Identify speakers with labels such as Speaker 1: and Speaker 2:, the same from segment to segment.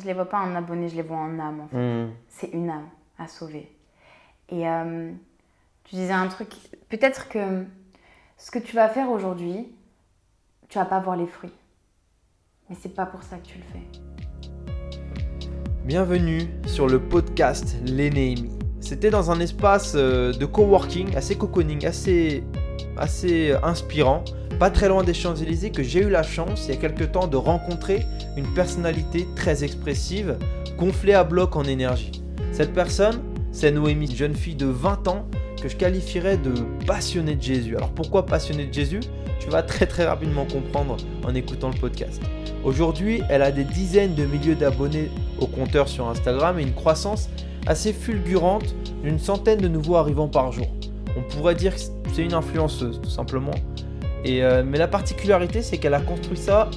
Speaker 1: Je les vois pas en abonné, je les vois en âme. En fait.
Speaker 2: Hmm.
Speaker 1: C'est une âme à sauver. Et euh, tu disais un truc, peut-être que ce que tu vas faire aujourd'hui, tu vas pas voir les fruits. Mais c'est pas pour ça que tu le fais.
Speaker 2: Bienvenue sur le podcast L'Enémie. C'était dans un espace euh, de coworking assez cocooning, assez, assez inspirant, pas très loin des Champs-Élysées, que j'ai eu la chance il y a quelques temps de rencontrer une personnalité très expressive, gonflée à bloc en énergie. Cette personne, c'est Noémie, une jeune fille de 20 ans que je qualifierais de passionnée de Jésus. Alors pourquoi passionnée de Jésus? Tu vas très très rapidement comprendre en écoutant le podcast. Aujourd'hui, elle a des dizaines de milliers d'abonnés au compteur sur Instagram et une croissance assez fulgurante d'une centaine de nouveaux arrivants par jour. On pourrait dire que c'est une influenceuse tout simplement. Euh, mais la particularité, c'est qu'elle a construit ça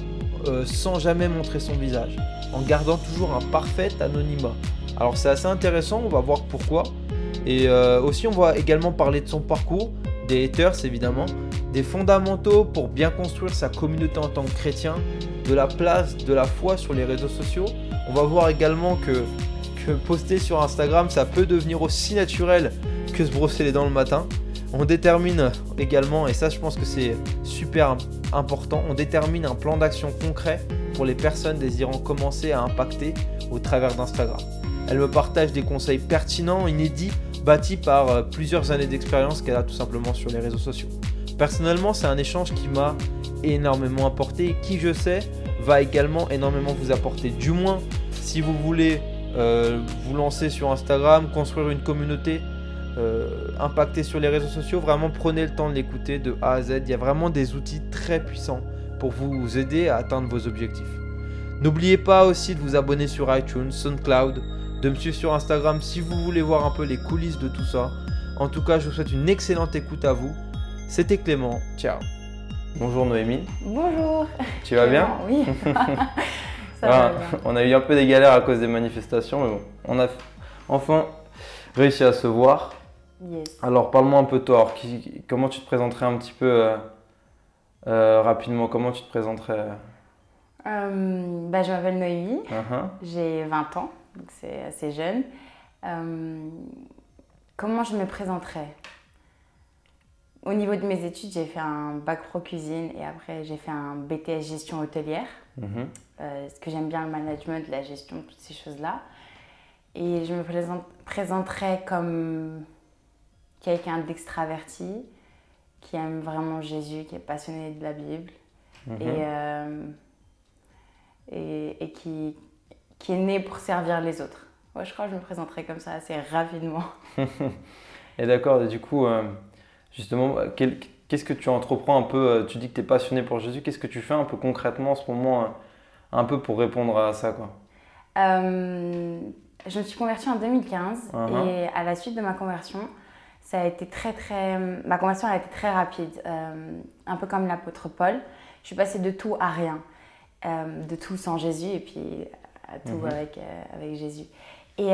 Speaker 2: euh, sans jamais montrer son visage, en gardant toujours un parfait anonymat. Alors c'est assez intéressant, on va voir pourquoi. Et euh, aussi on va également parler de son parcours, des haters évidemment, des fondamentaux pour bien construire sa communauté en tant que chrétien, de la place de la foi sur les réseaux sociaux. On va voir également que poster sur Instagram ça peut devenir aussi naturel que se brosser les dents le matin. On détermine également, et ça je pense que c'est super important, on détermine un plan d'action concret pour les personnes désirant commencer à impacter au travers d'Instagram. Elle me partage des conseils pertinents, inédits, bâtis par euh, plusieurs années d'expérience qu'elle a tout simplement sur les réseaux sociaux. Personnellement, c'est un échange qui m'a énormément apporté et qui, je sais, va également énormément vous apporter. Du moins, si vous voulez euh, vous lancer sur Instagram, construire une communauté, euh, impacter sur les réseaux sociaux, vraiment prenez le temps de l'écouter de A à Z. Il y a vraiment des outils très puissants pour vous aider à atteindre vos objectifs. N'oubliez pas aussi de vous abonner sur iTunes, SoundCloud, de me suivre sur Instagram si vous voulez voir un peu les coulisses de tout ça. En tout cas, je vous souhaite une excellente écoute à vous. C'était Clément, ciao. Bonjour Noémie.
Speaker 1: Bonjour.
Speaker 2: Tu vas bien
Speaker 1: Oui. Ça
Speaker 2: Ah,
Speaker 1: va bien.
Speaker 2: On a eu un peu des galères à cause des manifestations, mais bon, on a enfin réussi à se voir.
Speaker 1: Yes.
Speaker 2: Alors, parle-moi un peu. Alors, qui- comment tu te présenterais un petit peu euh, euh, rapidement? Comment tu te présenterais?
Speaker 1: Euh, bah, je m'appelle Noémie,
Speaker 2: Uhum.
Speaker 1: j'ai 20 ans, donc c'est assez jeune. Comment je me présenterais? Au niveau de mes études, j'ai fait un bac pro cuisine et après j'ai fait un BTS gestion hôtelière. Parce que j'aime bien le management, la gestion, toutes ces choses-là. Et je me présente, présenterais comme quelqu'un d'extraverti, qui aime vraiment Jésus, qui est passionné de la Bible
Speaker 2: Mhm.
Speaker 1: et, euh, et, et qui, qui est né pour servir les autres. Ouais, je crois que je me présenterais comme ça assez rapidement.
Speaker 2: Et d'accord, et du coup, euh, justement, qu'est-ce que tu entreprends un peu euh, Tu dis que tu es passionné pour Jésus. Qu'est-ce que tu fais un peu concrètement en ce moment, un peu pour répondre à ça quoi?
Speaker 1: Euh, je me suis convertie en 2015
Speaker 2: Mhm.
Speaker 1: et à la suite de ma conversion, ça a été très très. Ma conversion a été très rapide, euh, un peu comme l'apôtre Paul. Je suis passée de tout à rien, euh, de tout sans Jésus et puis à tout
Speaker 2: Mhm.
Speaker 1: avec, euh, avec Jésus. Et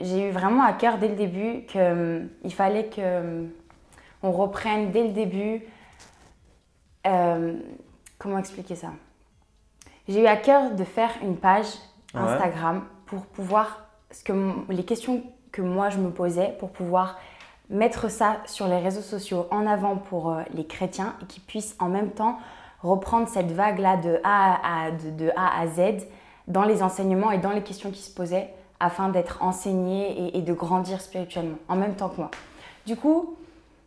Speaker 1: j'ai eu vraiment à cœur dès le début qu'il fallait que on reprenne dès le début. comment expliquer ça? J'ai eu à cœur de faire une page
Speaker 2: Ouais.
Speaker 1: Instagram pour pouvoir ce que les questions que moi je me posais pour pouvoir mettre ça sur les réseaux sociaux en avant pour euh, les chrétiens et qu'ils puissent en même temps reprendre cette vague là de A à, de, de A à Z dans les enseignements et dans les questions qui se posaient afin d'être enseignés et, et de grandir spirituellement en même temps que moi. Du coup,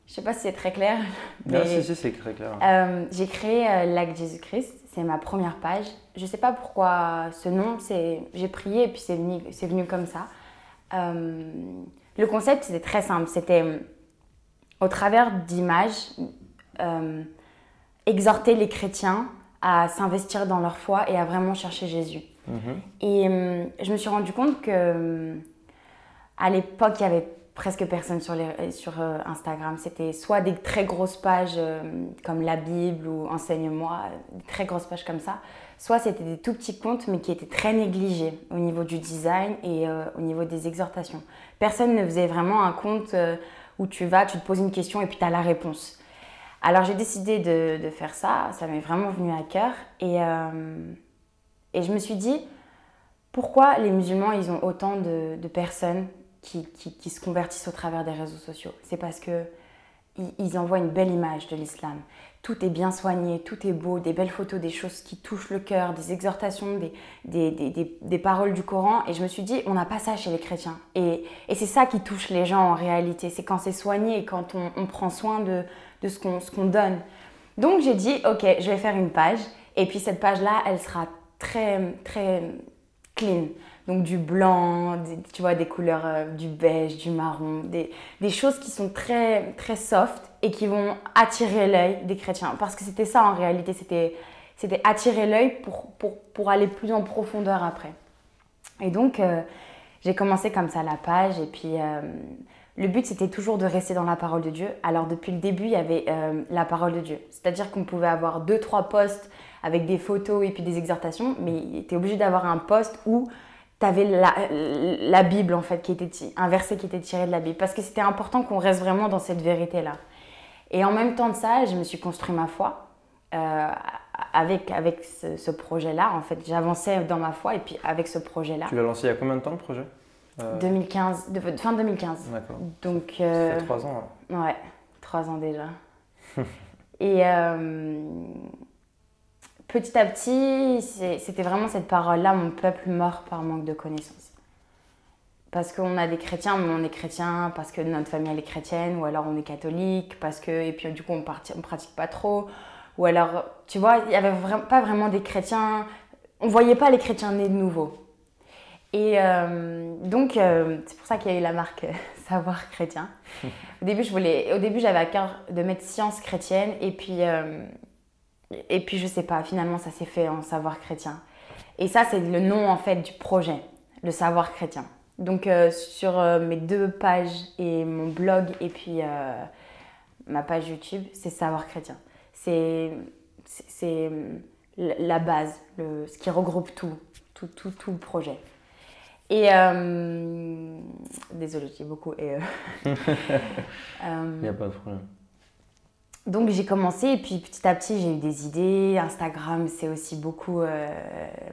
Speaker 1: je sais pas si c'est très clair, mais
Speaker 2: si, si, c'est très clair.
Speaker 1: euh, j'ai créé euh, Lac Jésus-Christ, c'est ma première page. Je sais pas pourquoi ce nom, c'est j'ai prié et puis c'est venu, c'est venu comme ça. Euh, le concept c'était très simple, c'était euh, au travers d'images euh, exhorter les chrétiens à s'investir dans leur foi et à vraiment chercher Jésus.
Speaker 2: Mhm.
Speaker 1: Et euh, je me suis rendu compte que à l'époque, il y avait presque personne sur, les, sur euh, Instagram. C'était soit des très grosses pages comme la Bible ou Enseigne-moi, des très grosses pages comme ça, soit c'était des tout petits comptes mais qui étaient très négligés au niveau du design et euh, au niveau des exhortations. Personne ne faisait vraiment un compte euh, où tu vas, tu te poses une question et puis tu as la réponse. Alors j'ai décidé de, faire ça, ça m'est vraiment venu à cœur et, euh, Et je me suis dit, pourquoi les musulmans, ils ont autant de, personnes qui, qui, qui, se convertissent au travers des réseaux sociaux? C'est parce que ils envoient une belle image de l'islam. Tout est bien soigné, tout est beau, des belles photos, des choses qui touchent le cœur, des exhortations, des, des, des, des paroles du Coran. Et je me suis dit, on n'a pas ça chez les chrétiens. Et, et c'est ça qui touche les gens en réalité. C'est quand c'est soigné et quand on, on, prend soin de, de ce qu'on donne. Donc j'ai dit, ok, je vais faire une page. Et puis cette page-là, elle sera très, très clean. Donc du blanc, tu vois, des couleurs euh, du beige, du marron, des, des, choses qui sont très, très soft et qui vont attirer l'œil des chrétiens. Parce que c'était ça en réalité, c'était, attirer l'œil pour, pour, pour, aller plus en profondeur après. Et donc euh, j'ai commencé comme ça la page et puis euh, le but c'était toujours de rester dans la parole de Dieu. Alors depuis le début il y avait euh, la parole de Dieu. C'est-à-dire qu'on pouvait avoir deux, trois posts avec des photos et puis des exhortations, mais tu es obligé d'avoir un post où tu avais la, la, Bible en fait, qui était un verset qui était tiré de la Bible, parce que c'était important qu'on reste vraiment dans cette vérité-là. Et en même temps de ça, je me suis construit ma foi euh, avec, avec ce, ce projet-là. En fait, j'avançais dans ma foi et puis avec ce projet-là.
Speaker 2: Tu l'as lancé il y a combien de temps le projet?
Speaker 1: Euh... 2015, de, fin 2015.
Speaker 2: D'accord.
Speaker 1: Donc. Euh,
Speaker 2: Ça fait trois ans.
Speaker 1: Hein. Ouais, trois ans déjà. et euh, petit à petit, c'était vraiment cette parole-là, mon peuple meurt par manque de connaissances. Parce qu'on a des chrétiens, mais on est chrétien parce que notre famille elle est chrétienne, ou alors on est catholique, parce que, et puis du coup on, partit, on pratique pas trop, ou alors, tu vois, il n'y avait pas vraiment des chrétiens, on voyait pas les chrétiens nés de nouveau. Et euh, donc, euh, c'est pour ça qu'il y a eu la marque Savoir chrétien. Au début, je voulais, au début, j'avais à cœur de mettre science chrétienne, et puis euh, et puis, je sais pas, finalement, ça s'est fait en savoir chrétien. Et ça, c'est le nom, en fait, du projet, le savoir chrétien. Donc, euh, sur euh, mes deux pages et mon blog, et puis euh, ma page YouTube, c'est savoir chrétien. C'est la base, le, ce qui regroupe tout, tout, tout, tout le projet. Et désolée, j'ai beaucoup. Et,
Speaker 2: Il n'y a pas de problème.
Speaker 1: Donc j'ai commencé et puis petit à petit j'ai eu des idées. Instagram c'est aussi beaucoup euh,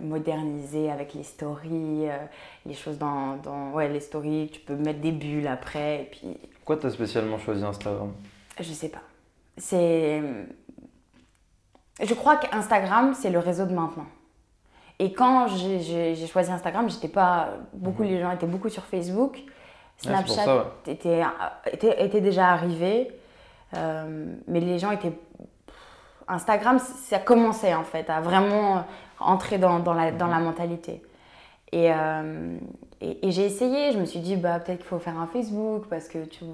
Speaker 1: modernisé avec les stories, euh, les choses dans, dans, ouais les stories. Tu peux mettre des bulles après et puis.
Speaker 2: Pourquoi tu as spécialement choisi Instagram?
Speaker 1: Je sais pas. C'est. Je crois qu'Instagram c'est le réseau de maintenant. Et quand j'ai choisi Instagram, j'étais pas beaucoup
Speaker 2: Mhm.
Speaker 1: les gens étaient beaucoup sur Facebook.
Speaker 2: Ouais,
Speaker 1: Snapchat
Speaker 2: ça, ouais.
Speaker 1: était, était, était déjà arrivé. Euh, mais les gens étaient. Instagram, ça commençait en fait à vraiment entrer dans, dans, la, dans la mentalité. Et, euh, et, et j'ai essayé, je me suis dit, bah, peut-être qu'il faut faire un Facebook parce que tu,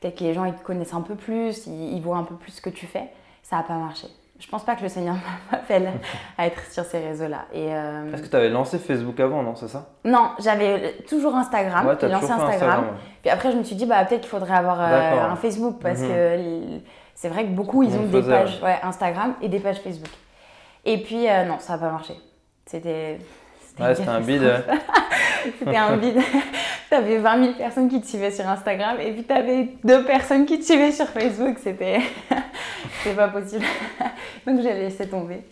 Speaker 1: peut-être que les gens ils te connaissent un peu plus, ils, ils voient un peu plus ce que tu fais. Ça n'a pas marché. Je pense pas que le Seigneur m'appelle à être sur ces réseaux-là. Et euh,
Speaker 2: Est-ce que tu avais lancé Facebook avant, non C'est ça?
Speaker 1: Non, j'avais toujours Instagram,
Speaker 2: Ouais,
Speaker 1: j'ai lancé Instagram.
Speaker 2: Instagram, ouais.
Speaker 1: Puis après, je me suis dit, bah, peut-être qu'il faudrait avoir euh, un Facebook parce
Speaker 2: Mhm.
Speaker 1: que c'est vrai que beaucoup, ils ont des pages ouais, Instagram et des pages Facebook. Et puis, euh, non, ça n'a pas marché. C'était.
Speaker 2: Ouais, c'était un bide.
Speaker 1: C'était un vide. T'avais 20 000 personnes qui te suivaient sur Instagram et puis t'avais deux personnes qui te suivaient sur Facebook. C'était. C'était pas possible. Donc j'ai laissé tomber.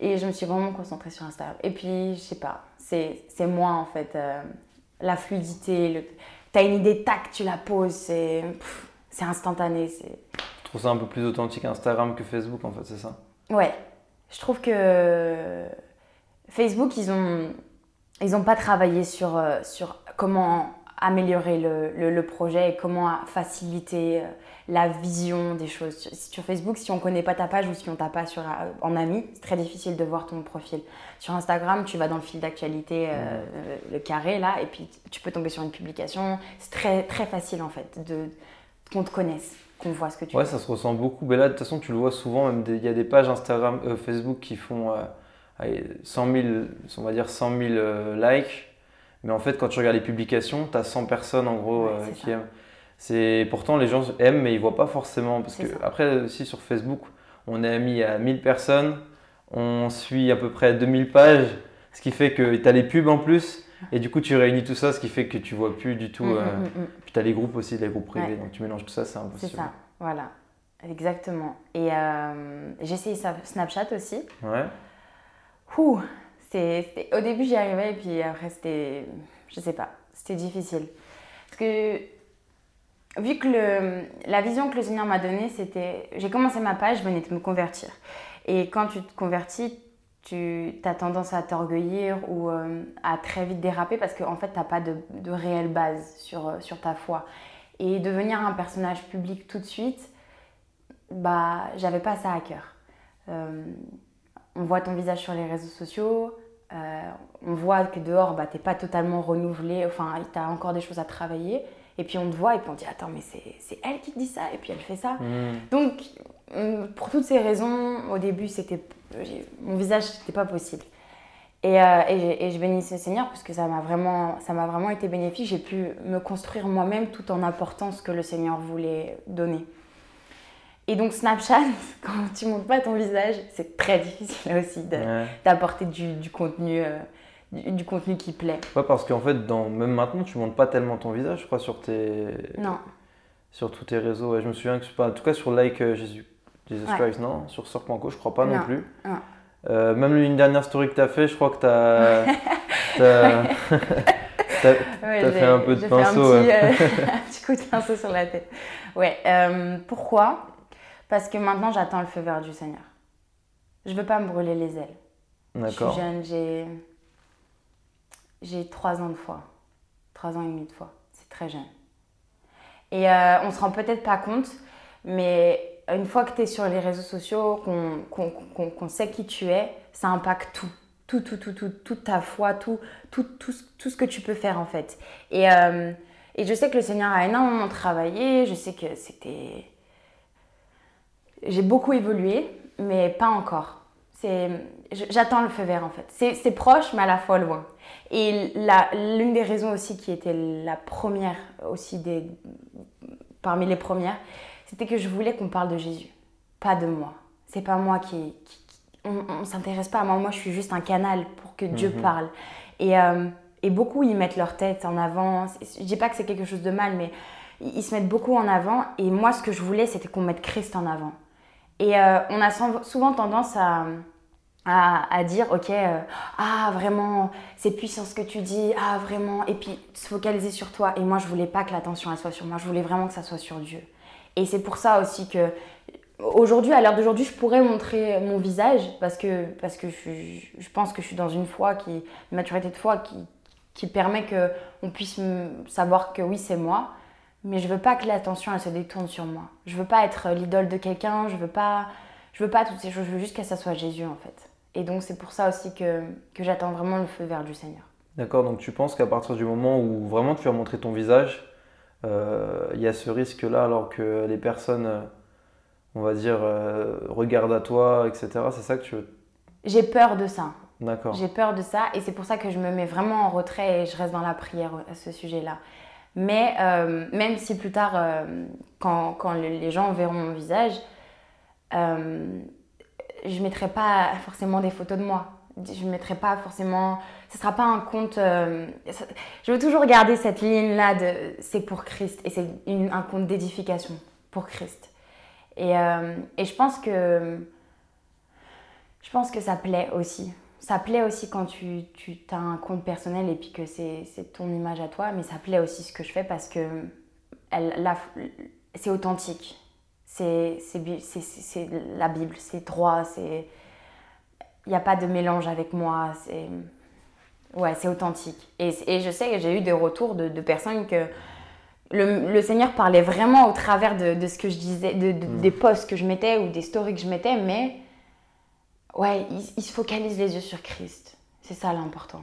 Speaker 1: Et je me suis vraiment concentrée sur Instagram. Et puis, je sais pas, c'est moi en fait. euh, la fluidité, le... t'as une idée, tac, tu la poses, c'est instantané.
Speaker 2: Je trouve ça un peu plus authentique Instagram que Facebook, en fait, c'est ça?
Speaker 1: Ouais, je trouve que Facebook, ils ont, ils ont pas travaillé sur, euh, sur comment améliorer le, le, le projet et comment faciliter euh, la vision des choses. Sur, sur Facebook, si on connaît pas ta page ou si on t'a pas sur, euh, en ami, c'est très difficile de voir ton profil. Sur Instagram, tu vas dans le fil d'actualité, euh, le carré là, et puis tu peux tomber sur une publication. C'est très, très facile en fait de qu'on te connaisse, qu'on voit ce que tu
Speaker 2: Ouais,
Speaker 1: fais.
Speaker 2: ça se ressent beaucoup. Mais là, de toute façon, tu le vois souvent, même il y a des pages Instagram, euh, Facebook qui font euh, allez, 100 000, on va dire 100 000 euh, likes. Mais en fait, quand tu regardes les publications, tu as 100 personnes en gros
Speaker 1: Ouais,
Speaker 2: euh,
Speaker 1: c'est
Speaker 2: qui
Speaker 1: ça.
Speaker 2: aiment. C'est pourtant les gens aiment, mais ils voient pas forcément. Parce
Speaker 1: C'est
Speaker 2: que
Speaker 1: ça.
Speaker 2: après aussi sur Facebook, on est mis à 1000 personnes, on suit à peu près 2000 pages, ce qui fait que tu as les pubs en plus. Et du coup, tu réunis tout ça, ce qui fait que tu vois plus du tout.
Speaker 1: Mm,
Speaker 2: euh,
Speaker 1: mm, mm, mm.
Speaker 2: Puis tu as les groupes aussi, les groupes privés.
Speaker 1: Ouais.
Speaker 2: Donc tu mélanges tout ça, c'est
Speaker 1: C'est
Speaker 2: impossible.
Speaker 1: ça, voilà. Exactement. Et euh, j'ai essayé Snapchat aussi.
Speaker 2: Ouais.
Speaker 1: Ouh, Au début, j'y arrivais et puis après, c'était. Je sais pas, c'était difficile. Parce que, vu que le, la vision que le Seigneur m'a donnée, c'était. J'ai commencé ma page, je venais de me convertir. Et quand tu te convertis, tu as tendance à t'orgueillir ou euh, à très vite déraper parce qu'en en fait, tu n'as pas de, de, réelle base sur, euh, sur ta foi. Et devenir un personnage public tout de suite, bah, j'avais pas ça à cœur. Euh, on voit ton visage sur les réseaux sociaux, euh, on voit que dehors, bah, t'es pas totalement renouvelé, enfin, tu as encore des choses à travailler. Et puis on te voit et puis on dit Attends, mais c'est elle qui te dit ça et puis elle fait ça. Mmh. Donc, euh, pour toutes ces raisons, au début, c'était mon visage, c'était pas possible. Et, et, je bénis le Seigneur parce que ça m'a vraiment, vraiment été bénéfique. J'ai pu me construire moi-même tout en apportant ce que le Seigneur voulait donner. Et donc Snapchat, quand tu montres pas ton visage, c'est très difficile aussi d'apporter du, contenu. Euh, du, contenu qui plaît.
Speaker 2: Ouais, parce qu'en fait, dans, même maintenant, tu montres pas tellement ton visage, je crois, sur tes.
Speaker 1: Non.
Speaker 2: Sur tous tes réseaux. je me souviens que, en tout cas, sur Like euh, Jésus, Jesus Christ, non Sur Sort.co, je crois pas non, plus. Euh, même une dernière story que tu as fait, je crois que tu as. T'as fait un peu de pinceau.
Speaker 1: Fait un petit, un petit, coup de pinceau sur la tête. Ouais. pourquoi parce que maintenant, j'attends le feu vert du Seigneur. Je veux pas me brûler les ailes. D'accord. Je suis jeune, j'ai. J'ai trois ans de foi. Trois ans et demi de foi. C'est très jeune. Et euh, on se rend peut-être pas compte, mais une fois que tu es sur les réseaux sociaux, qu'on sait qui tu es, ça impacte tout. Tout, tout, tout, tout, toute ta foi, tout, tout, tout, tout ce que tu peux faire en fait. Et, euh, et je sais que le Seigneur a énormément travaillé, je sais que c'était j'ai beaucoup évolué, mais pas encore. J'attends le feu vert en fait. C'est proche, mais à la fois loin. Et l'une des raisons aussi qui était la première, aussi des, parmi les premières, c'était que je voulais qu'on parle de Jésus, pas de moi. C'est pas moi qui. on ne s'intéresse pas à moi. Moi, je suis juste un canal pour que Dieu mhm. parle. Et, euh, et, beaucoup, ils mettent leur tête en avant. Je dis pas que c'est quelque chose de mal, mais ils se mettent beaucoup en avant. Et moi, ce que je voulais, c'était qu'on mette Christ en avant. Et euh, on a souvent tendance à, à, dire, ok, euh, ah vraiment, c'est puissant ce que tu dis, ah vraiment, et puis se focaliser sur toi. Et moi, je voulais pas que l'attention soit sur moi, je voulais vraiment que ça soit sur Dieu. Et c'est pour ça aussi que aujourd'hui, à l'heure d'aujourd'hui, je pourrais montrer mon visage parce que, parce que je, je, pense que je suis dans une foi, qui, une maturité de foi qui, qui permet qu'on puisse savoir que oui, c'est moi mais je veux pas que l'attention elle se détourne sur moi. Je veux pas être l'idole de quelqu'un, je veux pas je veux pas toutes ces choses, je veux juste que ça soit Jésus en fait. Et donc c'est pour ça aussi que, que j'attends vraiment le feu vert du Seigneur.
Speaker 2: D'accord, donc tu penses qu'à partir du moment où vraiment tu vas montrer ton visage, euh, il y a ce risque-là alors que les personnes, on va dire, euh, regardent à toi, etc. C'est ça que tu veux?
Speaker 1: J'ai peur de ça.
Speaker 2: D'accord.
Speaker 1: J'ai peur de ça et c'est pour ça que je me mets vraiment en retrait et je reste dans la prière à ce sujet-là. Mais euh, même si plus tard, euh, quand, quand, les gens verront mon visage, euh, je ne mettrai pas forcément des photos de moi. Je ne mettrai pas forcément. Ce ne sera pas un compte. je veux toujours garder cette ligne-là de c'est pour Christ et c'est un compte d'édification pour Christ. Et, et, je pense que. Je pense que ça plaît aussi ça plaît aussi quand tu, tu as un compte personnel et puis que c'est ton image à toi, mais ça plaît aussi ce que je fais parce que c'est authentique. C'est la Bible, c'est droit, il n'y a pas de mélange avec moi. C'est ouais, c'est authentique. Et, et, je sais que j'ai eu des retours de, de personnes que le, le, Seigneur parlait vraiment au travers de, de ce que je disais, de, mm. des posts que je mettais ou des stories que je mettais, mais ouais, il, se focalise les yeux sur Christ. C'est ça l'important.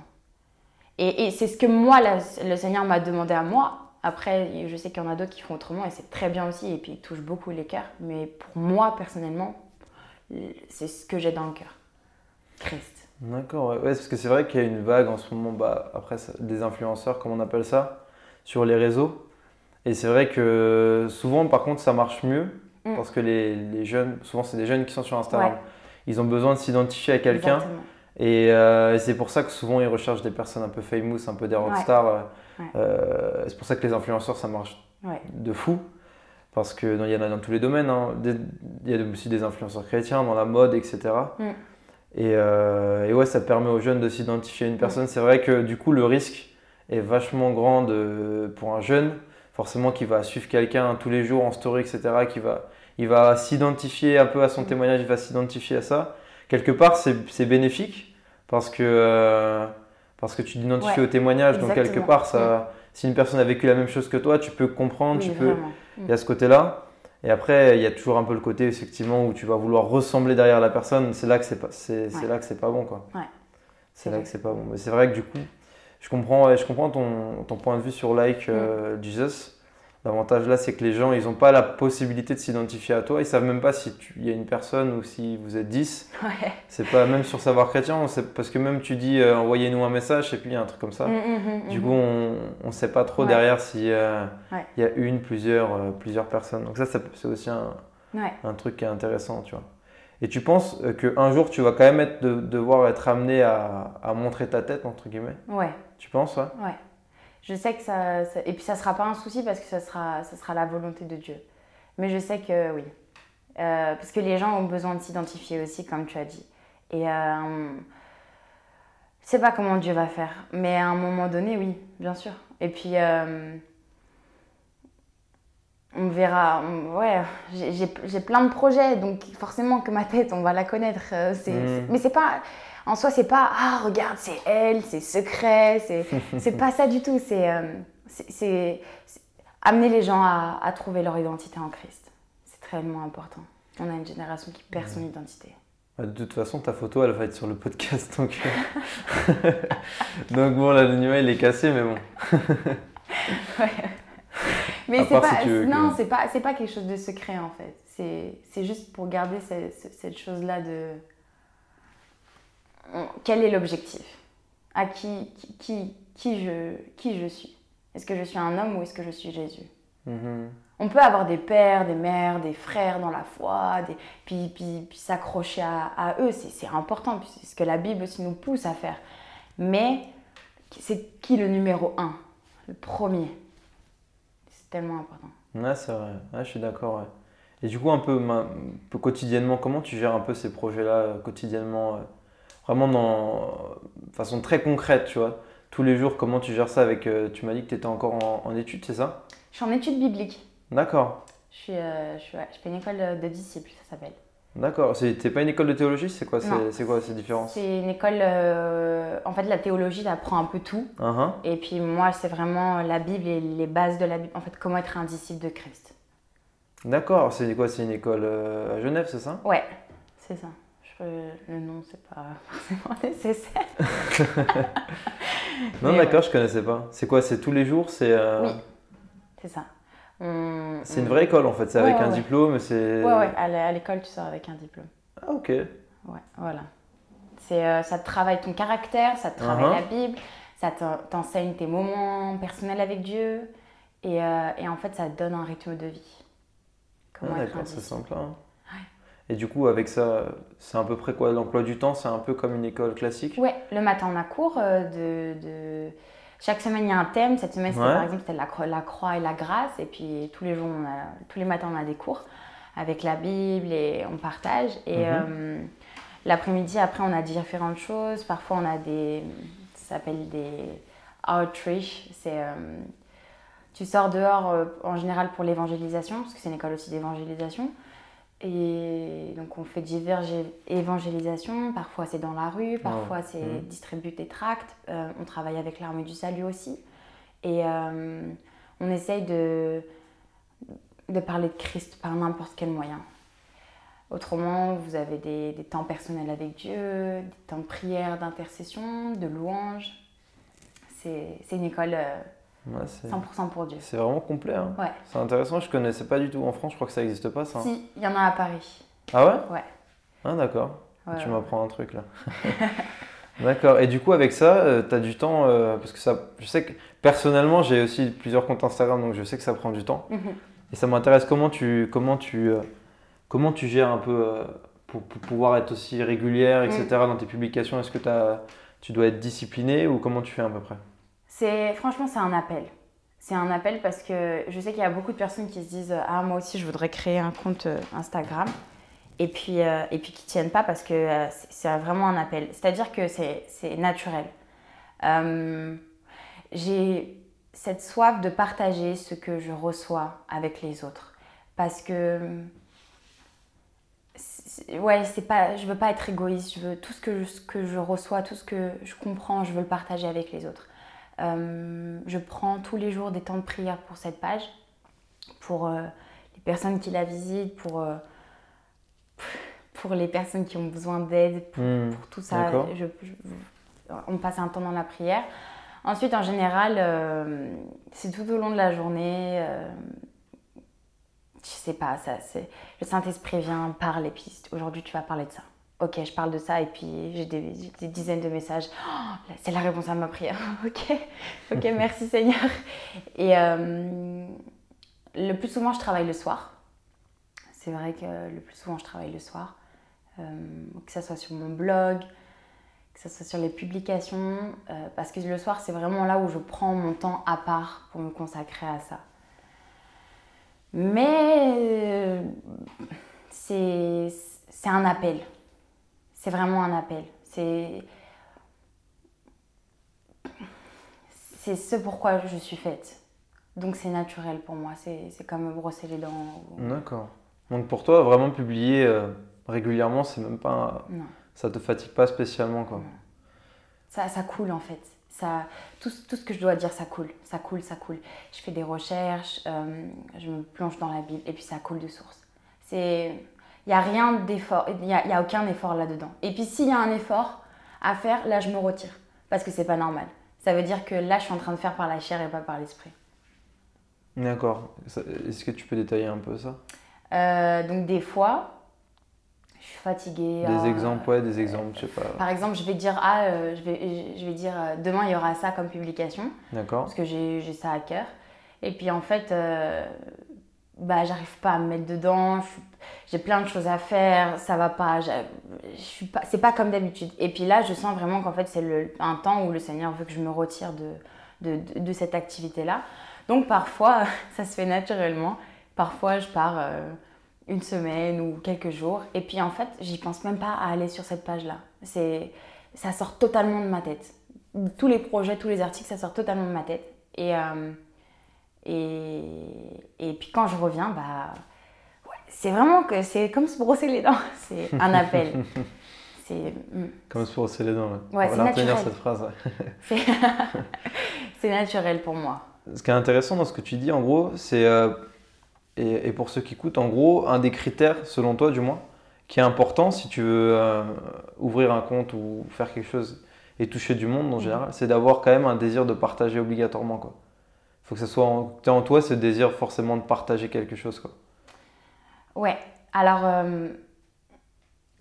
Speaker 1: Et, c'est ce que moi, le Seigneur m'a demandé à moi. Après, je sais qu'il y en a d'autres qui font autrement et c'est très bien aussi et puis il touche beaucoup les cœurs. Mais pour moi, personnellement, c'est ce que j'ai dans le cœur. Christ.
Speaker 2: D'accord, ouais. parce que c'est vrai qu'il y a une vague en ce moment, bah, après, des influenceurs, comme on appelle ça, sur les réseaux. Et c'est vrai que souvent, par contre, ça marche mieux mm. parce que les, jeunes, souvent, c'est des jeunes qui sont sur Instagram ils ont besoin de s'identifier à quelqu'un. Euh, et c'est pour ça que souvent ils recherchent des personnes un peu famous, un peu des rockstars. Euh, euh, c'est pour ça que les influenceurs ça marche de fou. Parce qu'il y en a dans tous les domaines. Hein. Il y a aussi des influenceurs chrétiens, dans la mode, etc. Mm. Et, euh, et ouais, ça permet aux jeunes de s'identifier à une personne. C'est vrai que du coup, le risque est vachement grand de- pour un jeune, forcément qui va suivre quelqu'un tous les jours en story, etc., qui va, il va s'identifier un peu à son
Speaker 1: Mm.
Speaker 2: témoignage, il va s'identifier à ça. Quelque part, c'est bénéfique parce que, euh, parce que tu t'identifies
Speaker 1: Ouais,
Speaker 2: au témoignage. Donc, quelque part, ça, si une personne a vécu la même chose que toi, tu peux comprendre,
Speaker 1: Oui,
Speaker 2: tu peux,
Speaker 1: vraiment.
Speaker 2: il y a ce côté-là. Et après, il y a toujours un peu le côté effectivement où tu vas vouloir ressembler derrière la personne. C'est là que c'est pas, c'est, c'est
Speaker 1: Ouais.
Speaker 2: là que c'est pas bon, quoi.
Speaker 1: Ouais.
Speaker 2: C'est là
Speaker 1: vrai.
Speaker 2: que c'est pas bon. Mais c'est vrai que du coup, je comprends, je comprends ton, ton point de vue sur Like euh, Jesus. L'avantage là, c'est que les gens, ils n'ont pas la possibilité de s'identifier à toi. Ils savent même pas si il y a une personne ou si vous êtes 10.
Speaker 1: Ouais.
Speaker 2: C'est pas même sur savoir chrétien, on sait- parce que même tu dis euh, envoyez-nous un message et puis il y a un truc comme ça.
Speaker 1: Mm, mm, mm,
Speaker 2: Du coup, on ne sait pas trop
Speaker 1: Ouais.
Speaker 2: derrière si euh,
Speaker 1: Ouais.
Speaker 2: y a une, plusieurs, euh, plusieurs personnes. Donc ça, ça- c'est aussi un, truc qui est intéressant, tu vois. Et tu penses qu'un jour, tu vas quand même être de- devoir être amené à, à montrer ta tête, entre guillemets?
Speaker 1: Ouais.
Speaker 2: Tu penses, ouais?
Speaker 1: Ouais. Je sais que ça, ça- Et puis ça sera pas un souci parce que ça sera, ça sera la volonté de Dieu. Mais je sais que oui. Euh, parce que les gens ont besoin de s'identifier aussi, comme tu as dit. Et euh, je sais pas comment Dieu va faire. Mais à un moment donné, oui, bien sûr. Et puis. euh, on verra. on- ouais, j'ai- plein de projets, donc forcément que ma tête, on va la connaître. euh, c'est-
Speaker 2: Mm.
Speaker 1: c'est- Mais c'est pas. En soi, c'est pas ah regarde c'est elle, c'est secret, c'est pas ça du tout. C'est euh, amener les gens à, à trouver leur identité en Christ. C'est tellement important. On a une génération qui perd son identité.
Speaker 2: Bah, De toute façon, ta photo, elle va être sur le podcast. Donc, euh, donc bon, l'anonymat, il est cassé, mais bon.
Speaker 1: Mais c'est
Speaker 2: part
Speaker 1: pas
Speaker 2: si que-
Speaker 1: non c'est pas quelque chose de secret en fait. C'est juste pour garder ce- ce- cette chose là de On- quel est l'objectif? À qui qui qui qui je qui je suis? Est-ce que je suis un homme ou est-ce que je suis Jésus?
Speaker 2: Mhm.
Speaker 1: On peut avoir des pères, des mères, des frères dans la foi, des... puis, puis, puis s'accrocher à, à eux, c'est c'est important, puis c'est ce que la Bible aussi nous pousse à faire. Mais c'est qui le numéro un? Le premier C'est tellement important.
Speaker 2: Ouais, c'est vrai. Ouais, je suis d'accord, ouais. Et du coup, un peu, un peu quotidiennement, comment tu gères un peu ces projets-là euh, quotidiennement euh, Vraiment dans de façon très concrète, tu vois. Tous les jours, comment tu gères ça avec. euh, tu m'as dit que tu étais encore en, en études, c'est ça?
Speaker 1: Je suis en études bibliques.
Speaker 2: D'accord.
Speaker 1: Je, suis, euh, je, suis- ouais, je fais une école de, de disciples, ça s'appelle.
Speaker 2: D'accord. C'est t'es pas une école de théologie? C'est quoi, c'est, quoi ces différences
Speaker 1: C'est une école. euh, en fait, la théologie, elle apprend un peu tout.
Speaker 2: Uhum.
Speaker 1: Et puis moi, c'est vraiment la Bible et les bases de la Bible. En fait, comment être un disciple de Christ.
Speaker 2: D'accord. C'est quoi? C'est une école euh, à Genève, c'est ça?
Speaker 1: Ouais, c'est ça. Le nom, c'est pas forcément nécessaire.
Speaker 2: Non,
Speaker 1: Mais
Speaker 2: d'accord, je connaissais pas. C'est quoi C'est tous les jours C'est euh,
Speaker 1: Oui. C'est ça. On-
Speaker 2: c'est une vraie école en fait. C'est
Speaker 1: Ouais,
Speaker 2: avec
Speaker 1: ouais,
Speaker 2: un diplôme. C'est.
Speaker 1: Ouais, ouais, à l'é- à l'école, tu sors avec un diplôme.
Speaker 2: Ah, ok.
Speaker 1: Ouais, voilà. C'est, euh, ça te travaille ton caractère, ça te travaille
Speaker 2: Mhm.
Speaker 1: la Bible, ça t'en- t'enseigne tes moments personnels avec Dieu. Et, euh, et en fait, ça te donne un rythme de vie.
Speaker 2: Ah,
Speaker 1: Comment être un
Speaker 2: d'accord, c'est simple. hein. Et du coup, avec ça, c'est à peu près quoi l'emploi du temps C'est un peu comme une école classique?
Speaker 1: Ouais, le matin on a cours euh, de, de- Chaque semaine il y a un thème. Cette semaine
Speaker 2: Ouais.
Speaker 1: par exemple c'était la, cro- la croix et la grâce. Et puis tous les jours, on a- tous les matins on a des cours avec la Bible et on partage. Et
Speaker 2: Mhm.
Speaker 1: euh, l'après-midi après on a différentes choses. Parfois on a des... Ça s'appelle des outreach. C'est... euh, tu sors dehors euh, en général pour l'évangélisation, parce que c'est une école aussi d'évangélisation. Et donc on fait diverses évangélisations, parfois c'est dans la rue, parfois c'est
Speaker 2: Mhm.
Speaker 1: distribuer des tracts, Euh, on travaille avec l'armée du salut aussi. Et euh, on essaye de, de parler de Christ par n'importe quel moyen. Autrement, vous avez des, des temps personnels avec Dieu, des temps de prière, d'intercession, de louange. C'est c'est une école euh,
Speaker 2: Ouais, c'est
Speaker 1: 100% pour Dieu.
Speaker 2: c'est vraiment complet. hein.
Speaker 1: Ouais.
Speaker 2: C'est intéressant, je connaissais pas du tout. En France, je crois que ça n'existe pas ça.
Speaker 1: Si, il y en a à Paris.
Speaker 2: Ah ouais?
Speaker 1: Ouais.
Speaker 2: Ah d'accord.
Speaker 1: Ouais,
Speaker 2: tu m'apprends un truc là. D'accord. Et du coup, avec ça, tu as du temps euh, Parce que ça, je sais que personnellement, j'ai aussi plusieurs comptes Instagram, donc je sais que ça prend du temps.
Speaker 1: Mhm.
Speaker 2: Et ça m'intéresse comment tu, comment tu, euh, comment tu gères un peu euh, pour, pour pouvoir être aussi régulière, etc.
Speaker 1: Mm.
Speaker 2: dans tes publications. Est-ce que tu dois être discipliné ou comment tu fais à peu près?
Speaker 1: C'est franchement c'est un appel. C'est un appel parce que je sais qu'il y a beaucoup de personnes qui se disent ah moi aussi je voudrais créer un compte euh, Instagram et puis, euh, et puis qui tiennent pas parce que euh, c'est- vraiment un appel. C'est-à-dire que c'est naturel. Euh, J'ai cette soif de partager ce que je reçois avec les autres. Parce que, ouais, c'est pas, je veux pas être égoïste. Je veux tout ce que, ce que je reçois, tout ce que je comprends, je veux le partager avec les autres. Euh, je prends tous les jours des temps de prière pour cette page, pour euh, les personnes qui la visitent, pour, euh, pour les personnes qui ont besoin d'aide, pour,
Speaker 2: Hmm.
Speaker 1: pour tout ça.
Speaker 2: D'accord.
Speaker 1: je- je- on passe un temps dans la prière. Ensuite, en général, c'est tout au long de la journée. je sais pas, ça, le Saint-Esprit vient, parle, et puis aujourd'hui tu vas parler de ça. Ok, je parle de ça, et puis j'ai des, dizaines de messages. Oh, c'est la réponse à ma prière. ok, ok, merci Seigneur. Et euh, le plus souvent, je travaille le soir. C'est vrai que le plus souvent, je travaille le soir. Euh, que ce soit sur mon blog, que ce soit sur les publications, euh, parce que le soir, c'est vraiment là où je prends mon temps à part pour me consacrer à ça. Mais c'est un appel. C'est vraiment un appel. C'est c'est ce pourquoi je suis faite. Donc c'est naturel pour moi. C'est comme me brosser les dents. ou-
Speaker 2: D'accord. Donc pour toi, vraiment publier euh, régulièrement, c'est même pas.
Speaker 1: Non.
Speaker 2: Ça te fatigue pas spécialement, quoi.
Speaker 1: Ça, ça coule en fait. Ça, tout, tout ce que je dois dire, ça coule. Ça coule, ça coule. Je fais des recherches, euh, je me plonge dans la Bible et puis ça coule de source. C'est, il n'y a rien d'effort, il n'y a, y a aucun effort là-dedans. Et puis s'il y a un effort à faire, là je me retire parce que c'est pas normal. Ça veut dire que là je suis en train de faire par la chair et pas par l'esprit.
Speaker 2: D'accord. Est-ce que tu peux détailler un peu ça?
Speaker 1: Euh, donc des fois, je suis fatiguée.
Speaker 2: Des
Speaker 1: ah,
Speaker 2: exemples, ouais, des exemples, je sais pas.
Speaker 1: Par exemple, je vais dire ah, euh, je vais, je vais dire euh, demain il y aura ça comme publication.
Speaker 2: D'accord.
Speaker 1: parce que j'ai ça à cœur. Et puis en fait, euh, bah, j'arrive pas à me mettre dedans, j'ai plein de choses à faire, ça va pas, je suis pas c'est pas comme d'habitude. Et puis là, je sens vraiment qu'en fait, c'est un temps où le Seigneur veut que je me retire de, de, de- de cette activité-là. Donc parfois, ça se fait naturellement. Parfois, je pars euh, une semaine ou quelques jours. Et puis en fait, j'y pense même pas à aller sur cette page-là. C'est, ça sort totalement de ma tête. Tous les projets, tous les articles, ça sort totalement de ma tête. Et, euh, et, et puis quand je reviens, bah, ouais, c'est vraiment que c'est comme se brosser les dents. C'est un appel. c'est, mm,
Speaker 2: Comme se brosser les dents. Ouais,
Speaker 1: Ouais,
Speaker 2: On
Speaker 1: c'est naturel.
Speaker 2: cette phrase.
Speaker 1: c'est, naturel pour moi.
Speaker 2: Ce qui est intéressant dans ce que tu dis, en gros, c'est. euh, et, et pour ceux qui écoutent, en gros, un des critères, selon toi du moins, qui est important si tu veux euh, ouvrir un compte ou faire quelque chose et toucher du monde en général, c'est d'avoir quand même un désir de partager obligatoirement. Il faut que ce soit en, toi ce désir forcément de partager quelque chose. Quoi.
Speaker 1: Ouais, alors, euh,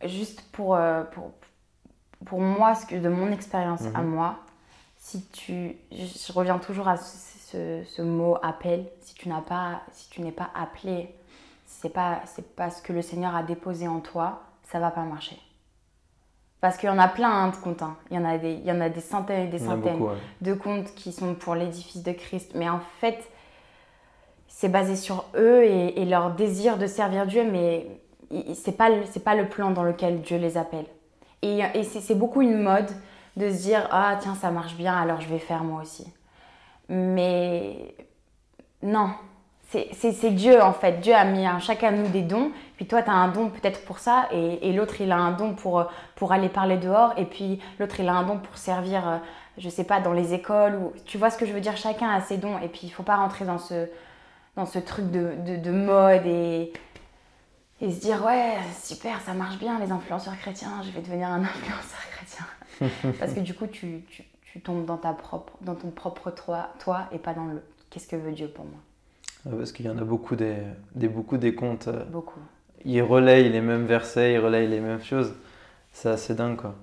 Speaker 1: juste pour, euh, pour, pour moi, ce que, de mon expérience à
Speaker 2: Mhm.
Speaker 1: moi, si tu, je, je reviens toujours à ce, ce- ce mot appel, si tu n'as pas, si tu n'es pas appelé, si c'est pas, c'est pas ce que le Seigneur a déposé en toi, ça va pas marcher. Parce qu'il y en a plein hein, de comptes, hein. il, y en a des, il y en a des centaines et des centaines
Speaker 2: beaucoup. ouais.
Speaker 1: de comptes qui sont pour l'édifice de Christ. Mais en fait, c'est basé sur eux et, et leur désir de servir Dieu, mais il- c'est pas pas le plan dans lequel Dieu les appelle. Et, c'est beaucoup une mode de se dire ah tiens ça marche bien alors je vais faire moi aussi. Mais non, c'est Dieu en fait. Dieu a mis à chacun de nous des dons. Puis toi, tu as un don peut-être pour ça, et, et l'autre, il a un don pour, pour aller parler dehors, et puis l'autre, il a un don pour servir, euh, je sais pas, dans les écoles. Ou... Tu vois ce que je veux dire? Chacun a ses dons, et puis il faut pas rentrer dans ce, dans ce truc de, de, de mode et, et se dire ouais, super, ça marche bien les influenceurs chrétiens, je vais devenir un influenceur chrétien. Parce que du coup, tu, tu, tu tombes dans, ta propre, dans ton propre toi, toi et pas dans le qu'est-ce que veut Dieu pour moi?
Speaker 2: Ouais, Parce qu'il y en a beaucoup des, des, beaucoup des comptes. euh,
Speaker 1: Beaucoup.
Speaker 2: ils relayent les mêmes versets, ils relayent les mêmes choses. C'est assez dingue quoi.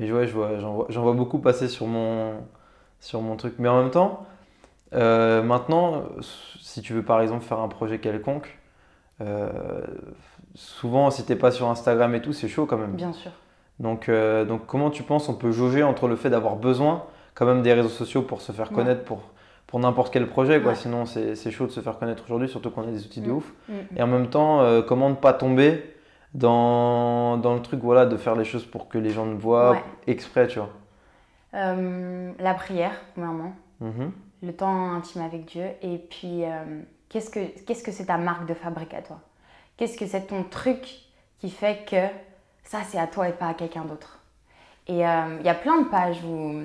Speaker 2: Et ouais, je vois, j'en vois, j'en vois beaucoup passer sur mon, sur mon truc. Mais en même temps, euh, maintenant, si tu veux par exemple faire un projet quelconque, euh, souvent si t'es pas sur Instagram et tout, c'est chaud quand même.
Speaker 1: Bien sûr.
Speaker 2: Donc, euh, donc comment tu penses on peut jauger entre le fait d'avoir besoin quand même des réseaux sociaux pour se faire
Speaker 1: Ouais.
Speaker 2: connaître pour, pour n'importe quel projet quoi.
Speaker 1: Ouais.
Speaker 2: Sinon c'est c'est chaud de se faire connaître aujourd'hui, surtout qu'on a des outils de
Speaker 1: Mm.
Speaker 2: ouf.
Speaker 1: Mm.
Speaker 2: Et en même temps, euh, comment ne pas tomber dans, dans le truc voilà, de faire les choses pour que les gens ne voient
Speaker 1: Ouais.
Speaker 2: exprès, tu vois.
Speaker 1: Euh, la prière, premièrement.
Speaker 2: Mhm.
Speaker 1: Le temps intime avec Dieu. Et puis, euh, qu'est-ce que qu'est-ce que c'est ta marque de fabrique à toi? Qu'est-ce que c'est ton truc qui fait que ça, c'est à toi et pas à quelqu'un d'autre? Et il y a plein de pages où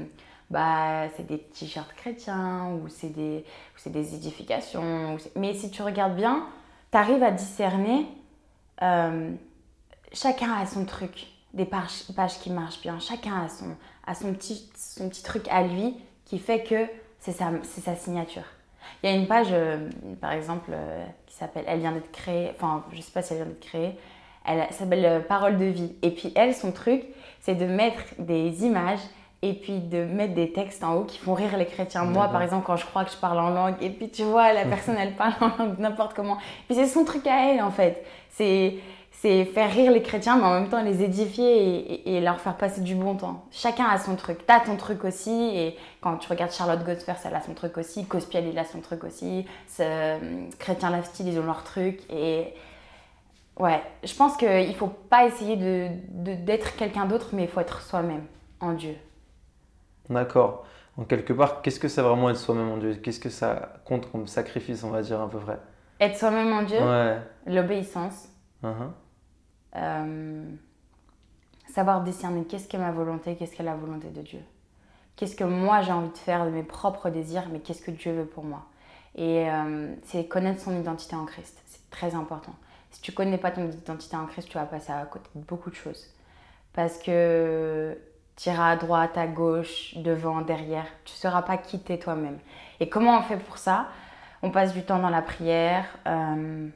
Speaker 1: bah, c'est des t-shirts chrétiens, ou c'est des, des édifications. Mais si tu regardes bien, tu arrives à discerner. euh, chacun a son truc, des pages, pages qui marchent bien. Chacun a son, a son, petit, son petit truc à lui qui fait que c'est sa, sa signature. Il y a une page, euh, par exemple, euh, qui s'appelle Elle vient d'être créée, enfin, je sais pas si elle vient d'être créée, elle s'appelle Parole de vie. Et puis elle, son truc, c'est de mettre des images et puis de mettre des textes en haut qui font rire les chrétiens. Moi, par exemple, quand je crois que je parle en langue, et puis tu vois, la personne, elle parle en langue n'importe comment. Puis c'est son truc à elle, en fait. C'est c'est faire rire les chrétiens, mais en même temps les édifier et, et- et leur faire passer du bon temps. Chacun a son truc. T'as ton truc aussi, et quand tu regardes Charlotte Godfers, elle a son truc aussi, Cospiel, il a son truc aussi, ce, euh, Chrétien Lifestyle, ils ont leur truc, et ouais, je pense qu'il faut pas essayer de- de- d'être quelqu'un d'autre, mais il faut être soi-même en Dieu.
Speaker 2: D'accord. En quelque part, qu'est-ce que c'est vraiment être soi-même en Dieu? Qu'est-ce que ça compte comme sacrifice, on va dire, à peu près?
Speaker 1: Être soi-même en Dieu,
Speaker 2: Ouais.
Speaker 1: l'obéissance,
Speaker 2: Mhm.
Speaker 1: Euh, savoir discerner qu'est-ce que ma volonté, qu'est-ce que la volonté de Dieu. Qu'est-ce que moi j'ai envie de faire de mes propres désirs, mais qu'est-ce que Dieu veut pour moi? Et euh, c'est connaître son identité en Christ. C'est très important. Si tu connais pas ton identité en Christ, tu vas passer à côté de beaucoup de choses. Parce que tu iras à droite, à gauche, devant, derrière. Tu ne sauras pas qui t'es toi-même. Et comment on fait pour ça? On passe du temps dans la prière. euh,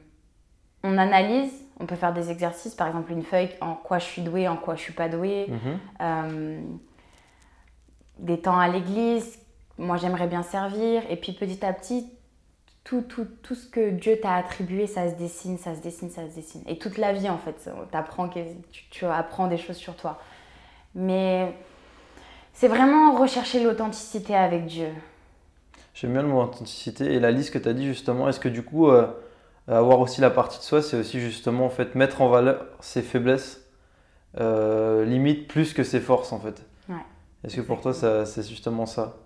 Speaker 1: on analyse, on peut faire des exercices, par exemple une feuille en quoi je suis douée, en quoi je suis pas douée,
Speaker 2: Mhm.
Speaker 1: euh, des temps à l'église, moi j'aimerais bien servir, et puis petit à petit, tout, tout, tout ce que Dieu t'a attribué, ça se dessine, ça se dessine, ça se dessine. Et toute la vie en fait, tu, tu apprends des choses sur toi. Mais c'est vraiment rechercher l'authenticité avec Dieu.
Speaker 2: J'aime bien le mot authenticité et la liste que tu as dit justement. Est-ce que du coup, euh, avoir aussi la partie de soi, c'est aussi justement en fait mettre en valeur ses faiblesses, euh, limite plus que ses forces en fait?
Speaker 1: Ouais.
Speaker 2: Est-ce que pour toi, c'est justement ça?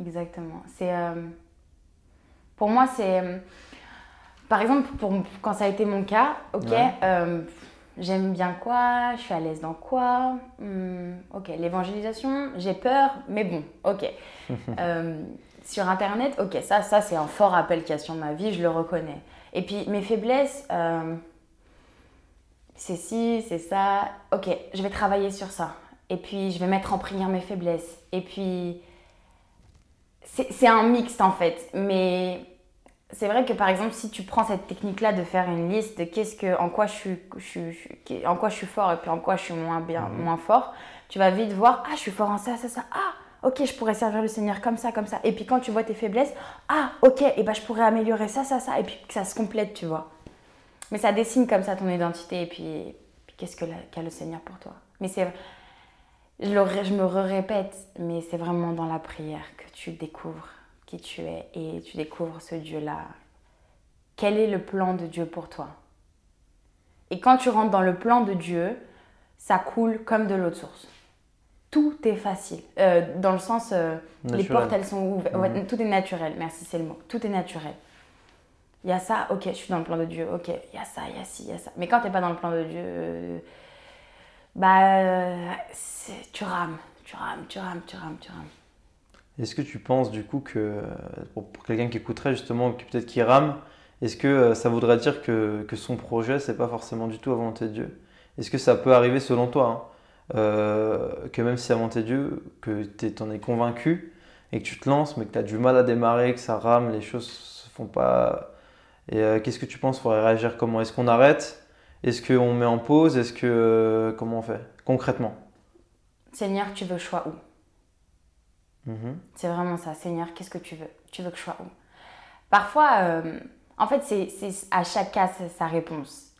Speaker 1: Exactement. C'est euh, pour moi c'est euh, par exemple pour quand ça a été mon cas, ok,
Speaker 2: Ouais.
Speaker 1: J'aime bien quoi, je suis à l'aise dans quoi, Hmm, ok, l'évangélisation, j'ai peur, mais bon, ok. Euh, sur internet, ok, ça ça c'est un fort appel qu'il y a sur ma vie, je le reconnais. Et puis mes faiblesses, euh, c'est ci, c'est ça, ok, je vais travailler sur ça. Et puis je vais mettre en prière mes faiblesses. Et puis c'est c'est un mixte en fait, mais c'est vrai que par exemple, si tu prends cette technique-là de faire une liste de qu'est-ce que, en quoi je suis, je, je en quoi je suis fort et puis en quoi je suis moins bien,
Speaker 2: Mhm.
Speaker 1: moins fort, tu vas vite voir, ah, je suis fort en ça, ça, ça, ah, ok, je pourrais servir le Seigneur comme ça, comme ça. Et puis quand tu vois tes faiblesses, ah, ok, et ben je pourrais améliorer ça, ça, ça, et puis que ça se complète, tu vois. Mais ça dessine comme ça ton identité et puis, puis qu'est-ce que qu'a le Seigneur pour toi. Mais c'est, je, le je me répète, mais c'est vraiment dans la prière que tu découvres qui tu es et tu découvres ce Dieu-là. Quel est le plan de Dieu pour toi? Et quand tu rentres dans le plan de Dieu, ça coule comme de l'eau de source. Tout est facile. Euh, dans le sens, euh, les portes, elles sont ouvertes. Ouais,
Speaker 2: Mhm.
Speaker 1: tout est naturel, merci, c'est le mot. Tout est naturel. Il y a ça, ok, je suis dans le plan de Dieu, ok, il y a ça, il y a ci, il y a ça. Mais quand tu n'es pas dans le plan de Dieu, euh, bah, tu rames, tu rames, tu rames, tu rames, tu rames.
Speaker 2: Est-ce que tu penses du coup que, pour, pour quelqu'un qui écouterait justement, qui peut-être qui rame, est-ce que euh, ça voudrait dire que, son projet, c'est pas forcément du tout la volonté de Dieu? Est-ce que ça peut arriver selon toi hein, euh, que même si c'est la volonté de Dieu, que tu en es convaincu et que tu te lances, mais que tu as du mal à démarrer, que ça rame, les choses se font pas. Et euh, qu'est-ce que tu penses faudrait réagir? Comment Est-ce qu'on arrête? Est-ce qu'on met en pause? Est-ce que. comment on fait Concrètement?
Speaker 1: Seigneur, tu veux que je
Speaker 2: Mhm.
Speaker 1: C'est vraiment ça. Seigneur, qu'est-ce que tu veux? Tu veux que je sois où? Parfois, euh, en fait, c'est à chaque cas sa, réponse.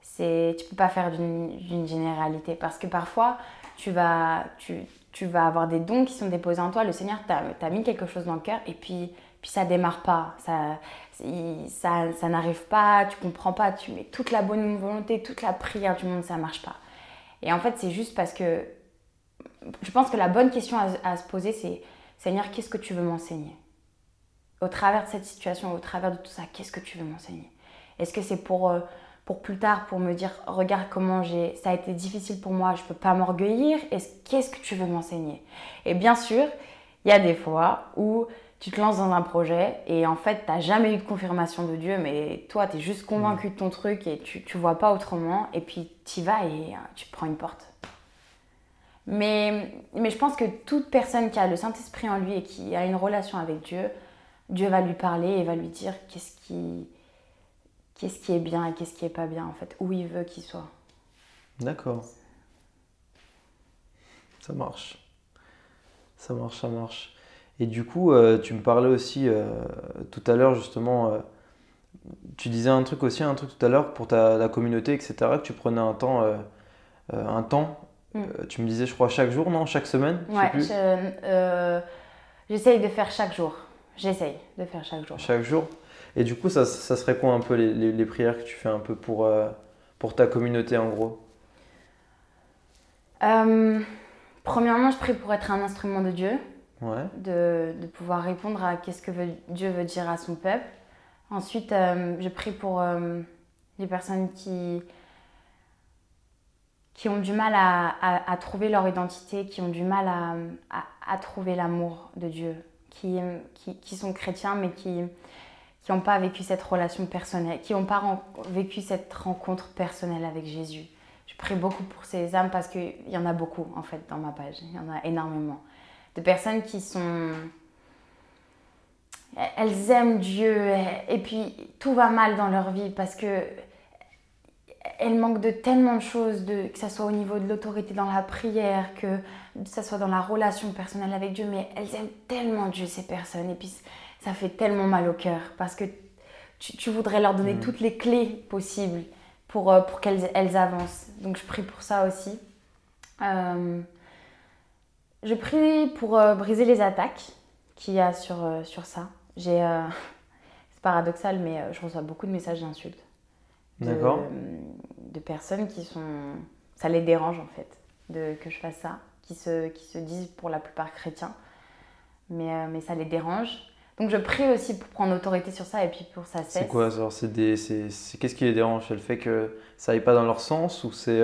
Speaker 1: C'est, tu peux pas faire d'une d'une généralité parce que parfois, tu vas, tu, tu vas avoir des dons qui sont déposés en toi. Le Seigneur t'a mis quelque chose dans le cœur et puis, puis ça démarre pas. Ça, ça, ça n'arrive pas, tu comprends pas, tu mets toute la bonne volonté, toute la prière du monde, ça marche pas. Et en fait, c'est juste parce que je pense que la bonne question à, se poser, c'est Seigneur, qu'est-ce que tu veux m'enseigner? Au travers de cette situation, au travers de tout ça, qu'est-ce que tu veux m'enseigner? Est-ce que c'est pour, euh, pour plus tard, pour me dire, regarde comment j'ai, ça a été difficile pour moi, je peux pas m'orgueillir Qu'est-ce que tu veux m'enseigner? Et bien sûr, il y a des fois où tu te lances dans un projet et en fait, tu n'as jamais eu de confirmation de Dieu, mais toi, tu es juste convaincu de ton truc et tu ne vois pas autrement. Et puis, tu y vas et euh, tu prends une porte. Mais, mais je pense que toute personne qui a le Saint-Esprit en lui et qui a une relation avec Dieu, Dieu va lui parler et va lui dire qu'est-ce qui, qu'est-ce qui est bien et qu'est-ce qui est pas bien, en fait, où il veut qu'il soit.
Speaker 2: D'accord. Ça marche. Ça marche, ça marche. Et du coup, euh, tu me parlais aussi euh, tout à l'heure, justement, euh, tu disais un truc aussi, un truc tout à l'heure pour ta la communauté, etc., que tu prenais un temps, un temps mm. tu me disais, je crois, chaque jour, non Chaque semaine
Speaker 1: Ouais, j'essaye de faire chaque jour. J'essaye de faire chaque jour.
Speaker 2: Chaque jour Et du coup, ça, ça serait quoi un peu les, les, les, prières que tu fais un peu pour, pour ta communauté, en gros?
Speaker 1: Premièrement, je prie pour être un instrument de Dieu de, de, pouvoir répondre à qu'est-ce que Dieu veut dire à son peuple. Ensuite, euh, je prie pour euh, les personnes qui, qui ont du mal à, trouver leur identité, qui ont du mal à, trouver l'amour de Dieu, qui, sont chrétiens mais qui n'ont pas vécu cette relation personnelle, qui n'ont pas vécu cette rencontre personnelle avec Jésus. Je prie beaucoup pour ces âmes parce qu'il y en a beaucoup en fait dans ma page, il y en a énormément de personnes qui sont... Elles aiment Dieu et puis tout va mal dans leur vie parce que elles manquent de tellement de choses, de, que ce soit au niveau de l'autorité dans la prière, que ce soit dans la relation personnelle avec Dieu, mais elles aiment tellement Dieu, ces personnes, et puis ça fait tellement mal au cœur, parce que tu, voudrais leur donner mm. toutes les clés possibles pour, euh, pour qu'elles elles avancent. Donc je prie pour ça aussi. Euh, je prie pour euh, briser les attaques qu'il y a sur, sur ça. J'ai, c'est paradoxal, mais je reçois beaucoup de messages d'insultes.
Speaker 2: D'accord.
Speaker 1: De, personnes qui sont. Ça les dérange en fait de, que je fasse ça, qui se, qui se disent pour la plupart chrétiens, mais, mais ça les dérange. Donc je prie aussi pour prendre autorité sur ça et puis pour ça cesse.
Speaker 2: C'est quoi c'est des, c'est, Qu'est-ce qui les dérange? C'est le fait que ça aille pas dans leur sens ou c'est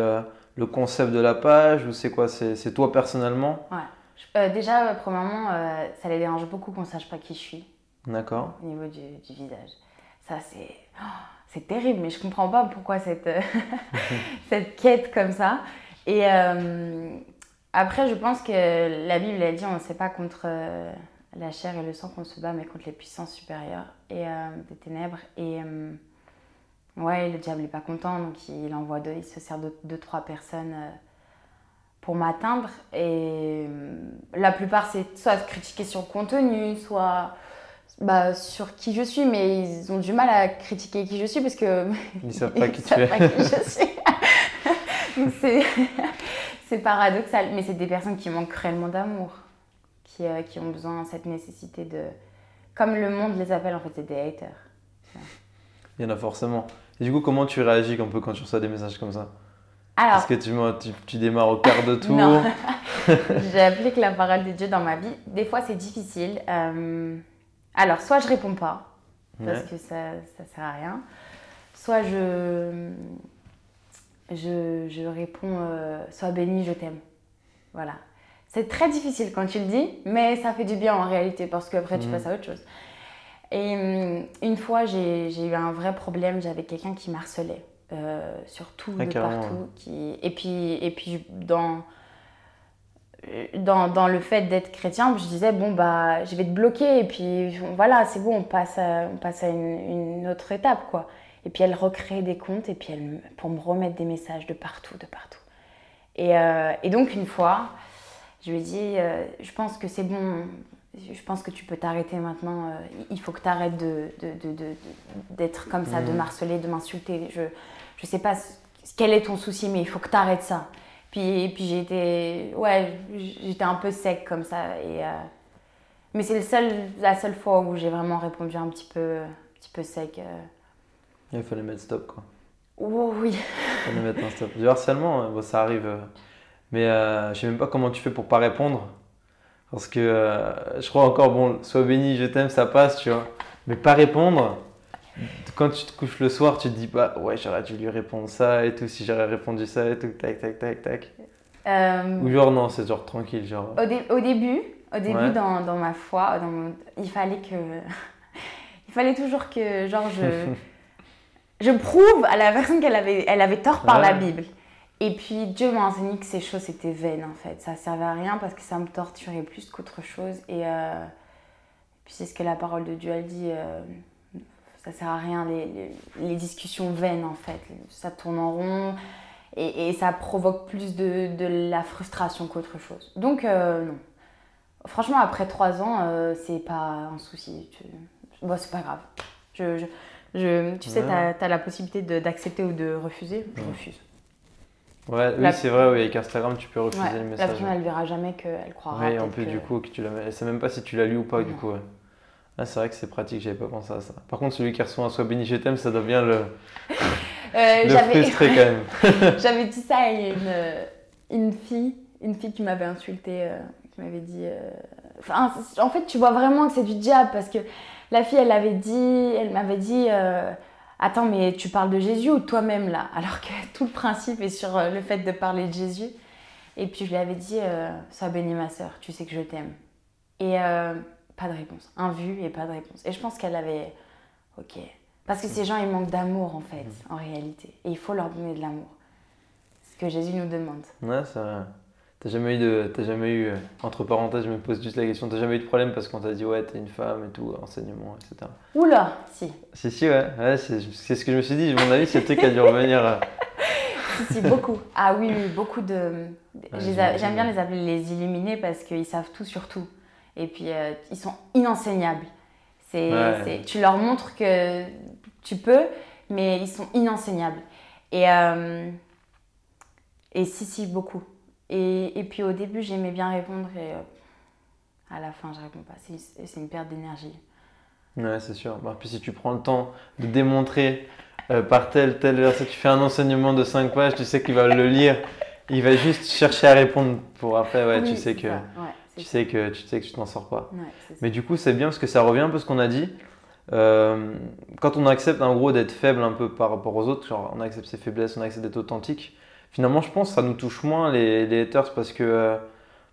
Speaker 2: le concept de la page ou c'est quoi? C'est, toi personnellement?
Speaker 1: Ouais. Euh, déjà, euh, premièrement, euh, ça les dérange beaucoup qu'on sache pas qui je suis.
Speaker 2: D'accord.
Speaker 1: Au niveau du, visage. Ça, c'est. Oh, c'est terrible, mais je comprends pas pourquoi cette, cette quête comme ça. Et après, je pense que la Bible a dit on ne sait pas contre la chair et le sang qu'on se bat, mais contre les puissances supérieures et des ténèbres. Et Ouais, le diable n'est pas content, donc il envoie il se sert de deux, trois personnes euh, pour m'atteindre. Et euh, la plupart, c'est soit critiquer sur le contenu, soit bah, sur qui je suis, mais ils ont du mal à critiquer qui je suis parce que.
Speaker 2: Ils ne savent pas qui tu es. Pas qui je
Speaker 1: suis. c'est paradoxal, mais c'est des personnes qui manquent réellement d'amour, qui, euh, qui ont besoin de cette nécessité de. Comme le monde les appelle, en fait, c'est des haters.
Speaker 2: Il y en a forcément. Et du coup, comment tu réagis un peu quand tu reçois des messages comme ça? Alors, Est-ce que tu, tu, démarres au quart de tour?
Speaker 1: Non. J'applique la parole de Dieu dans ma vie. Des fois, c'est difficile. Euh, alors, soit je réponds pas, parce que ça ne sert à rien. Soit je, je, je réponds euh, Sois béni, je t'aime. Voilà. C'est très difficile quand tu le dis, mais ça fait du bien en réalité, parce qu'après, tu mhm. passes à autre chose. Et hum, une fois, j'ai eu un vrai problème. J'avais quelqu'un qui m'harcelait euh, sur tout, ah, de partout. Qui... Et puis, et puis dans, dans, dans le fait d'être chrétien, je disais, bon, bah, je vais te bloquer. Et puis voilà, c'est bon, on passe à, on passe à une, une, autre étape, quoi. Et puis elle recréait des comptes et puis elle, pour me remettre des messages de partout, de partout. Et, euh, et donc une fois, je lui ai dit, euh, je pense que c'est bon, je pense que tu peux t'arrêter maintenant. Euh, il faut que tu arrêtes d'être comme ça, de mmh. marceler, de m'insulter. Je ne sais pas quel est ton souci, mais il faut que tu arrêtes ça. Puis, puis été, ouais, j'étais un peu sec comme ça. Et, euh, mais c'est seul, la seule fois où j'ai vraiment répondu un petit peu, un petit peu sec. euh.
Speaker 2: Il fallait mettre stop quoi.
Speaker 1: Oh, oui.
Speaker 2: Il fallait mettre un stop. Du harcèlement, euh, bon, ça arrive. euh, Mais euh, je sais même pas comment tu fais pour pas répondre. Parce que je crois encore, bon, sois béni, je t'aime, ça passe, tu vois. Mais pas répondre, quand tu te couches le soir, tu te dis pas, ouais, j'aurais dû lui répondre ça et tout, si j'aurais répondu ça et tout, tac, tac, tac, tac.
Speaker 1: Euh,
Speaker 2: Ou genre, non, c'est genre tranquille, genre.
Speaker 1: Au, dé- au début, au début
Speaker 2: Ouais.
Speaker 1: dans, dans ma foi, dans mon- il fallait que. il fallait toujours que, genre, je. je prouve à la personne qu'elle avait, elle avait tort par
Speaker 2: Ouais.
Speaker 1: la Bible. Et puis Dieu m'a enseigné que ces choses étaient vaines en fait. Ça servait à rien parce que ça me torturait plus qu'autre chose. Et euh, puis c'est ce que la parole de Dieu elle dit. euh, ça sert à rien les, les- les discussions vaines en fait. Ça tourne en rond et, et ça provoque plus de, de la frustration qu'autre chose. Donc euh, non. Franchement après trois ans euh, c'est pas un souci. Tu- Bon, c'est pas grave. Je, je- je- tu sais,
Speaker 2: Ouais.
Speaker 1: tu as, la possibilité d'accepter ou de refuser. Je
Speaker 2: Ouais.
Speaker 1: refuse.
Speaker 2: Ouais,
Speaker 1: La-
Speaker 2: oui, c'est vrai, oui, avec Instagram, tu peux refuser
Speaker 1: Ouais,
Speaker 2: le
Speaker 1: la
Speaker 2: message.
Speaker 1: personne, elle verra jamais qu'elle croira.
Speaker 2: Oui, en plus,
Speaker 1: que-
Speaker 2: du coup, que tu elle sait même pas si tu l'as lu ou pas, du coup. Ah, c'est vrai que c'est pratique, j'avais pas pensé à ça. Par contre, celui qui reçoit un Sois béni, je t'aime, ça doit bien le,
Speaker 1: Euh,
Speaker 2: le frustrer quand même.
Speaker 1: j'avais dit ça à une, euh, une fille, une fille qui m'avait insultée, euh, qui m'avait dit. euh, Enfin, en fait, tu vois vraiment que c'est du diable parce que la fille, elle avait dit, elle m'avait dit. Attends, mais tu parles de Jésus ou toi-même là? Alors que tout le principe est sur le fait de parler de Jésus. Et puis je lui avais dit Sois bénie, ma soeur, tu sais que je t'aime. Et pas de réponse. Un vu et pas de réponse. Et je pense qu'elle avait. Ok. Parce que ces gens, ils manquent d'amour en fait, en réalité. Et il faut leur donner de l'amour. Ce que Jésus nous demande.
Speaker 2: Ouais, c'est vrai. T'as jamais eu de. Jamais eu. euh, Entre parenthèses, je me pose juste la question. T'as jamais eu de problème parce qu'on t'a dit, ouais, t'es une femme et tout, enseignement, etc.
Speaker 1: Oula, si.
Speaker 2: Si, si, ouais. ouais c'est c'est ce que je me suis dit. À mon avis, c'est le truc qui a dû revenir. euh.
Speaker 1: Si, si, beaucoup. Ah oui, oui, beaucoup de. J'aime bien les appeler les illuminés parce qu'ils savent tout sur tout. Et puis, euh, ils sont inenseignables. C'est,
Speaker 2: Ouais.
Speaker 1: tu leur montres que tu peux, mais ils sont inenseignables. Et, euh, et si, si, beaucoup. Et, et puis au début, j'aimais bien répondre et euh, à la fin, je réponds pas. C'est, c'est une perte d'énergie.
Speaker 2: Ouais, c'est sûr. Bah, puis si tu prends le temps de démontrer par tel, tel verset, tu fais un enseignement de 5 pages, tu sais qu'il va le lire. Il va juste chercher à répondre pour après, ouais,
Speaker 1: Oui,
Speaker 2: tu sais que.
Speaker 1: ça. Ouais, c'est
Speaker 2: Tu sais que tu sais que tu t'en sors pas.
Speaker 1: Ouais.
Speaker 2: Mais du coup, c'est bien parce que ça revient un peu à ce qu'on a dit. Euh, quand on accepte en gros d'être faible un peu par rapport aux autres, genre on accepte ses faiblesses, on accepte d'être authentique, finalement je pense que ça nous touche moins les, les haters parce que, euh,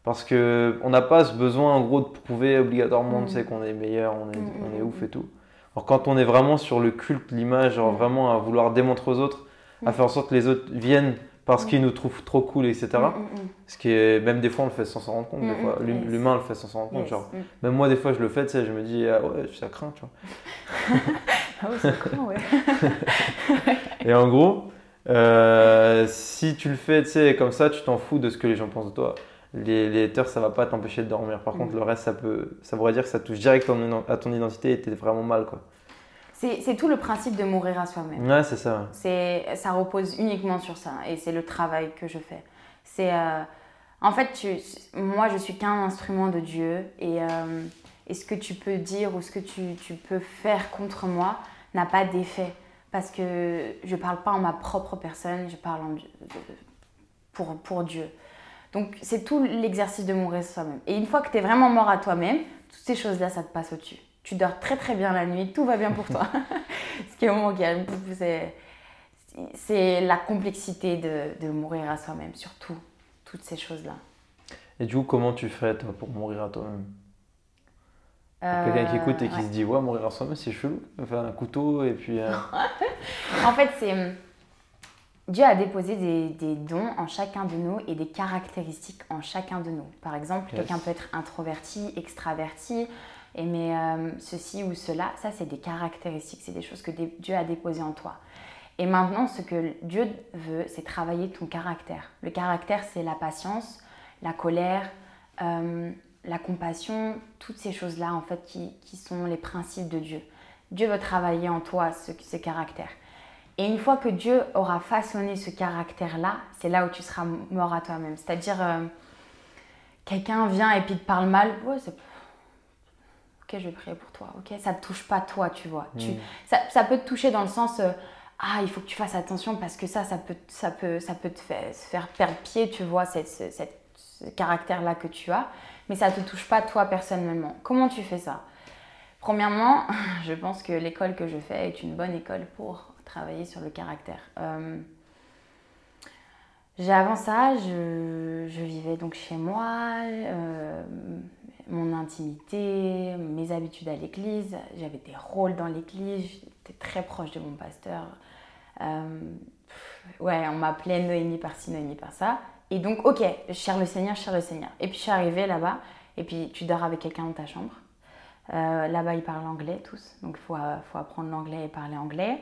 Speaker 2: parce que on n'a pas ce besoin en gros de prouver obligatoirement
Speaker 1: Mm.
Speaker 2: tu sais, qu'on est meilleur, on est,
Speaker 1: Mm,
Speaker 2: on est
Speaker 1: mm,
Speaker 2: ouf et tout. Alors quand on est vraiment sur le culte, l'image, genre
Speaker 1: Mm.
Speaker 2: vraiment à vouloir démontrer aux autres, à
Speaker 1: Mm.
Speaker 2: faire en sorte que les autres viennent parce
Speaker 1: Mm.
Speaker 2: qu'ils nous trouvent trop cool, etc.
Speaker 1: Mm, mm.
Speaker 2: Ce qui est, même des fois on le fait sans s'en rendre compte, des fois. L'humain le fait sans s'en rendre compte,
Speaker 1: Yes.
Speaker 2: genre. Même moi, des fois, je le fais, tu sais, je me dis, ah ouais, ça craint, tu vois.
Speaker 1: Ah ouais.
Speaker 2: Et en gros, euh, si tu le fais, tu sais, comme ça, tu t'en fous de ce que les gens pensent de toi. Les, les haters, ça va pas t'empêcher de dormir. Par contre, le reste, ça peut, ça voudrait dire que ça touche direct à ton identité et t'es vraiment mal, quoi.
Speaker 1: C'est tout le principe de mourir à soi-même.
Speaker 2: Ouais, c'est ça.
Speaker 1: ça repose uniquement sur ça et c'est le travail que je fais. C'est, euh, en fait, tu, moi, je suis qu'un instrument de Dieu et, euh, et ce que tu peux dire ou ce que tu, tu peux faire contre moi n'a pas d'effet parce que je parle pas en ma propre personne, je parle en, pour, pour Dieu. Donc, c'est tout l'exercice de mourir à soi-même. Et une fois que tu es vraiment mort à toi-même, toutes ces choses-là, ça te passe au-dessus. Tu dors très très bien la nuit, tout va bien pour toi. ce qui est vraiment calme. C'est, c'est la complexité de, de mourir à soi-même, surtout toutes ces choses-là.
Speaker 2: Et du coup, comment tu ferais, toi, pour mourir à toi-même?
Speaker 1: Euh,
Speaker 2: Quelqu'un qui écoute et qui
Speaker 1: ouais.
Speaker 2: se dit, ouais, mourir à soi-même, c'est chelou. Enfin, un couteau et puis. euh,
Speaker 1: En fait, c'est Dieu a déposé des, des dons en chacun de nous et des caractéristiques en chacun de nous. Par exemple,
Speaker 2: Yes.
Speaker 1: quelqu'un peut être introverti, extraverti, aimer euh, ceci ou cela. Ça, c'est des caractéristiques, c'est des choses que Dieu a déposées en toi. Et maintenant, ce que Dieu veut, c'est travailler ton caractère. Le caractère, c'est la patience, la colère, euh, la compassion, toutes ces choses-là, en fait, qui, qui sont les principes de Dieu. Dieu veut travailler en toi ce, ce caractère. Et une fois que Dieu aura façonné ce caractère-là, c'est là où tu seras mort à toi-même. C'est-à-dire, euh, quelqu'un vient et puis te parle mal, ok, je vais prier pour toi, ok, ça te touche pas toi, tu vois. Tu, ça, ça, peut te toucher dans le sens, euh, ah, il faut que tu fasses attention parce que ça, ça peut, ça peut, ça peut te faire, faire perdre pied, tu vois, cette, cette, ce caractère-là que tu as, mais ça te touche pas toi personnellement. Comment tu fais ça? Premièrement, je pense que l'école que je fais est une bonne école pour travailler sur le caractère. Euh, avant ça, je, je, vivais donc chez moi, euh, mon intimité, mes habitudes à l'église. J'avais des rôles dans l'église, j'étais très proche de mon pasteur. Euh, ouais, on m'appelait Noémie par-ci, Noémie par-ça. Et donc, ok, je cherche le Seigneur, je cherche le Seigneur. Et puis je suis arrivée là-bas, et puis tu dors avec quelqu'un dans ta chambre. Euh, là-bas, ils parlent anglais tous, donc il faut, faut, apprendre l'anglais et parler anglais.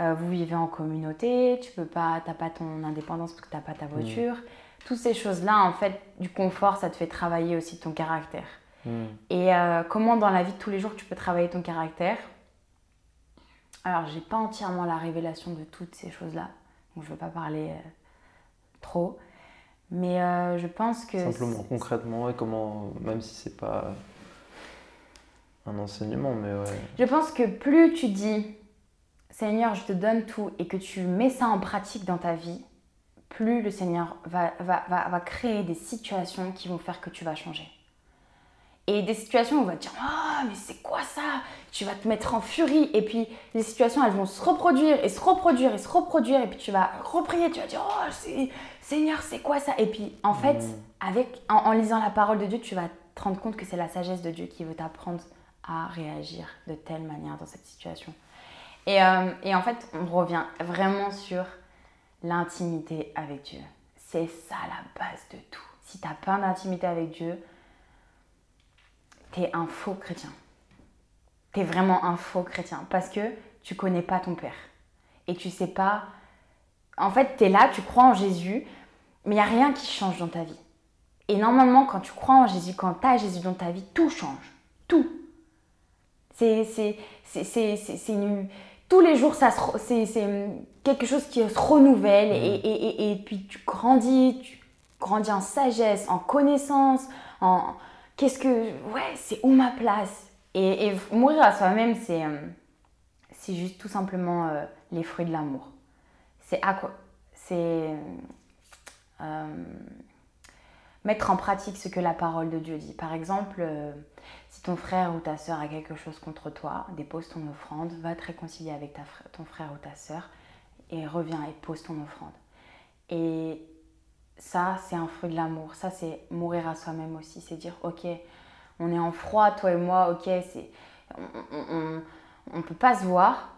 Speaker 1: Euh, vous vivez en communauté, tu peux pas, t'as pas ton indépendance parce que tu n'as pas ta mm. voiture. Toutes ces choses-là, en fait, du confort, ça te fait travailler aussi ton caractère. Mm. Et euh, comment dans la vie de tous les jours tu peux travailler ton caractère? Alors, j'ai pas entièrement la révélation de toutes ces choses-là, donc je vais pas parler trop. Mais je pense que.
Speaker 2: Simplement, concrètement, et comment, même si c'est pas un enseignement, mais ouais.
Speaker 1: Je pense que plus tu dis Seigneur, je te donne tout et que tu mets ça en pratique dans ta vie, plus le Seigneur va, va, va, va créer des situations qui vont faire que tu vas changer. Et des situations où on va te dire Ah, mais c'est quoi ça? Tu vas te mettre en furie. Et puis les situations, elles vont se reproduire et se reproduire et se reproduire. Et puis tu vas reprier, tu vas dire Oh, Seigneur, c'est quoi ça? Et puis en fait, mm. avec, en lisant la parole de Dieu, tu vas te rendre compte que c'est la sagesse de Dieu qui veut t'apprendre à réagir de telle manière dans cette situation. Et, euh, et en fait, on revient vraiment sur l'intimité avec Dieu. C'est ça la base de tout. Si tu n'as pas d'intimité avec Dieu, tu es un faux chrétien. Tu es vraiment un faux chrétien parce que tu connais pas ton Père. Et tu sais pas. En fait, tu es là, tu crois en Jésus, mais il n'y a rien qui change dans ta vie. Et normalement, quand tu crois en Jésus, quand tu as Jésus dans ta vie, tout change. Tout. C'est une tous les jours, c'est quelque chose qui se renouvelle et, mm. et, et, puis tu grandis, tu grandis en sagesse, en connaissance, en qu'est-ce que, ouais, c'est où ma place? Et, mourir à soi-même, c'est euh, c'est juste tout simplement euh, les fruits de l'amour. C'est à quoi C'est euh, mettre en pratique ce que la parole de Dieu dit. Par exemple, si ton frère ou ta soeur a quelque chose contre toi, dépose ton offrande, va te réconcilier avec ton frère ou ta soeur et reviens et pose ton offrande. Et ça, c'est un fruit de l'amour. Ça, c'est mourir à soi-même aussi. C'est dire, ok, on est en froid, toi et moi, ok, c'est, on ne peut pas se voir,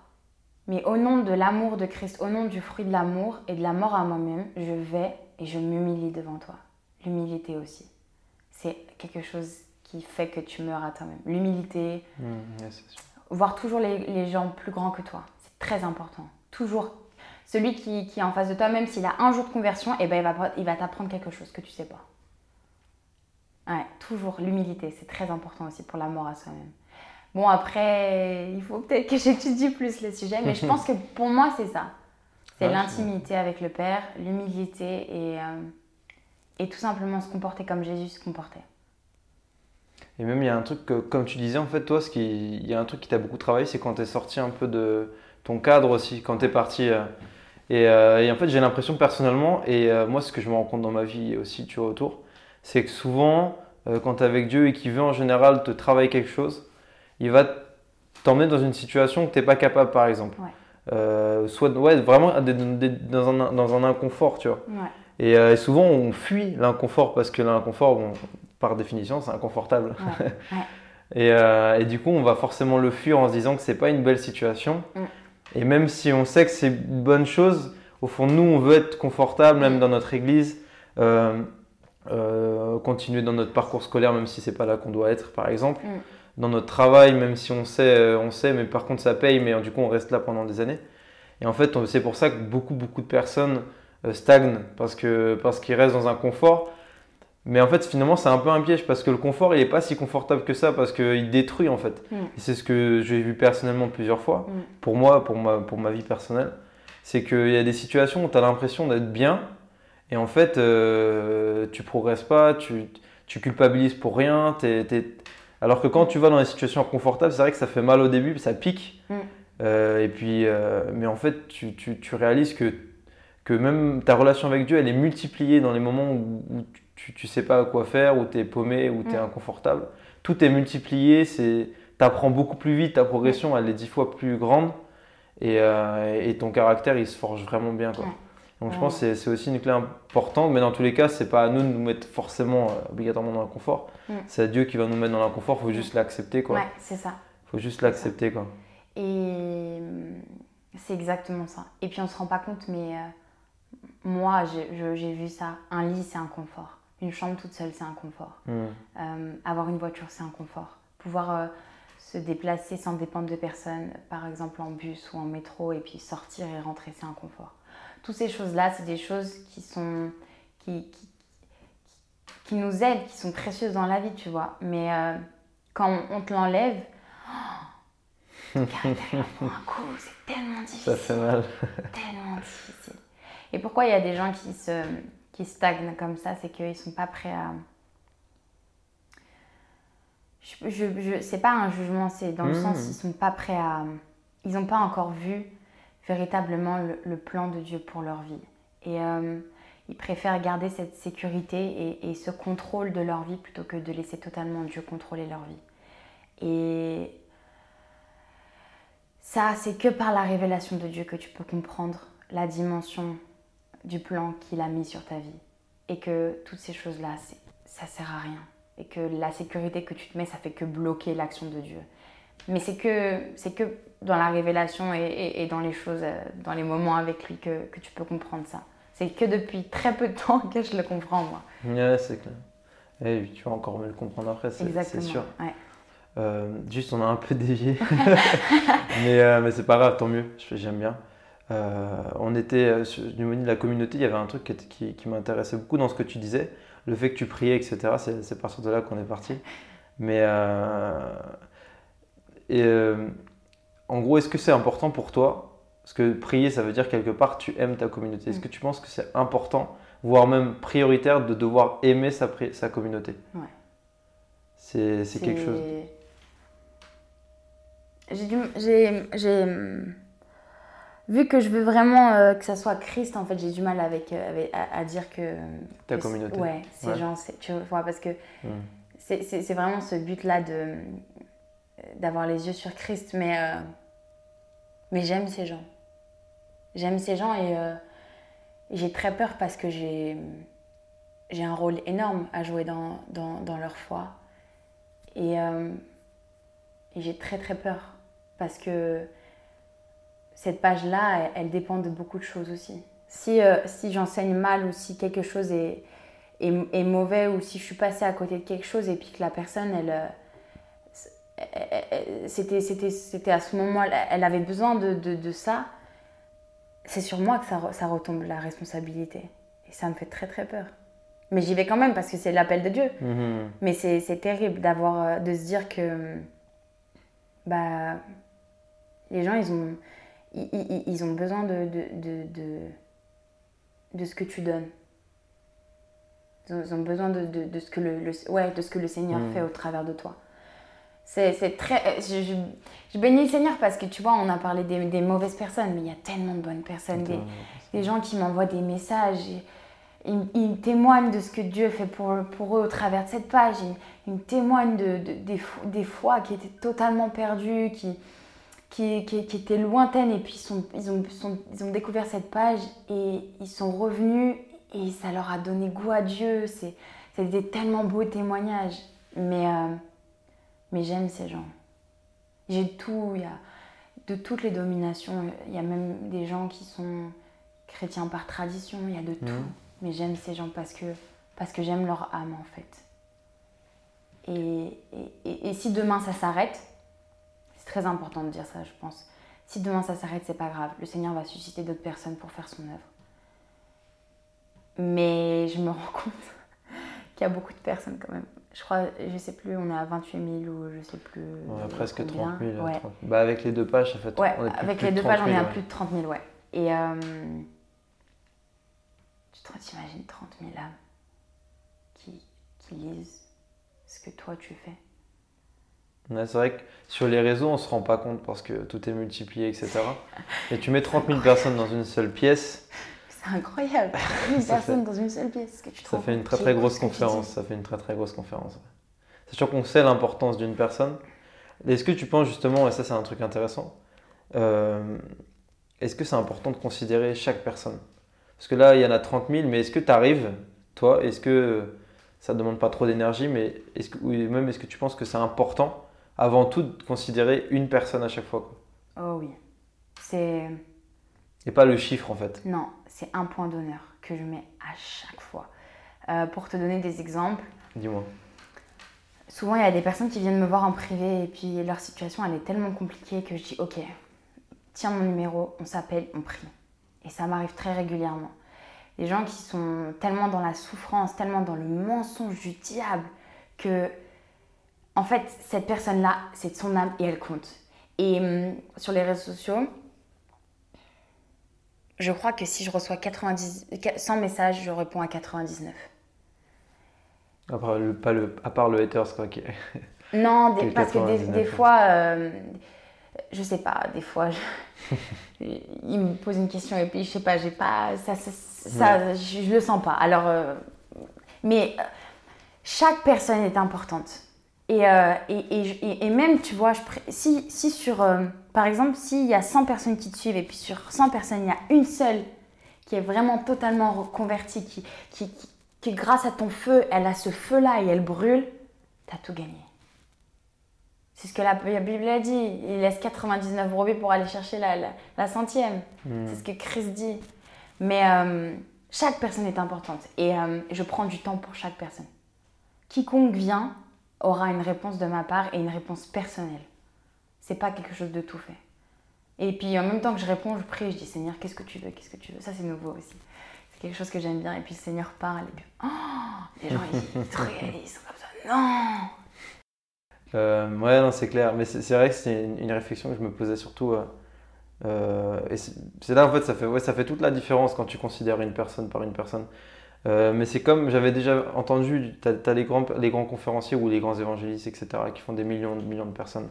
Speaker 1: mais au nom de l'amour de Christ, au nom du fruit de l'amour et de la mort à moi-même, je vais et je m'humilie devant toi. L'humilité aussi. C'est quelque chose qui fait que tu meurs à toi-même. L'humilité, mmh, voir toujours les, gens plus grands que toi, c'est très important. Toujours. Celui qui, qui, est en face de toi, même s'il a un jour de conversion, et eh ben il va, il va t'apprendre quelque chose que tu sais pas. Ouais, toujours l'humilité, c'est très important aussi pour la mort à soi-même. Bon, après, il faut peut-être que j'étudie plus le sujet, mais je pense que pour moi, c'est ça. C'est l'intimité avec le Père, l'humilité et, euh, et tout simplement se comporter comme Jésus se comportait.
Speaker 2: Et même, il y a un truc, que, comme tu disais, en fait, toi, ce qui, il y a un truc qui t'a beaucoup travaillé, c'est quand tu es sorti un peu de ton cadre aussi, quand tu es parti. Euh, euh, et, en fait, j'ai l'impression personnellement, et euh, moi, ce que je me rends compte dans ma vie aussi, tu vois, autour, c'est que souvent, quand tu es avec Dieu et qu'il veut en général te travailler quelque chose, il va t'emmener dans une situation que tu n'es pas capable, par exemple. soit ouais, vraiment dans un, dans un inconfort, tu vois. Et, souvent, on fuit l'inconfort parce que l'inconfort, bon, par définition, c'est inconfortable. Euh, et, du coup, on va forcément le fuir en se disant que c'est pas une belle situation. Mm. Et même si on sait que c'est une bonne chose, au fond, nous, on veut être confortable, même dans notre église, euh, euh, continuer dans notre parcours scolaire, même si c'est pas là qu'on doit être, par exemple. Mm. Dans notre travail, même si on sait, on sait, mais par contre ça paye, mais du coup on reste là pendant des années. Et en fait, c'est pour ça que beaucoup, beaucoup de personnes stagnent parce parce qu'ils restent dans un confort mais en fait, finalement, c'est un peu un piège parce que le confort, il n'est pas si confortable que ça parce qu'il détruit en fait. Mm. c'est ce que j'ai vu personnellement plusieurs fois, mm. pour moi, pour ma, pour ma vie personnelle. C'est qu'il y a des situations où tu as l'impression d'être bien et en fait, euh, tu progresses pas, tu, tu culpabilises pour rien. Alors que quand tu vas dans des situations inconfortables, c'est vrai que ça fait mal au début, ça pique. Mm. Euh, et puis, euh, mais en fait, tu, tu, tu, réalises que, que même ta relation avec Dieu, elle est multipliée dans les moments où, tu, tu sais pas quoi faire, où tu es paumé, où tu es mm. inconfortable. Tout est multiplié, tu apprends beaucoup plus vite, ta progression, elle est dix fois plus grande. Et, et, ton caractère, il se forge vraiment bien. Quoi. Donc je pense que c'est aussi une clé importante, mais dans tous les cas, c'est pas à nous de nous mettre forcément euh, obligatoirement dans l'inconfort. Mm. C'est à Dieu qui va nous mettre dans l'inconfort, il faut juste l'accepter. quoi.
Speaker 1: Ouais, c'est ça.
Speaker 2: Il faut juste l'accepter. quoi.
Speaker 1: Et mm, c'est exactement ça. Et puis on se rend pas compte, mais euh, moi, j'ai vu ça. Un lit, c'est un confort. Une chambre toute seule, c'est un confort. Mm. Euh, avoir une voiture, c'est un confort. Pouvoir se déplacer sans dépendre de personne, par exemple en bus ou en métro, et puis sortir et rentrer, c'est un confort toutes ces choses-là, c'est des choses qui sont. Qui, qui, nous aident, qui sont précieuses dans la vie, tu vois. Mais euh, quand on, te l'enlève, oh, un coup, c'est tellement difficile.
Speaker 2: Ça fait mal.
Speaker 1: tellement difficile. Et pourquoi il y a des gens qui, se, qui stagnent comme ça C'est qu'ils ne sont pas prêts à. Je, je, c'est pas un jugement, c'est dans le mmh. sens ils sont pas prêts à. Ils n'ont pas encore vu véritablement le, plan de Dieu pour leur vie. Et euh, ils préfèrent garder cette sécurité et, ce contrôle de leur vie plutôt que de laisser totalement Dieu contrôler leur vie. Et ça, c'est que par la révélation de Dieu que tu peux comprendre la dimension du plan qu'il a mis sur ta vie. Et que toutes ces choses-là, ça sert à rien. Et que la sécurité que tu te mets, ça fait que bloquer l'action de Dieu. Mais c'est que, c'est que dans la révélation et, et, dans les choses, euh, dans les moments avec lui que, que, tu peux comprendre ça. C'est que depuis très peu de temps que je le comprends, moi.
Speaker 2: Ouais, c'est clair. Et tu vas encore mieux le comprendre après, c'est sûr. Ouais. Euh, juste, on a un peu dévié. mais, euh, mais c'est pas grave, tant mieux, j'aime bien. On était, du niveau de la communauté, il y avait un truc qui, qui, m'intéressait beaucoup dans ce que tu disais. Le fait que tu priais, etc., c'est partir de là qu'on est parti. Mais et euh, en gros, est-ce que c'est important pour toi? Parce que prier, ça veut dire quelque part tu aimes ta communauté. Est-ce mm. que tu penses que c'est important, voire même prioritaire, de devoir aimer sa, sa communauté?
Speaker 1: Ouais.
Speaker 2: C'est quelque chose.
Speaker 1: J'ai vu que je veux vraiment euh, que ça soit Christ, en fait, j'ai du mal avec, euh, à, dire que.
Speaker 2: Ta communauté.
Speaker 1: Ouais, ces gens, tu vois, parce que mm. c'est vraiment ce but-là de d'avoir les yeux sur Christ, mais, euh, mais j'aime ces gens. J'aime ces gens et j'ai très peur parce que j'ai, j'ai un rôle énorme à jouer dans, dans, dans leur foi. Et, et, j'ai très très peur parce que cette page-là, elle, dépend de beaucoup de choses aussi. Si, si j'enseigne mal ou si quelque chose est, est, est, mauvais ou si je suis passée à côté de quelque chose et puis que la personne, elle c'était à ce moment-là, elle avait besoin de, de, ça. C'est sur moi que ça, ça, retombe la responsabilité. Et ça me fait très très peur. Mais j'y vais quand même parce que c'est l'appel de Dieu. Mm-hmm. Mais c'est terrible d'avoir euh, de se dire que bah, les gens, ils ont, ils, ils ont besoin de, de, de, de, ce que tu donnes. Ils ont besoin de, de, ce, que le, ouais, de ce que le Seigneur mm. fait au travers de toi. C'est très. Euh, je, je, bénis le Seigneur parce que tu vois, on a parlé des, des mauvaises personnes, mais il y a tellement de bonnes personnes. Des, des gens qui m'envoient des messages. ils, ils, témoignent de ce que Dieu fait pour, pour eux au travers de cette page. Ils, témoignent de, des, des fois qui étaient totalement perdues, qui, qui, qui, étaient lointaines. Et puis ils, sont, ils, ont, ils ont découvert cette page et ils sont revenus et ça leur a donné goût à Dieu. C'est des tellement beaux témoignages. Mais. Euh, mais j'aime ces gens. J'ai tout, il y a de toutes les dominations, il y a même des gens qui sont chrétiens par tradition, il y a de tout. Mhm. Mais j'aime ces gens parce que, parce que j'aime leur âme en fait. Et, et, et, si demain ça s'arrête, c'est très important de dire ça, je pense. Si demain ça s'arrête, c'est pas grave. Le Seigneur va susciter d'autres personnes pour faire son œuvre. Mais je me rends compte qu'il y a beaucoup de personnes quand même je crois, je sais plus, on est à 28 000 ou je sais plus.
Speaker 2: On a presque 30 000. Bah, avec les deux pages, ça fait.
Speaker 1: Ouais, avec les deux pages, on est à plus de 30 000, ouais. Et euh, tu t'imagines 30 000 âmes qui, qui lisent ce que toi tu fais?
Speaker 2: C'est vrai que sur les réseaux, on se rend pas compte parce que tout est multiplié, etc. Et tu mets 30 000 personnes dans une seule pièce.
Speaker 1: C'est incroyable. 30 000 personnes dans une seule pièce. Que tu
Speaker 2: ça fait une très très grosse conférence. Ça fait une très très grosse conférence. C'est sûr qu'on sait l'importance d'une personne. Est-ce que tu penses justement, et ça c'est un truc intéressant, euh, est-ce que c'est important de considérer chaque personne? Parce que là, il y en a 30 000, mais est-ce que tu arrives, toi, est-ce que ça ne demande pas trop d'énergie, mais est-ce que, ou même est-ce que tu penses que c'est important, avant tout, de considérer une personne à chaque fois
Speaker 1: Oh oui. C'est.
Speaker 2: Et pas le chiffre en fait.
Speaker 1: Non, c'est un point d'honneur que je mets à chaque fois. Euh, pour te donner des exemples.
Speaker 2: Dis-moi.
Speaker 1: Souvent, il y a des personnes qui viennent me voir en privé et puis leur situation, elle est tellement compliquée que je dis Ok, tiens mon numéro, on s'appelle, on prie. Et ça m'arrive très régulièrement. Des gens qui sont tellement dans la souffrance, tellement dans le mensonge du diable que, en fait, cette personne-là, c'est de son âme et elle compte. Et hum, sur les réseaux sociaux, je crois que si je reçois 90, 100 messages, je réponds à 99.
Speaker 2: À part le, pas le, à part le haters, quoi.
Speaker 1: Non, parce que des, fois, euh, je sais pas, des fois, il me pose une question et puis je sais pas, j'ai pas, ça, ça, je, le sens pas. Alors, euh, mais euh, chaque personne est importante. Et, et, et, même, tu vois, je, si, si sur, par exemple, s'il y a 100 personnes qui te suivent et puis sur 100 personnes, il y a une seule qui est vraiment totalement reconvertie, qui, qui, qui, grâce à ton feu, elle a ce feu-là et elle brûle, tu as tout gagné. C'est ce que la, Bible a dit. Il laisse 99 brebis pour aller chercher la, la, centième. Hmm. C'est ce que Christ dit. Mais euh, chaque personne est importante. Et euh, je prends du temps pour chaque personne. Quiconque vient aura une réponse de ma part et une réponse personnelle. C'est pas quelque chose de tout fait. Et puis en même temps que je réponds, je prie, je dis Seigneur, qu'est-ce que tu veux Qu'est-ce que tu veux? Ça, c'est nouveau aussi quelque chose que j'aime bien. Et puis le Seigneur parle. Et puis, oh, les gens, ils, te réalisent comme ça. Non
Speaker 2: euh, Ouais, non, c'est clair. Mais c'est vrai que c'est une, réflexion que je me posais surtout. Euh, euh, et c'est là, en fait ça, fait, ouais, ça fait toute la différence quand tu considères une personne par une personne. Mais c'est comme j'avais déjà entendu, tu as, les, grands, les grands conférenciers ou les grands évangélistes, etc., qui font des millions, de millions de personnes.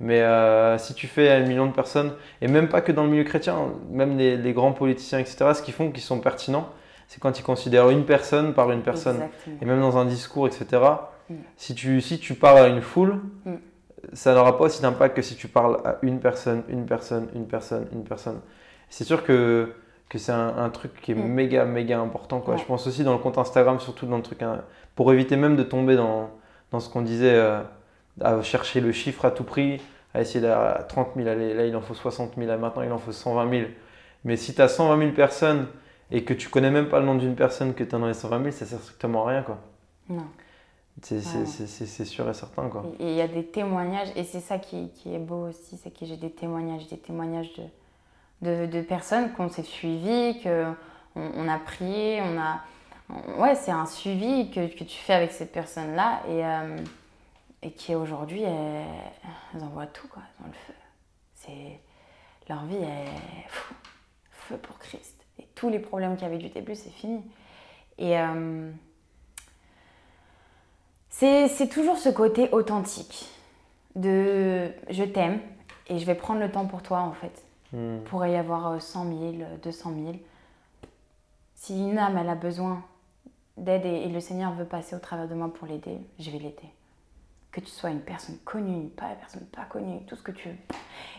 Speaker 2: Mais euh, si tu fais un million de personnes, et même pas que dans le milieu chrétien, même les, grands politiciens, etc., ce qu'ils font, qui sont pertinents, c'est quand ils considèrent une personne par une personne. Et même dans un discours, etc., mm. si, tu, si tu parles à une foule, mm. ça n'aura pas aussi d'impact que si tu parles à une personne, une personne, une personne, une personne. C'est sûr que, que c'est un, truc qui est mm. méga, méga important. Quoi. Je pense aussi dans le compte Instagram, surtout dans le truc, hein, pour éviter même de tomber dans, dans ce qu'on disait. Euh, à chercher le chiffre à tout prix, à essayer d'avoir 30 000, là il en faut 60 000, maintenant il en faut 120 000. Mais si tu as 120 000 personnes et que tu connais même pas le nom d'une personne que tu as dans les 120 000, ça sert strictement à rien. Quoi.
Speaker 1: Non.
Speaker 2: C'est sûr et certain. Quoi.
Speaker 1: Et il y a des témoignages, et c'est ça qui, qui, est beau aussi, c'est que j'ai des témoignages, des témoignages de, de, de personnes qu'on s'est suivies, qu'on on a prié, on a... Ouais, c'est un suivi que, que, tu fais avec cette personne-là. Et, euh, et qui aujourd'hui, elles, envoient tout quoi, dans le feu. C'est leur vie est feu pour Christ. Et tous les problèmes qu'il y avait du début, c'est fini. Et euh, c'est toujours ce côté authentique de je t'aime et je vais prendre le temps pour toi en fait. Hmm. Pourrait y avoir 100 000, 200 000. Si une âme elle a besoin d'aide et, et le Seigneur veut passer au travers de moi pour l'aider, je vais l'aider que tu sois une personne connue, pas une personne pas connue, tout ce que tu veux.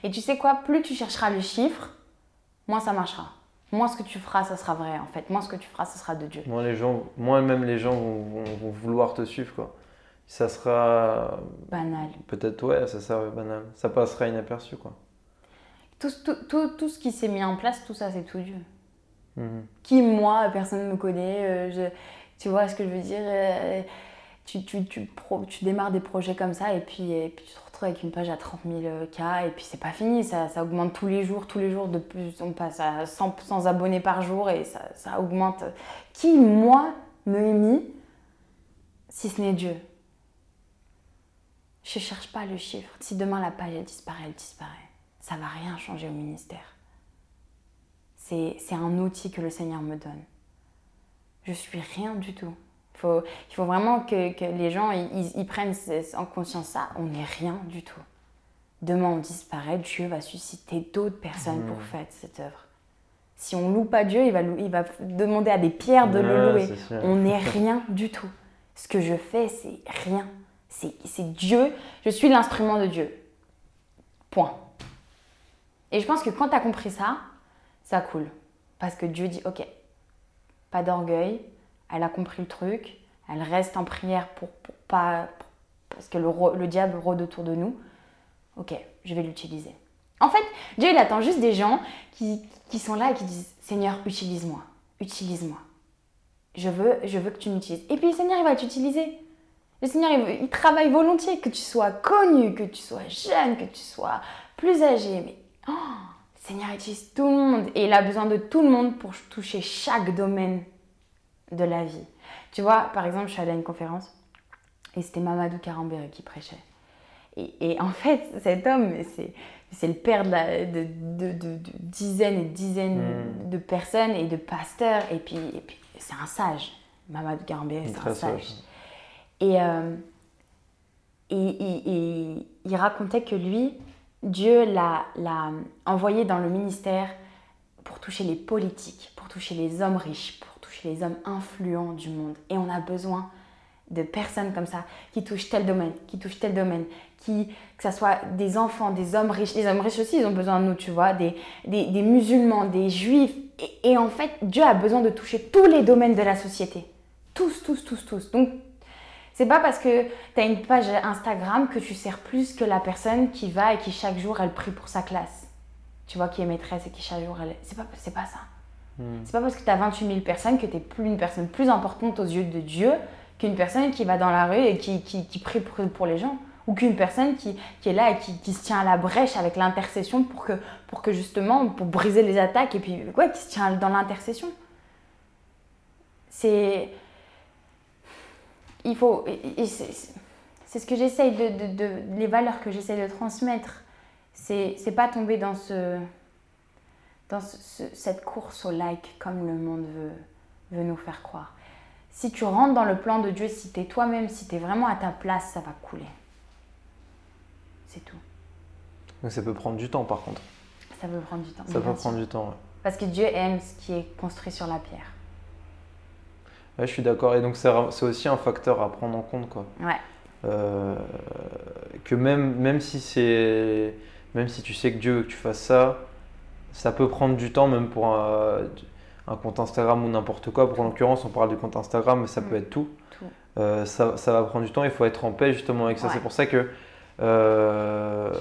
Speaker 1: Et tu sais quoi, plus tu chercheras le chiffre, moins ça marchera. Moins ce que tu feras, ça sera vrai en fait. Moins ce que tu feras, ça sera de Dieu.
Speaker 2: Moins, les gens, moins même les gens vont, vouloir te suivre quoi. Ça sera.
Speaker 1: Banal.
Speaker 2: Peut-être, ouais, ça sera banal. Ça passera inaperçu quoi.
Speaker 1: Tout, tout, tout, tout ce qui s'est mis en place, tout ça, c'est tout Dieu. Mhm. Qui, moi, personne ne me connaît. Euh, je, tu vois ce que je veux dire euh, tu, tu, tu, tu, démarres des projets comme ça et puis, et puis tu te retrouves avec une page à 30 000 euh, cas et puis c'est pas fini, ça, ça, augmente tous les jours, tous les jours de plus, on passe à 100, abonnés par jour et ça, ça augmente. Qui, moi, me mis si ce n'est Dieu? Je cherche pas le chiffre. Si demain la page elle disparaît, elle disparaît. Ça va rien changer au ministère. C'est un outil que le Seigneur me donne. Je suis rien du tout. Il faut, vraiment que, que les gens ils, ils prennent en conscience ça. On n'est rien du tout. Demain, on disparaît. Dieu va susciter d'autres personnes pour mmh. faire cette œuvre. Si on loue pas Dieu, il va, il va demander à des pierres de le louer. On n'est rien du tout. Ce que je fais, c'est rien. C'est Dieu. Je suis l'instrument de Dieu. Point. Et je pense que quand tu as compris ça, ça coule. Parce que Dieu dit, ok, pas d'orgueil, elle a compris le truc, elle reste en prière pour, pas... parce que le, le diable rôde autour de nous. Ok, je vais l'utiliser. En fait, Dieu, il attend juste des gens qui, qui sont là et qui disent Seigneur, utilise-moi, utilise-moi. Je veux, je veux que tu m'utilises. Et puis le Seigneur, il va t'utiliser. Le Seigneur, il, travaille volontiers, que tu sois connu, que tu sois jeune, que tu sois plus âgé. Mais oh, Seigneur utilise tout le monde et il a besoin de tout le monde pour toucher chaque domaine de la vie. Tu vois, par exemple, je suis allée à une conférence et c'était Mamadou Karambere qui prêchait. Et, en fait, cet homme, c'est le père de, de, dizaines et dizaines hmm. de personnes et de pasteurs. Et puis, et puis c'est un sage. Mamadou Karambere, c'est un sage. Euh, et, et, il racontait que lui, Dieu l'a envoyé dans le ministère pour toucher les politiques, pour toucher les hommes riches, pour toucher les hommes influents du monde. Et on a besoin de personnes comme ça qui touchent tel domaine, qui touchent tel domaine, qui, que ce soit des enfants, des hommes riches. Les hommes riches aussi, ils ont besoin de nous, tu vois, des, musulmans, des juifs. Et, et, en fait, Dieu a besoin de toucher tous les domaines de la société. Tous, tous, tous, tous. Donc, c'est pas parce que tu as une page Instagram que tu sers plus que la personne qui va et qui chaque jour elle prie pour sa classe. Tu vois, qui est maîtresse et qui chaque jour elle. C'est pas, c'est pas ça. Hmm. C'est pas parce que tu as 28 000 personnes que tu es plus une personne plus importante aux yeux de Dieu qu'une personne qui va dans la rue et qui, qui, qui prie pour, pour, les gens. Ou qu'une personne qui, qui, est là et qui, qui, se tient à la brèche avec l'intercession pour que, pour que justement, pour briser les attaques et puis, ouais, qui se tient dans l'intercession. C'est il faut. C'est ce que j'essaye de, de, Les valeurs que j'essaye de transmettre. C'est pas tomber dans ce. Dans cette course au like comme le monde veut, veut nous faire croire. Si tu rentres dans le plan de Dieu, si tu es toi-même, si tu es vraiment à ta place, ça va couler. C'est tout.
Speaker 2: Mais ça peut prendre du temps par contre.
Speaker 1: Ça peut prendre du temps.
Speaker 2: Ça peut prendre du temps,
Speaker 1: Parce que Dieu aime ce qui est construit sur la pierre.
Speaker 2: Ouais, je suis d'accord. Et donc, c'est aussi un facteur à prendre en compte. Quoi.
Speaker 1: Ouais.
Speaker 2: Euh, que même, même, si c'est, même si tu sais que Dieu veut que tu fasses ça, ça peut prendre du temps, même pour un, un compte Instagram ou n'importe quoi. Pour l'occurrence, on parle du compte Instagram, mais ça peut mm. être tout. Euh, ça, ça, va prendre du temps, il faut être en paix justement avec ça. C'est pour ça que euh,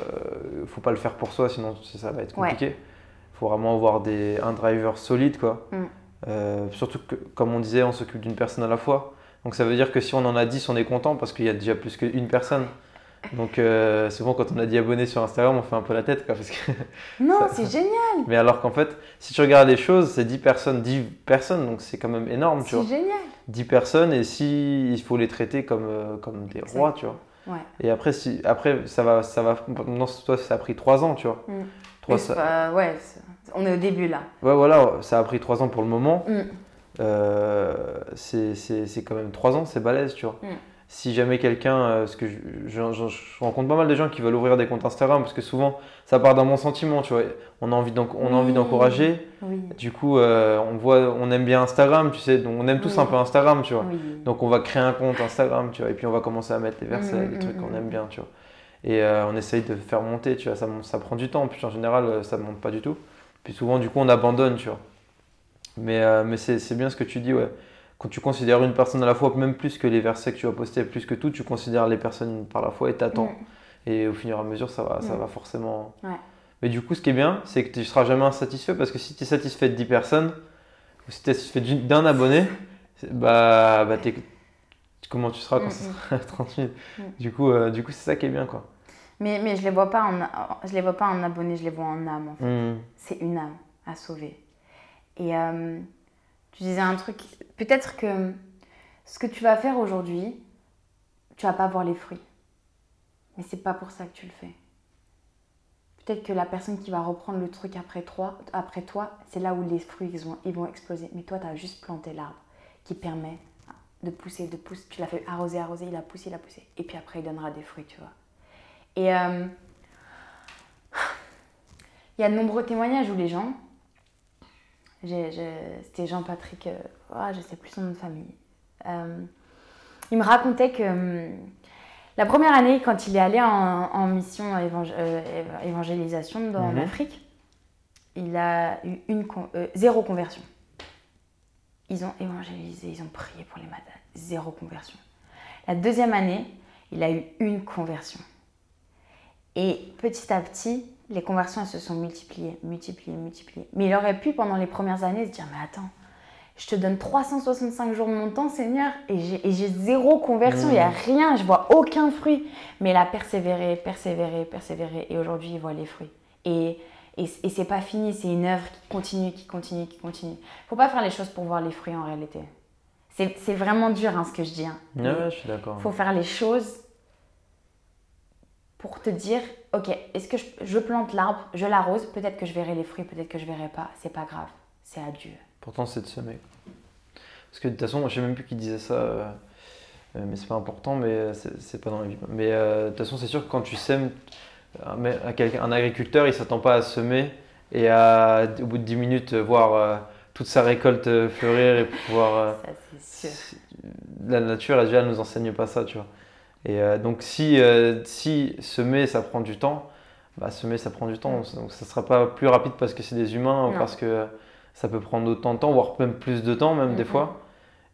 Speaker 2: faut pas le faire pour soi, sinon ça va être compliqué. Il faut vraiment avoir des, un driver solide. quoi. Mm. Euh, surtout que, comme on disait, on s'occupe d'une personne à la fois. Donc ça veut dire que si on en a 10, on est content parce qu'il y a déjà plus qu'une personne. Donc euh, souvent quand on a dit abonné sur Instagram, on fait un peu la tête. parce que
Speaker 1: non, c'est génial.
Speaker 2: Mais alors qu'en fait, si tu regardes les choses, c'est 10 personnes, 10 personnes, donc c'est quand même énorme.
Speaker 1: C'est génial.
Speaker 2: 10 personnes et si il faut les traiter comme, euh, comme des rois, tu vois.
Speaker 1: Ouais.
Speaker 2: Et après, si, après ça va, ça va. Non, toi, ça a pris 3 ans, tu vois.
Speaker 1: Mm. 3, ça... ouais, on est au début là.
Speaker 2: Ouais, voilà, ça a pris trois ans pour le moment. Mm. Euh, c'est quand même trois ans, c'est balèze, tu vois. Mm. Si jamais quelqu'un, euh, que je, je, rencontre pas mal de gens qui veulent ouvrir des comptes Instagram parce que souvent ça part d'un bon sentiment, tu vois. On a envie d'encourager. Du coup, euh, on voit, on aime bien Instagram, tu sais. Donc on aime tous un peu Instagram, tu vois. Donc on va créer un compte Instagram, tu vois. Et puis on va commencer à mettre les versets, mm, les trucs qu'on aime bien, tu vois. Et on essaye de faire monter, tu vois. Ça, ça prend du temps. Puis en général, ça ne monte pas du tout. Puis souvent, du coup, on abandonne, tu vois. Mais, euh, mais c'est bien ce que tu dis, ouais. Quand tu considères une personne à la fois, même plus que les versets que tu vas poster, plus que tout, tu considères les personnes par la fois et t'attends. Mm. Et au fur et à mesure, ça va, ça mm. va forcément.
Speaker 1: Ouais.
Speaker 2: Mais du coup, ce qui est bien, c'est que tu ne seras jamais insatisfait parce que si tu es satisfait de 10 personnes, ou si tu es satisfait d'un abonné, bah, bah comment tu seras quand ça sera 30 000 Du coup, euh, du coup c'est ça qui est bien, quoi.
Speaker 1: Mais, mais je ne les, vois pas en, je les vois pas en abonnés, je les vois en âme. En fait. Hmm. C'est une âme à sauver. Et euh, tu disais un truc, peut-être que ce que tu vas faire aujourd'hui, tu vas pas voir les fruits. Mais c'est pas pour ça que tu le fais. peut-être que la personne qui va reprendre le truc après toi, après toi c'est là où les fruits ils vont, ils vont exploser. Mais toi, tu as juste planté l'arbre qui permet de pousser, de pousser. Tu l'as fait arroser, arroser, il a poussé, il a poussé. Et puis après, il donnera des fruits, tu vois. Et euh, il y a de nombreux témoignages où les gens, c'était Jean-Patrick, oh, je sais plus son nom de famille, euh, il me racontait que hum, la première année, quand il est allé en, mission évangélisation dans
Speaker 2: Mhm.
Speaker 1: l'Afrique, il a eu une con- euh, zéro conversion. Ils ont évangélisé, ils ont prié pour les malades. Zéro conversion. La deuxième année, il a eu une conversion. Et petit à petit, les conversions elles se sont multipliées, multipliées, multipliées. Mais il aurait pu, pendant les premières années, se dire Mais attends, je te donne 365 jours de mon temps, Seigneur, et j'ai zéro conversion, il n'y a rien, je vois aucun fruit. Mais il a persévéré, persévéré, persévéré, et aujourd'hui, il voit les fruits. Et, et, et c'est pas fini, c'est une œuvre qui continue, qui continue, qui continue. faut pas faire les choses pour voir les fruits en réalité. C'est vraiment dur hein, ce que je dis. hein.
Speaker 2: Ouais, je suis d'accord.
Speaker 1: Il faut faire les choses pour te dire, ok, est-ce que je, je plante l'arbre, je l'arrose, peut-être que je verrai les fruits, peut-être que je verrai pas, c'est pas grave, c'est à Dieu.
Speaker 2: Pourtant, c'est de semer. Parce que de toute façon, je sais même plus qui disait ça, euh, euh, mais c'est pas important, mais euh, c'est pas dans la vie. Mais euh, de toute façon, c'est sûr que quand tu sèmes, un, agriculteur, il s'attend pas à semer et à, au bout de 10 minutes, voir euh, toute sa récolte fleurir et pouvoir.
Speaker 1: Ça, c'est sûr.
Speaker 2: la nature, elle, elle nous enseigne pas ça, tu vois. Et euh, donc, si, euh, si semer, ça prend du temps, bah, semer, ça prend du temps. Donc, ça sera pas plus rapide parce que c'est des humains ou
Speaker 1: Non.
Speaker 2: parce que ça peut prendre autant de temps, voire même plus de temps, même des fois.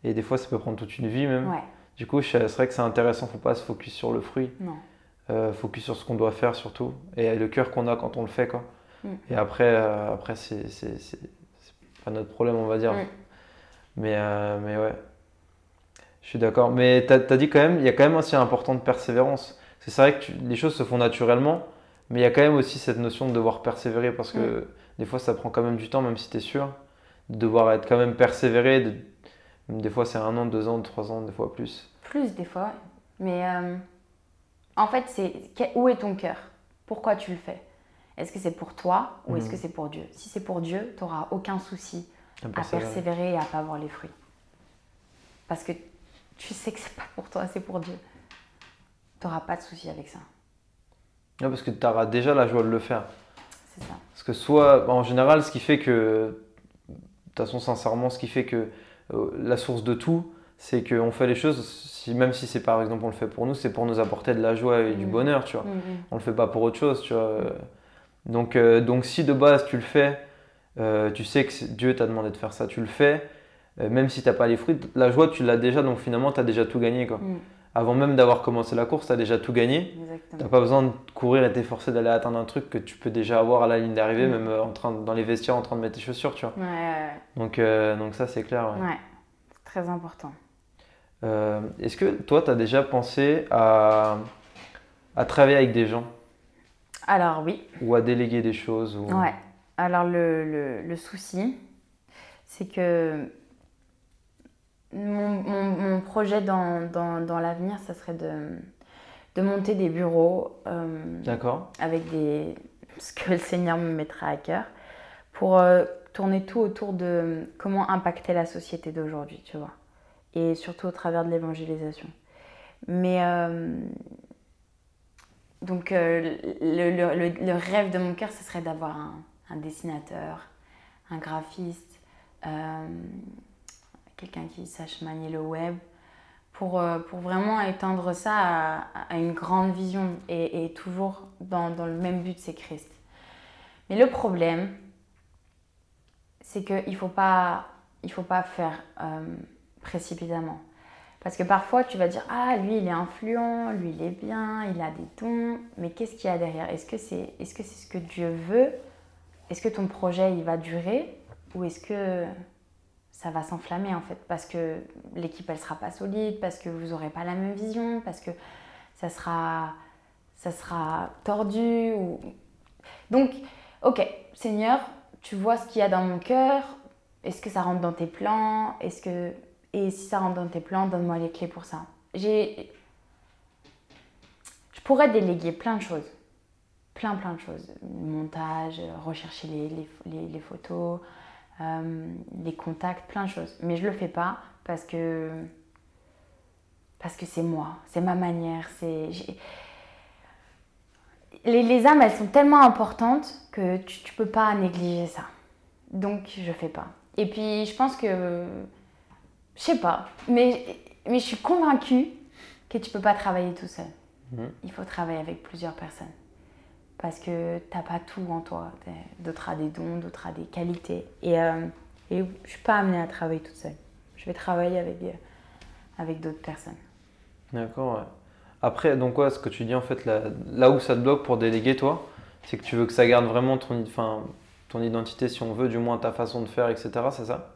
Speaker 2: Et des fois, ça peut prendre toute une vie, même.
Speaker 1: Ouais,
Speaker 2: Du coup, c'est vrai que c'est intéressant, faut pas se focus sur le fruit,
Speaker 1: non.
Speaker 2: euh, focus sur ce qu'on doit faire surtout, et le cœur qu'on a quand on le fait, quoi.
Speaker 1: Mm.
Speaker 2: Et après, après c'est pas notre problème, on va dire.
Speaker 1: Mm.
Speaker 2: Mais, mais ouais, je suis d'accord. Mais tu as, dit quand même, il y a quand même aussi un important de persévérance. C'est vrai que tu- les choses se font naturellement, mais il y a quand même aussi cette notion de devoir persévérer, parce que des fois, ça prend quand même du temps, même si tu es sûr, de devoir être quand même persévéré. de- Des fois, c'est un an, deux ans, trois ans, des fois plus.
Speaker 1: Plus des fois, mais euh, en fait, c'est où est ton cœur? Pourquoi tu le fais? Est-ce que c'est pour toi ou est-ce
Speaker 2: Mhm.
Speaker 1: que c'est pour Dieu? Si c'est pour Dieu, tu n'auras aucun souci
Speaker 2: à
Speaker 1: à
Speaker 2: persévérer.
Speaker 1: persévérer et à pas voir les fruits. Parce que tu sais que c'est pas pour toi, c'est pour Dieu. Tu n'auras pas de souci avec ça.
Speaker 2: Ouais, parce que tu auras déjà la joie de le faire.
Speaker 1: C'est ça.
Speaker 2: Parce que soit, en général, ce qui fait que, de toute façon, sincèrement, ce qui fait que euh, la source de tout, c'est qu'on fait les choses, si, même si c'est par exemple on le fait pour nous, c'est pour nous apporter de la joie et du
Speaker 1: Mhm.
Speaker 2: bonheur, tu vois.
Speaker 1: Mhm.
Speaker 2: On le fait pas pour autre chose, tu vois. Donc, euh, donc si de base tu le fais, euh, tu sais que Dieu t'a demandé de faire ça, tu le fais, même si t'as pas les fruits, la joie tu l'as déjà, donc finalement tu as déjà tout gagné, quoi.
Speaker 1: Mhm.
Speaker 2: Avant même d'avoir commencé la course, tu as déjà tout gagné. T'as
Speaker 1: Exactement.
Speaker 2: pas besoin de courir et t'efforcer d'aller atteindre un truc que tu peux déjà avoir à la ligne d'arrivée,
Speaker 1: Mm.
Speaker 2: même euh, en train, dans les vestiaires en train de mettre tes chaussures, tu vois.
Speaker 1: Ouais, ouais,
Speaker 2: Donc, euh, donc ça, c'est clair. ouais.
Speaker 1: très important.
Speaker 2: Euh, Est-ce que toi, tu as déjà pensé à, à travailler avec des gens?
Speaker 1: Alors oui,
Speaker 2: ou à déléguer des choses ou...
Speaker 1: ouais. Alors le, le- le souci, c'est que mon, mon- mon projet dans, dans- dans l'avenir, ça serait de, de monter des bureaux euh,
Speaker 2: D'accord.
Speaker 1: avec des, ce que le Seigneur me mettra à cœur pour euh, tourner tout autour de comment impacter la société d'aujourd'hui, tu vois. Et surtout au travers de l'évangélisation. Mais euh, donc le, le- le- le rêve de mon cœur, ce serait d'avoir un, un dessinateur, un graphiste, quelqu'un qui sache manier le web, pour, euh, pour vraiment étendre ça à, une grande vision et, et toujours dans, dans le même but, c'est Christ. Mais le problème, c'est qu'il ne faut pas, il faut pas faire euh, précipitamment. Parce que parfois, tu vas dire Ah, lui, il est influent, lui, il est bien, il a des dons. Mais qu'est-ce qu'il y a derrière? Est-ce que c'est est -ce, que c'est ce que Dieu veut? Est-ce que ton projet, il va durer? Ou est-ce que ça va s'enflammer, en fait Parce que l'équipe, elle sera pas solide, parce que vous n'aurez pas la même vision, parce que ça sera, ça sera tordu. Ou... Donc, ok, Seigneur, tu vois ce qu'il y a dans mon cœur. Est-ce que ça rentre dans tes plans Est-ce que et si ça rentre dans tes plans, donne-moi les clés pour ça. J'ai, je pourrais déléguer plein de choses, plein plein de choses. Montage, rechercher les, les, les, photos, les contacts, plein de choses. Mais je le fais pas parce que parce que c'est moi, c'est ma manière, c'est les, les, âmes, elles sont tellement importantes que tu, tu peux pas négliger ça. Donc je fais pas. Et puis je pense que je sais pas, mais mais je suis convaincue que tu peux pas travailler tout seul. Mhm. Il faut travailler avec plusieurs personnes. Parce que tu n'as pas tout en toi. D'autres ont des dons, d'autres ont des qualités. Et, euh, et je suis pas amenée à travailler toute seule. Je vais travailler avec, euh, avec d'autres personnes.
Speaker 2: D'accord, Après, donc quoi, ce que tu dis en fait, là, là, où ça te bloque pour déléguer toi, c'est que tu veux que ça garde vraiment ton, enfin, ton identité, si on veut, du moins ta façon de faire, etc. C'est ça?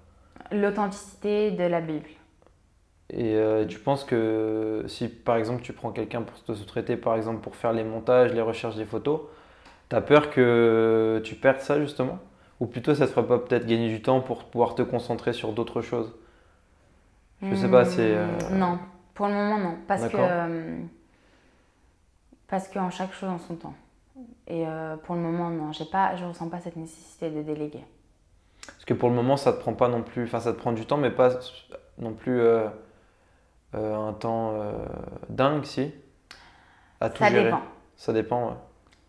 Speaker 1: L'authenticité de la Bible.
Speaker 2: Et euh, tu penses que si par exemple tu prends quelqu'un pour te sous-traiter, par exemple pour faire les montages, les recherches des photos, tu as peur que tu perdes ça justement? Ou plutôt ça te ferait pas peut-être gagner du temps pour pouvoir te concentrer sur d'autres choses? Je sais pas, c'est. Euh,
Speaker 1: non, pour le moment non. Parce que. Euh, parce qu'en chaque chose en son temps. Et pour le moment non, j'ai pas, je ressens pas cette nécessité de déléguer.
Speaker 2: Parce que pour le moment ça te prend pas non plus, enfin ça te prend du temps mais pas non plus euh, un temps euh, dingue, si?
Speaker 1: À tout Ça dépend.
Speaker 2: Ça dépend, ouais.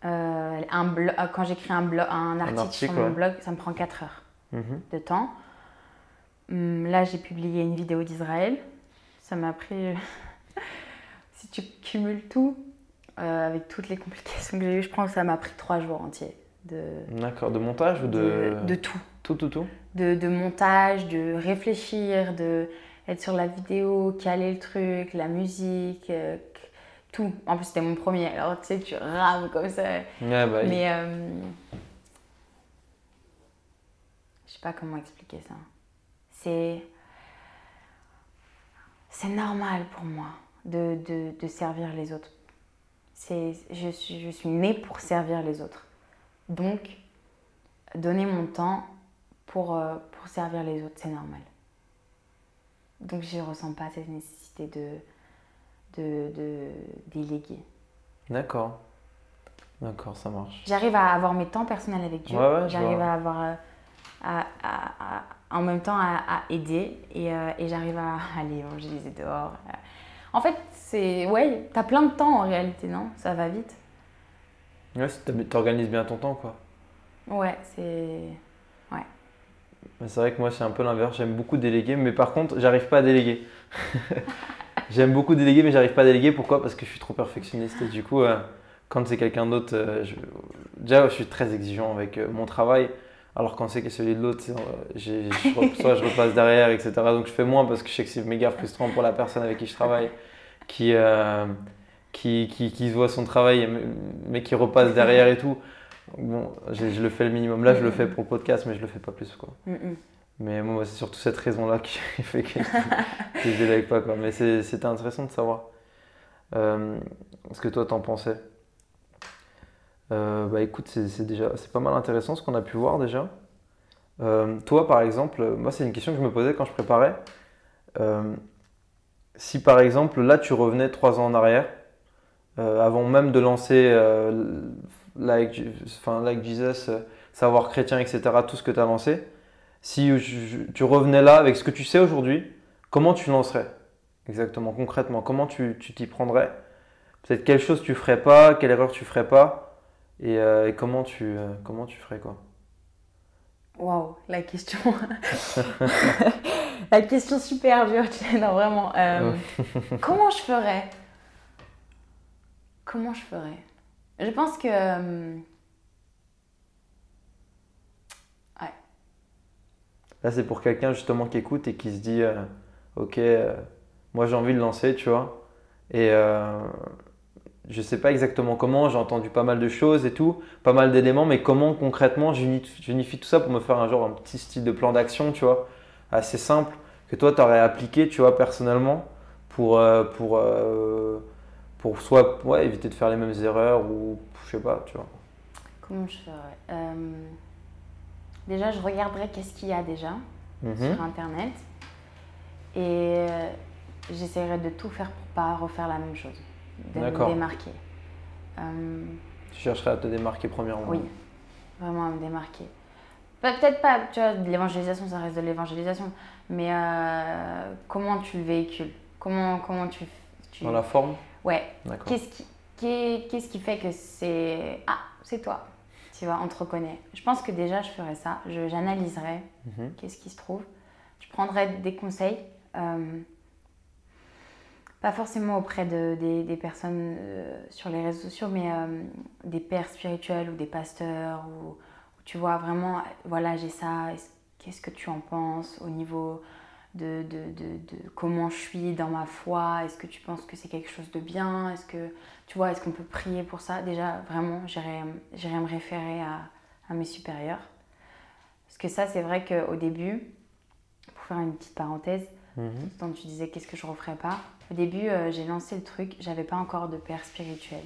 Speaker 1: Euh, un quand j'écris un, un, article sur mon blog, ça me prend 4 heures mhm. de temps. Hum, là, j'ai publié une vidéo d'Israël. Ça m'a pris, si tu cumules tout, avec toutes les complications que j'ai eues, je pense que ça m'a pris 3 jours entiers.
Speaker 2: D'accord, de montage ou de...
Speaker 1: De, tout.
Speaker 2: Tout, tout, tout?
Speaker 1: De, de, montage, de réfléchir, de être sur la vidéo, caler le truc, la musique, euh, tout. En plus, c'était mon premier, alors tu sais, tu rames comme ça.
Speaker 2: bah,
Speaker 1: Mais euh, je sais pas comment expliquer ça. C'est c'est normal pour moi de, de, de servir les autres. C'est, je, suis, je suis née pour servir les autres. Donc, donner mon temps pour, euh, pour servir les autres, c'est normal. Donc je ne ressens pas cette nécessité de, de, de déléguer.
Speaker 2: D'accord. D'accord, ça marche.
Speaker 1: J'arrive à avoir mes temps personnels avec Dieu. j'arrive à avoir. Euh, à, à, en même temps à, aider et, euh, et j'arrive à aller évangéliser dehors. En fait, c'est. Ouais, t'as plein de temps en réalité, non? Ça va vite.
Speaker 2: Ouais, t'organises bien ton temps, quoi.
Speaker 1: Ouais, c'est.
Speaker 2: C'est vrai que moi, c'est un peu l'inverse. J'aime beaucoup déléguer, mais par contre, j'arrive pas à déléguer. J'aime beaucoup déléguer, mais j'arrive pas à déléguer. Pourquoi? Parce que je suis trop perfectionniste. Et du coup, euh, quand c'est quelqu'un d'autre, euh, déjà, je suis très exigeant avec euh, mon travail. Alors quand c'est celui de l'autre, soit je repasse derrière, etc. Donc je fais moins parce que je sais que c'est méga frustrant pour la personne avec qui je travaille, qui, qui, qui, qui, voit son travail, mais qui repasse derrière et tout. Bon, je le fais le minimum. Là, je le fais pour le podcast, mais je le fais pas plus. Quoi. Mais moi, c'est surtout cette raison-là qui fait que, je ne délègue pas. Quoi. Mais c'était intéressant de savoir euh, ce que toi, t'en pensais. Euh, bah écoute, c'est déjà c'est pas mal intéressant ce qu'on a pu voir déjà. Euh, toi, par exemple, moi, c'est une question que je me posais quand je préparais. si par exemple, là, tu revenais trois ans en arrière, avant même de lancer like, enfin, like Jesus, savoir chrétien, etc., tout ce que tu as lancé, si tu revenais là avec ce que tu sais aujourd'hui, comment tu lancerais Exactement, concrètement, comment tu t'y prendrais? Peut-être quelle chose tu ferais pas, quelle erreur tu ferais pas, et, euh, comment, tu, euh, comment tu ferais quoi?
Speaker 1: Waouh, la question. la question super dure, non, vraiment. comment je ferais? Comment je ferais? Je pense que. Euh, ouais.
Speaker 2: Là, c'est pour quelqu'un justement qui écoute et qui se dit euh, Ok, euh, moi j'ai envie de lancer, tu vois. Et je sais pas exactement comment, j'ai entendu pas mal de choses et tout, pas mal d'éléments, mais comment concrètement j'unifie tout ça pour me faire un genre, un petit style de plan d'action, tu vois, assez simple, que toi tu aurais appliqué, tu vois, personnellement, pour. pour pour soit éviter de faire les mêmes erreurs ou je sais pas, tu vois.
Speaker 1: Comment je ferais? Euh, Déjà, je regarderais qu'est-ce qu'il y a déjà mhm. sur Internet et euh, j'essaierai de tout faire pour pas refaire la même chose, de me démarquer. Euh,
Speaker 2: Tu chercherais à te démarquer premièrement
Speaker 1: Oui, vraiment à me démarquer. Peut-être pas, tu vois, l'évangélisation, ça reste de l'évangélisation, mais euh, comment tu le véhicules? Comment, comment tu, tu...
Speaker 2: Dans la forme?
Speaker 1: Ouais. Qu'est-ce qui, qu'est-ce qui fait que c'est. Ah, c'est toi? Tu vois, on te reconnaît. Je pense que déjà, je ferais ça. J'analyserais mhm. qu'est-ce qui se trouve. Je prendrais des conseils. Euh, pas forcément auprès de, des, personnes euh, sur les réseaux sociaux, mais euh, des pères spirituels ou des pasteurs, ou, tu vois vraiment, voilà, j'ai ça, qu'est-ce que tu en penses au niveau de, de, de, comment je suis dans ma foi, est-ce que tu penses que c'est quelque chose de bien, est-ce que, tu vois, est-ce qu'on peut prier pour ça? Déjà, vraiment, j'irais me référer à, à mes supérieurs. Parce que ça, c'est vrai qu'au début, pour faire une petite parenthèse, quand mhm. tu disais qu'est-ce que je referais pas, au début, euh, j'ai lancé le truc, j'avais pas encore de père spirituel.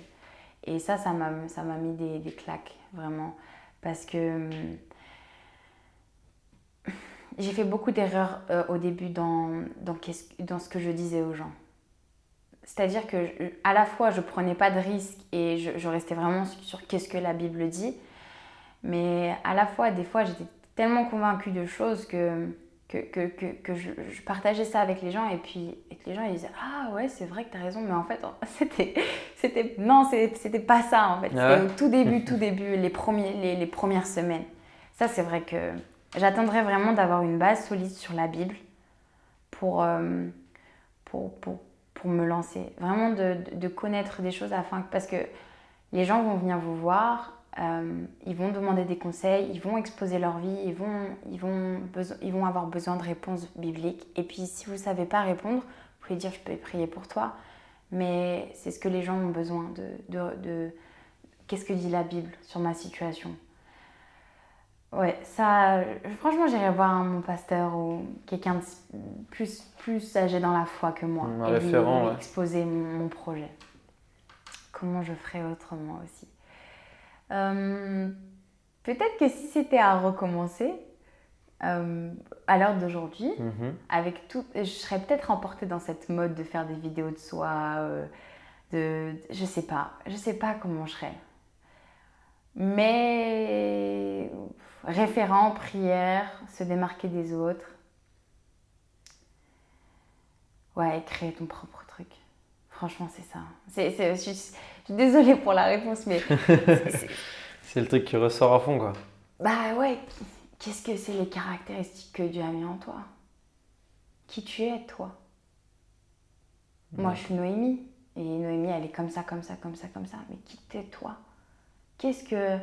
Speaker 1: Et ça, ça m'a mis des, des, claques, vraiment. Parce que hum, j'ai fait beaucoup d'erreurs euh, au début dans, dans, dans, ce que je disais aux gens. C'est-à-dire que à la fois, je prenais pas de risques et je, je restais vraiment sur qu'est-ce que la Bible dit. Mais à la fois, des fois, j'étais tellement convaincue de choses que que, que, que, que je, partageais ça avec les gens et puis et les gens ils disaient ah ouais c'est vrai que tu as raison mais en fait c'était c'était non c'était pas ça en fait ah c'était au tout début tout début les premiers les, les premières semaines ça c'est vrai que j'attendrais vraiment d'avoir une base solide sur la Bible pour, euh, pour, pour, pour, me lancer vraiment de, de, connaître des choses afin parce que les gens vont venir vous voir euh, ils vont demander des conseils, ils vont exposer leur vie, ils vont, ils vont, ils vont avoir besoin de réponses bibliques. Et puis si vous ne savez pas répondre, vous pouvez dire je peux prier pour toi. Mais c'est ce que les gens ont besoin de, de qu'est-ce que dit la Bible sur ma situation? Ouais, ça, franchement, j'irais voir mon pasteur ou quelqu'un de plus, plus âgé dans la foi que moi.
Speaker 2: Un référent,
Speaker 1: exposer mon projet. Comment je ferais autrement aussi. Euh, peut-être que si c'était à recommencer, euh, à l'heure d'aujourd'hui, mhm. avec tout, je serais peut-être emportée dans cette mode de faire des vidéos de soi, euh, de, je sais pas, je sais pas comment je serais. Mais référent, prière, se démarquer des autres. Ouais, créer ton propre truc. Franchement, c'est ça. C'est, je, suis, désolée pour la réponse, mais.
Speaker 2: c'est le truc qui ressort à fond, quoi.
Speaker 1: Bah ouais. Qu'est-ce que c'est les caractéristiques que Dieu a mis en toi? Qui tu es, toi? Moi, je suis Noémie. Et Noémie, elle est comme ça, comme ça, comme ça, comme ça. Mais qui t'es, toi? Qu'est-ce que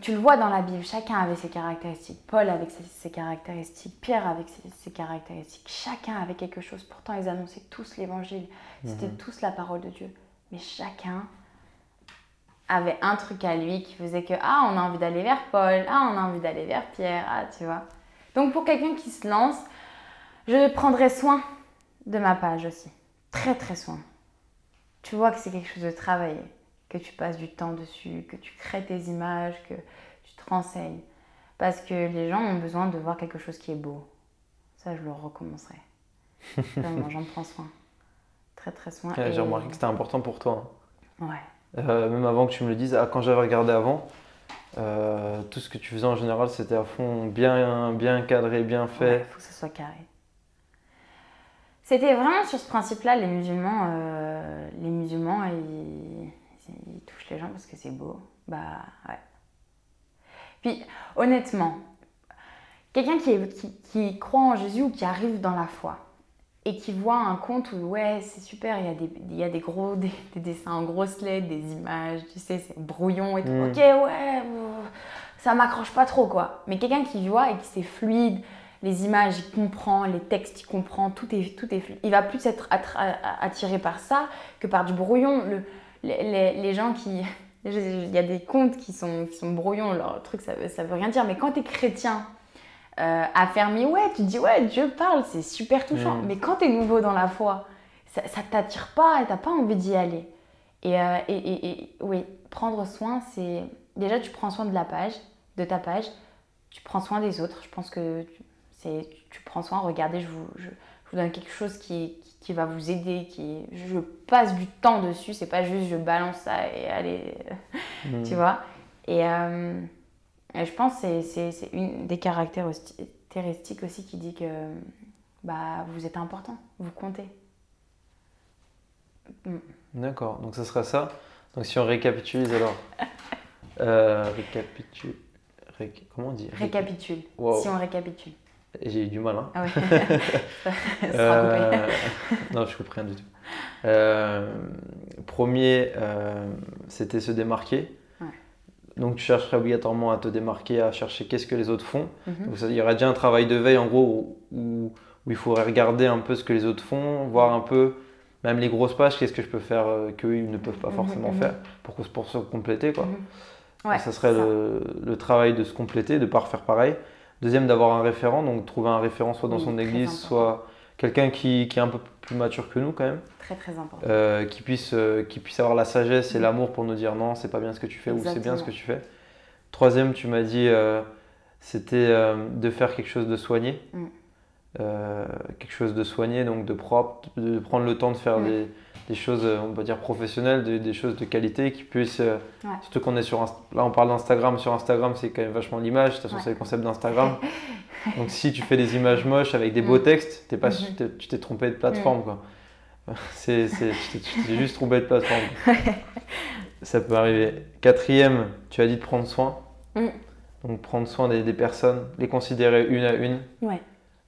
Speaker 1: tu le vois dans la Bible, chacun avait ses caractéristiques. Paul avec ses, caractéristiques, Pierre avec ses, caractéristiques. Chacun avait quelque chose. Pourtant, ils annonçaient tous l'évangile. C'était mhm. tous la parole de Dieu. Mais chacun avait un truc à lui qui faisait que ah, on a envie d'aller vers Paul, ah, on a envie d'aller vers Pierre, ah, tu vois. Donc, pour quelqu'un qui se lance, je prendrai soin de ma page aussi. Très, très soin. Tu vois que c'est quelque chose de travaillé que tu passes du temps dessus, que tu crées tes images, que tu te renseignes. Parce que les gens ont besoin de voir quelque chose qui est beau. Ça, je le recommencerai. Vraiment, j'en prends soin. Très, très soin.
Speaker 2: J'ai remarqué que c'était important pour toi.
Speaker 1: Hein. Ouais.
Speaker 2: Euh, même avant que tu me le dises, ah, quand j'avais regardé avant, euh, tout ce que tu faisais en général, c'était à fond bien, bien cadré, bien fait.
Speaker 1: Il faut que ce soit carré. C'était vraiment sur ce principe-là, les musulmans, euh, les musulmans, ils il touche les gens parce que c'est beau. Bah ouais. Puis honnêtement, quelqu'un qui, qui, croit en Jésus ou qui arrive dans la foi et qui voit un conte où ouais c'est super, il y a des, il y a des gros des, dessins en grosses lettres, des images, tu sais, c'est brouillon et tout. Mm. Ok ouais, ça m'accroche pas trop quoi. Mais quelqu'un qui voit et qui c'est fluide, les images, il comprend, les textes, il comprend, tout est, tout est fluide. Il va plus être attiré par ça que par du brouillon. Le, les, les, gens qui. Il y a des contes qui sont, qui sont brouillons, leur truc, ça, ça veut rien dire. Mais quand tu es chrétien, euh, affermi, ouais, tu te dis, ouais, Dieu parle, c'est super touchant. Mm. Mais quand tu es nouveau dans la foi, ça, ça t'attire pas et t'as pas envie d'y aller. Et, euh, et, et, et, oui, prendre soin, c'est. Déjà, tu prends soin de la page, de ta page, tu prends soin des autres. Je pense que c'est tu prends soin. Regardez, je vous, je, vous donne quelque chose qui, qui, va vous aider, qui je passe du temps dessus, c'est pas juste je balance ça et allez, hmm. tu vois. Et, euh, et, je pense que c'est une des caractéristiques aussi qui dit que bah, vous êtes important, vous comptez.
Speaker 2: Hmm. D'accord, donc ce sera ça. Donc si on récapitule alors. euh, récapitule. comment on dit?
Speaker 1: Récapitule. Si on récapitule.
Speaker 2: J'ai eu du mal. Hein. Ah euh, non, je comprends rien du tout. Euh, premier, euh, c'était se démarquer. Donc tu chercherais obligatoirement à te démarquer, à chercher qu'est-ce que les autres font. Mhm. Donc, il y aurait déjà un travail de veille en gros où, où, il faudrait regarder un peu ce que les autres font, voir un peu même les grosses pages, qu'est-ce que je peux faire qu'eux ils ne peuvent pas mhm, forcément mhm. faire pour, pour se compléter. Quoi. ça serait Le, le, travail de se compléter, de ne pas refaire pareil. Deuxième, d'avoir un référent, donc trouver un référent soit dans son église, soit quelqu'un qui, qui, est un peu plus mature que nous quand même.
Speaker 1: Très très important.
Speaker 2: Euh, qui, puisse, euh, qui puisse avoir la sagesse et l'amour pour nous dire non, c'est pas bien ce que tu fais ou c'est bien ce que tu fais. Troisième, tu m'as dit, euh, c'était de faire quelque chose de soigné. Mm. quelque chose de soigné, donc de propre, de prendre le temps de faire mm. des des choses, euh, on va dire professionnelles, des, choses de qualité qui puissent. Euh, surtout qu'on est sur. Là, on parle d'Instagram. Sur Instagram, c'est quand même vachement l'image. De toute façon, c'est le concept d'Instagram. Donc, si tu fais des images moches avec des beaux mm. textes, pas, mm-hmm. tu t'es trompé de plateforme. Mm. Quoi. C'est, tu t'es juste trompé de plateforme. Ça peut arriver. Quatrième, tu as dit de prendre soin. Mm. Donc, prendre soin des, des, personnes, les considérer une à une.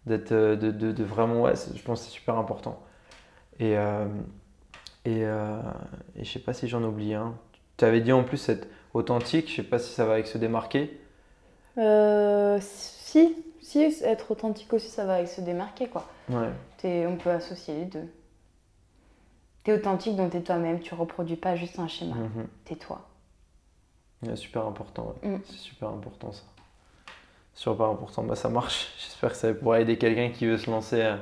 Speaker 2: D'être, euh, de, de, de, vraiment, ouais, je pense que c'est super important. Et. Et, euh, et je sais pas si j'en oublie un. Tu avais dit en plus être authentique, je sais pas si ça va avec se démarquer.
Speaker 1: Euh, si, si, être authentique aussi, ça va avec se démarquer quoi. Ouais. on peut associer les deux. Tu es authentique, donc tu es toi-même, tu reproduis pas juste un schéma, mhm. tu es toi.
Speaker 2: Super important, mm. c'est super important ça. Super important, bah, ça marche. J'espère que ça pourra aider quelqu'un qui veut se lancer euh,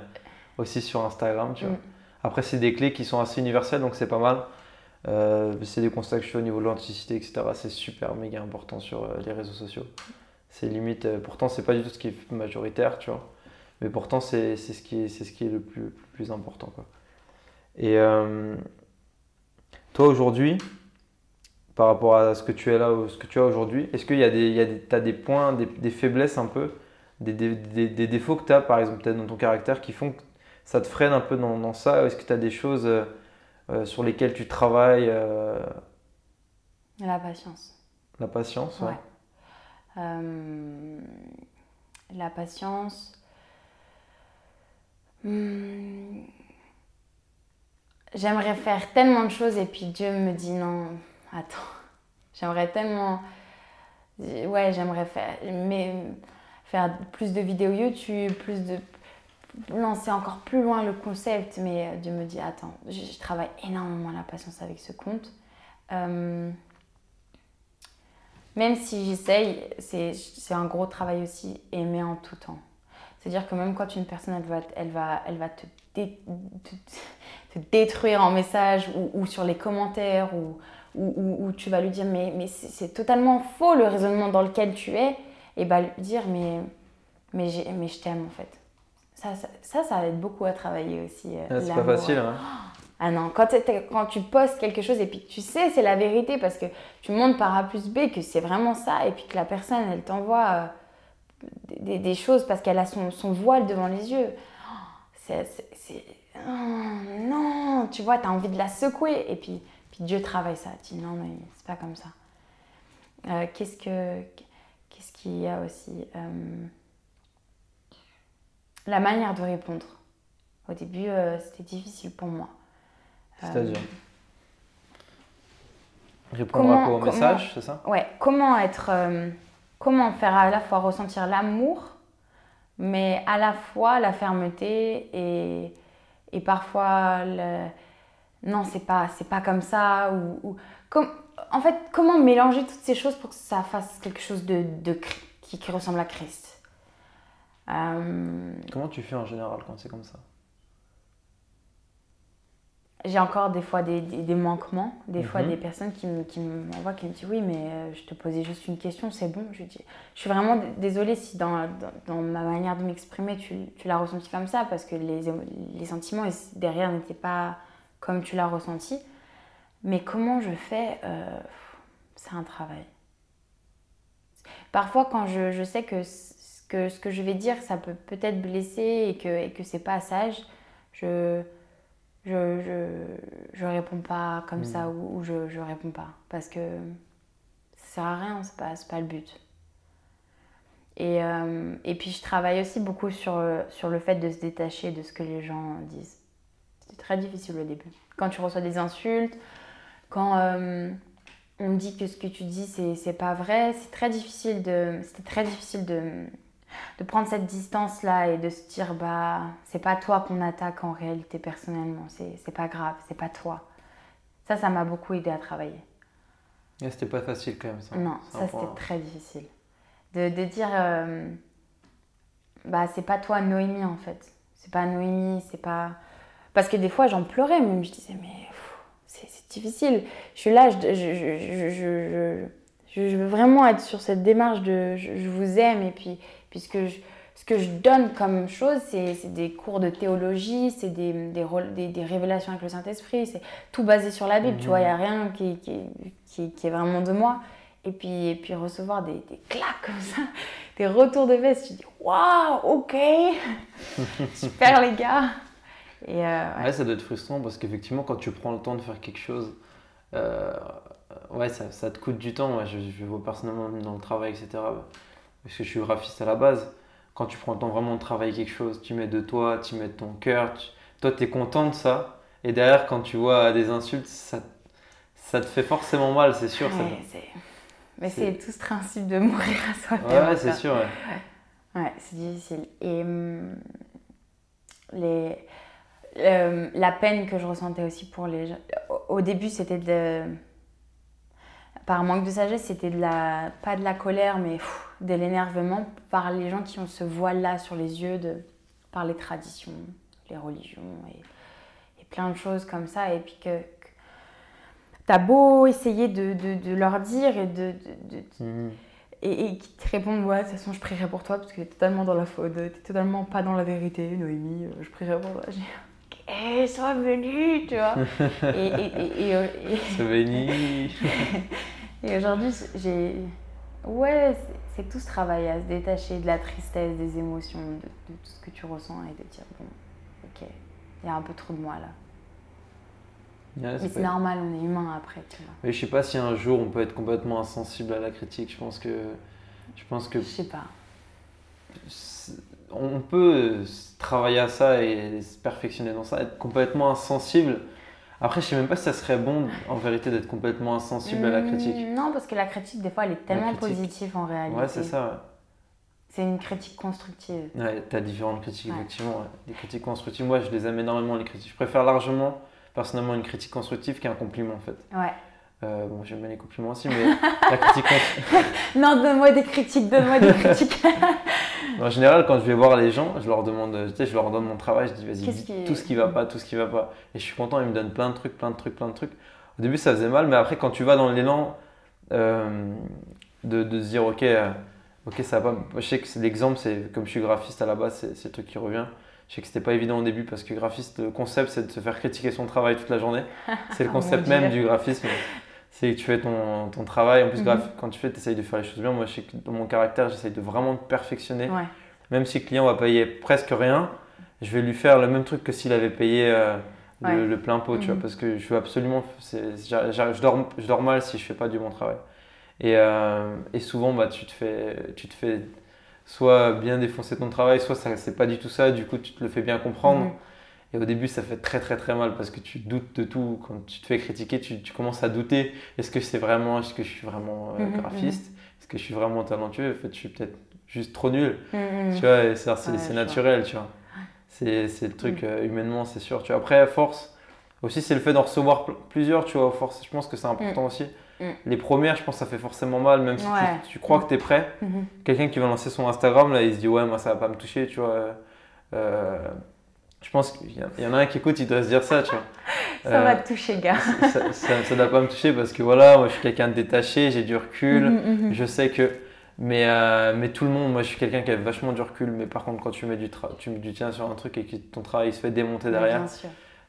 Speaker 2: aussi sur Instagram, tu vois. Mm. Après, c'est des clés qui sont assez universelles, donc c'est pas mal. Euh, c'est des constats que je fais au niveau de l'authenticité, etc. C'est super méga important sur euh, les réseaux sociaux. C'est limite, euh, pourtant, c'est pas du tout ce qui est majoritaire, tu vois. Mais pourtant, c'est ce, qui est, ce qui est le plus, plus important. Quoi. Et toi, aujourd'hui, par rapport à ce que tu es là, ce que tu as aujourd'hui, est-ce qu'il y a des, il y a des, as des points, des, des, faiblesses un peu, des, des défauts que tu as, par exemple, peut-être dans ton caractère, qui font que ça te freine un peu dans, ça Est-ce que tu as des choses euh, euh, sur lesquelles tu travailles euh?
Speaker 1: La patience.
Speaker 2: La patience, ouais.
Speaker 1: la patience. Hmm. J'aimerais faire tellement de choses et puis Dieu me dit non, attends. J'aimerais tellement. Ouais, j'aimerais faire. Mais faire plus de vidéos YouTube, plus de lancer encore plus loin le concept, mais Dieu me dit attends, je, travaille énormément la patience avec ce compte. Euh, même si j'essaye, c'est un gros travail aussi, aimer en tout temps. C'est-à-dire que même quand une personne, elle va, elle va, elle va te, te, détruire en message ou, sur les commentaires ou, ou, tu vas lui dire mais, mais c'est totalement faux le raisonnement dans lequel tu es, et bah lui dire mais, mais, mais je t'aime en fait ça, ça, aide beaucoup à travailler aussi.
Speaker 2: Euh, ah, c'est pas facile. Hein.
Speaker 1: Ah non, quand, quand, tu postes quelque chose et puis tu sais c'est la vérité parce que tu montres par A plus B que c'est vraiment ça et puis que la personne elle t'envoie euh, des, des, choses parce qu'elle a son, son, voile devant les yeux. C'est, oh, non, tu vois, tu as envie de la secouer et puis, puis Dieu travaille ça. Tu dis non, mais c'est pas comme ça. Euh, qu'est-ce, que, qu'est-ce qu'il y a aussi la manière de répondre. Au début, euh, c'était difficile pour moi.
Speaker 2: C'est-à-dire euh, Répondre à quoi au message, c'est ça?
Speaker 1: Ouais, comment être. Euh, comment faire à la fois ressentir l'amour, mais à la fois la fermeté et, et parfois le. Non, c'est pas, c'est pas comme ça. Ou, comme, en fait, comment mélanger toutes ces choses pour que ça fasse quelque chose de, de qui, qui ressemble à Christ?
Speaker 2: Euh, Comment tu fais en général quand c'est comme ça
Speaker 1: j'ai encore des fois des, des, manquements, des fois
Speaker 2: Mhm.
Speaker 1: des personnes qui me- qui m'envoient, qui me disent oui, mais euh, je te posais juste une question, c'est bon. Je dis, je suis vraiment désolée si dans, dans, dans ma manière de m'exprimer, tu, tu l'as ressenti comme ça, parce que les, sentiments derrière n'étaient pas comme tu l'as ressenti. Mais comment je fais euh, C'est un travail. Parfois, quand je, je sais que que ce que je vais dire, ça peut peut-être blesser et que, et que c'est pas sage, je, je, je, je réponds pas comme ça ou, ou je, je réponds pas. Parce que ça sert à rien, c'est pas, pas le but. Et, euh, et puis, je travaille aussi beaucoup sur, sur le fait de se détacher de ce que les gens disent. C'est très difficile au début. Quand tu reçois des insultes, quand euh, on me dit que ce que tu dis, c'est, c'est pas vrai, c'est très difficile de, c'était très difficile de, de prendre cette distance-là et de se dire, bah, c'est pas toi qu'on attaque en réalité personnellement, c'est, pas grave, c'est pas toi. Ça, ça m'a beaucoup aidé à travailler.
Speaker 2: Et c'était pas facile quand même ça.
Speaker 1: Non, ça
Speaker 2: point.
Speaker 1: c'était très difficile. De, de dire, euh, bah c'est pas toi Noémie en fait. C'est pas Noémie, c'est pas. Parce que des fois j'en pleurais même, je disais, mais c'est difficile. Je suis là, je, je, je, je, je- je- je veux vraiment être sur cette démarche de je, je vous aime et puis, puis ce, que je, ce que je donne comme chose, c'est des cours de théologie, c'est des, des, des, des révélations avec le Saint-Esprit, c'est tout basé sur la Bible, tu
Speaker 2: Mhm.
Speaker 1: vois, il n'y a rien qui, qui, qui, qui est vraiment de moi. Et puis, et puis recevoir des, claques comme ça, des retours de veste, tu dis waouh, ok, super les gars. Et euh, ouais.
Speaker 2: Ouais, ça doit être frustrant parce qu'effectivement, quand tu prends le temps de faire quelque chose, euh, ouais, ça, ça te coûte du temps. Moi, je, je vois personnellement dans le travail, etc. Parce que je suis graphiste à la base. Quand tu prends le temps vraiment de travailler quelque chose, tu mets de toi, tu mets de ton cœur, tu- toi, tu es content de ça. Et derrière, quand tu vois des insultes, ça, ça te fait forcément mal, c'est sûr. ça-
Speaker 1: Ouais, Mais
Speaker 2: c'est-
Speaker 1: tout ce principe de mourir à soi-même.
Speaker 2: Ouais, c'est sûr. ouais.
Speaker 1: Ouais, c'est difficile. Et hum, les, euh, la peine que je ressentais aussi pour les gens. Au début, c'était de. Par manque de sagesse, c'était de la. Pas de la colère, mais pff, de l'énervement par les gens qui ont ce voile-là sur les yeux, de, par les traditions, les religions et, et plein de choses comme ça. Et puis que. que T'as beau essayer de, de, de leur dire et de,
Speaker 2: Mhm.
Speaker 1: et, et qui te répondent ouais de toute façon je prierai pour toi parce que t'es totalement dans la faute t'es totalement pas dans la vérité Noémie euh, je prierai pour toi ok sois venue tu vois. Et, et, et, et, euh, et- aujourd'hui j'ai ouais c'est- tout ce travail à se détacher de la tristesse des émotions de, de tout ce que tu ressens et de dire bon ok il y a un peu trop de moi là. Mais c'est normal on est humain après tu vois.
Speaker 2: Mais je sais pas si un jour on peut être complètement insensible à la critique. Je pense que, je pense que
Speaker 1: je sais pas
Speaker 2: on peut travailler à ça et se perfectionner dans ça, être complètement insensible. Après, je sais même pas si ça serait bon en vérité d'être complètement insensible à la critique.
Speaker 1: Hmm, non parce que la critique des fois elle est tellement
Speaker 2: critique.
Speaker 1: positive en réalité
Speaker 2: Ouais, c'est ça.
Speaker 1: c'est une critique constructive
Speaker 2: Ouais, Ouais, t'as différentes critiques,
Speaker 1: Ouais.
Speaker 2: effectivement. ouais. Les critiques constructives, moi, je les aime énormément, les critiques. Je préfère largement, personnellement, une critique constructive qu'un compliment, en fait.
Speaker 1: ouais
Speaker 2: Euh, bon, j'aime bien les compliments aussi, mais la critique constructive.
Speaker 1: Non, donne-moi des critiques, donne-moi des critiques.
Speaker 2: En général, quand je vais voir les gens, je leur demande, tu sais, je leur donne mon travail, je dis vas-y,
Speaker 1: Qu'est-ce
Speaker 2: dis
Speaker 1: qui-
Speaker 2: tout ce qui va pas, tout ce qui va pas. Et je suis content, ils me donnent plein de trucs, plein de trucs, plein de trucs. Au début, ça faisait mal, mais après, quand tu vas dans l'élan euh, de, de se dire, ok, euh, ok, ça va pas. Je sais que c'est l'exemple, c'est comme je suis graphiste à la base, c'est le truc qui revient. Je sais que c'était pas évident au début parce que graphiste, le concept, c'est de se faire critiquer son travail toute la journée. C'est le concept même du graphisme. C'est que tu fais ton, ton travail. En plus,
Speaker 1: Mhm.
Speaker 2: quand tu fais, tu essayes de faire les choses bien. Moi, je sais que dans mon caractère, j'essaye de vraiment me perfectionner
Speaker 1: Ouais.
Speaker 2: même si le client va payer presque rien, je vais lui faire le même truc que s'il avait payé euh, le,
Speaker 1: Ouais.
Speaker 2: le plein pot, tu vois,
Speaker 1: Mhm.
Speaker 2: parce que je suis absolument, j'a- j'a- je, dors, je dors mal si je fais pas du bon travail. Et, euh, et souvent, bah, tu te fais, tu te fais soit bien défoncer ton travail, soit ça c'est pas du tout ça, du coup tu te le fais bien comprendre.
Speaker 1: Mhm.
Speaker 2: Et au début, ça fait très très très mal parce que tu doutes de tout. Quand tu te fais critiquer, tu, tu commences à douter. Est-ce que c'est vraiment, est-ce que je suis vraiment euh,
Speaker 1: Mhm,
Speaker 2: graphiste? Est-ce que je suis vraiment talentueux? En fait, je suis peut-être juste trop nul.
Speaker 1: Mhm.
Speaker 2: Tu vois, c'est
Speaker 1: Ouais,
Speaker 2: naturel, tu vois. C'est le truc euh, humainement, c'est sûr. Tu vois. Après, à force, aussi, c'est le fait d'en recevoir pl- plusieurs, tu vois. à Force, je pense que c'est important aussi.
Speaker 1: Mm.
Speaker 2: Les premières, je pense que ça fait forcément mal, même si tu-
Speaker 1: Ouais.
Speaker 2: tu, crois que tu es prêt.
Speaker 1: Mhm.
Speaker 2: Quelqu'un qui va lancer son Instagram, là, il se dit, ouais, moi, ça va pas me toucher, tu vois. Euh, Je pense qu'il y en a un qui écoute, il doit se dire ça, tu vois.
Speaker 1: Ça va te toucher, gars.
Speaker 2: ça, ça, doit pas me toucher parce que voilà, moi je suis quelqu'un de détaché, j'ai du recul, mhm, mhm. je sais que. Mais, mais tout le monde, moi je suis quelqu'un qui a vachement du recul, mais par contre, quand tu mets du, tu mets du tien sur un truc et que ton travail se fait démonter derrière,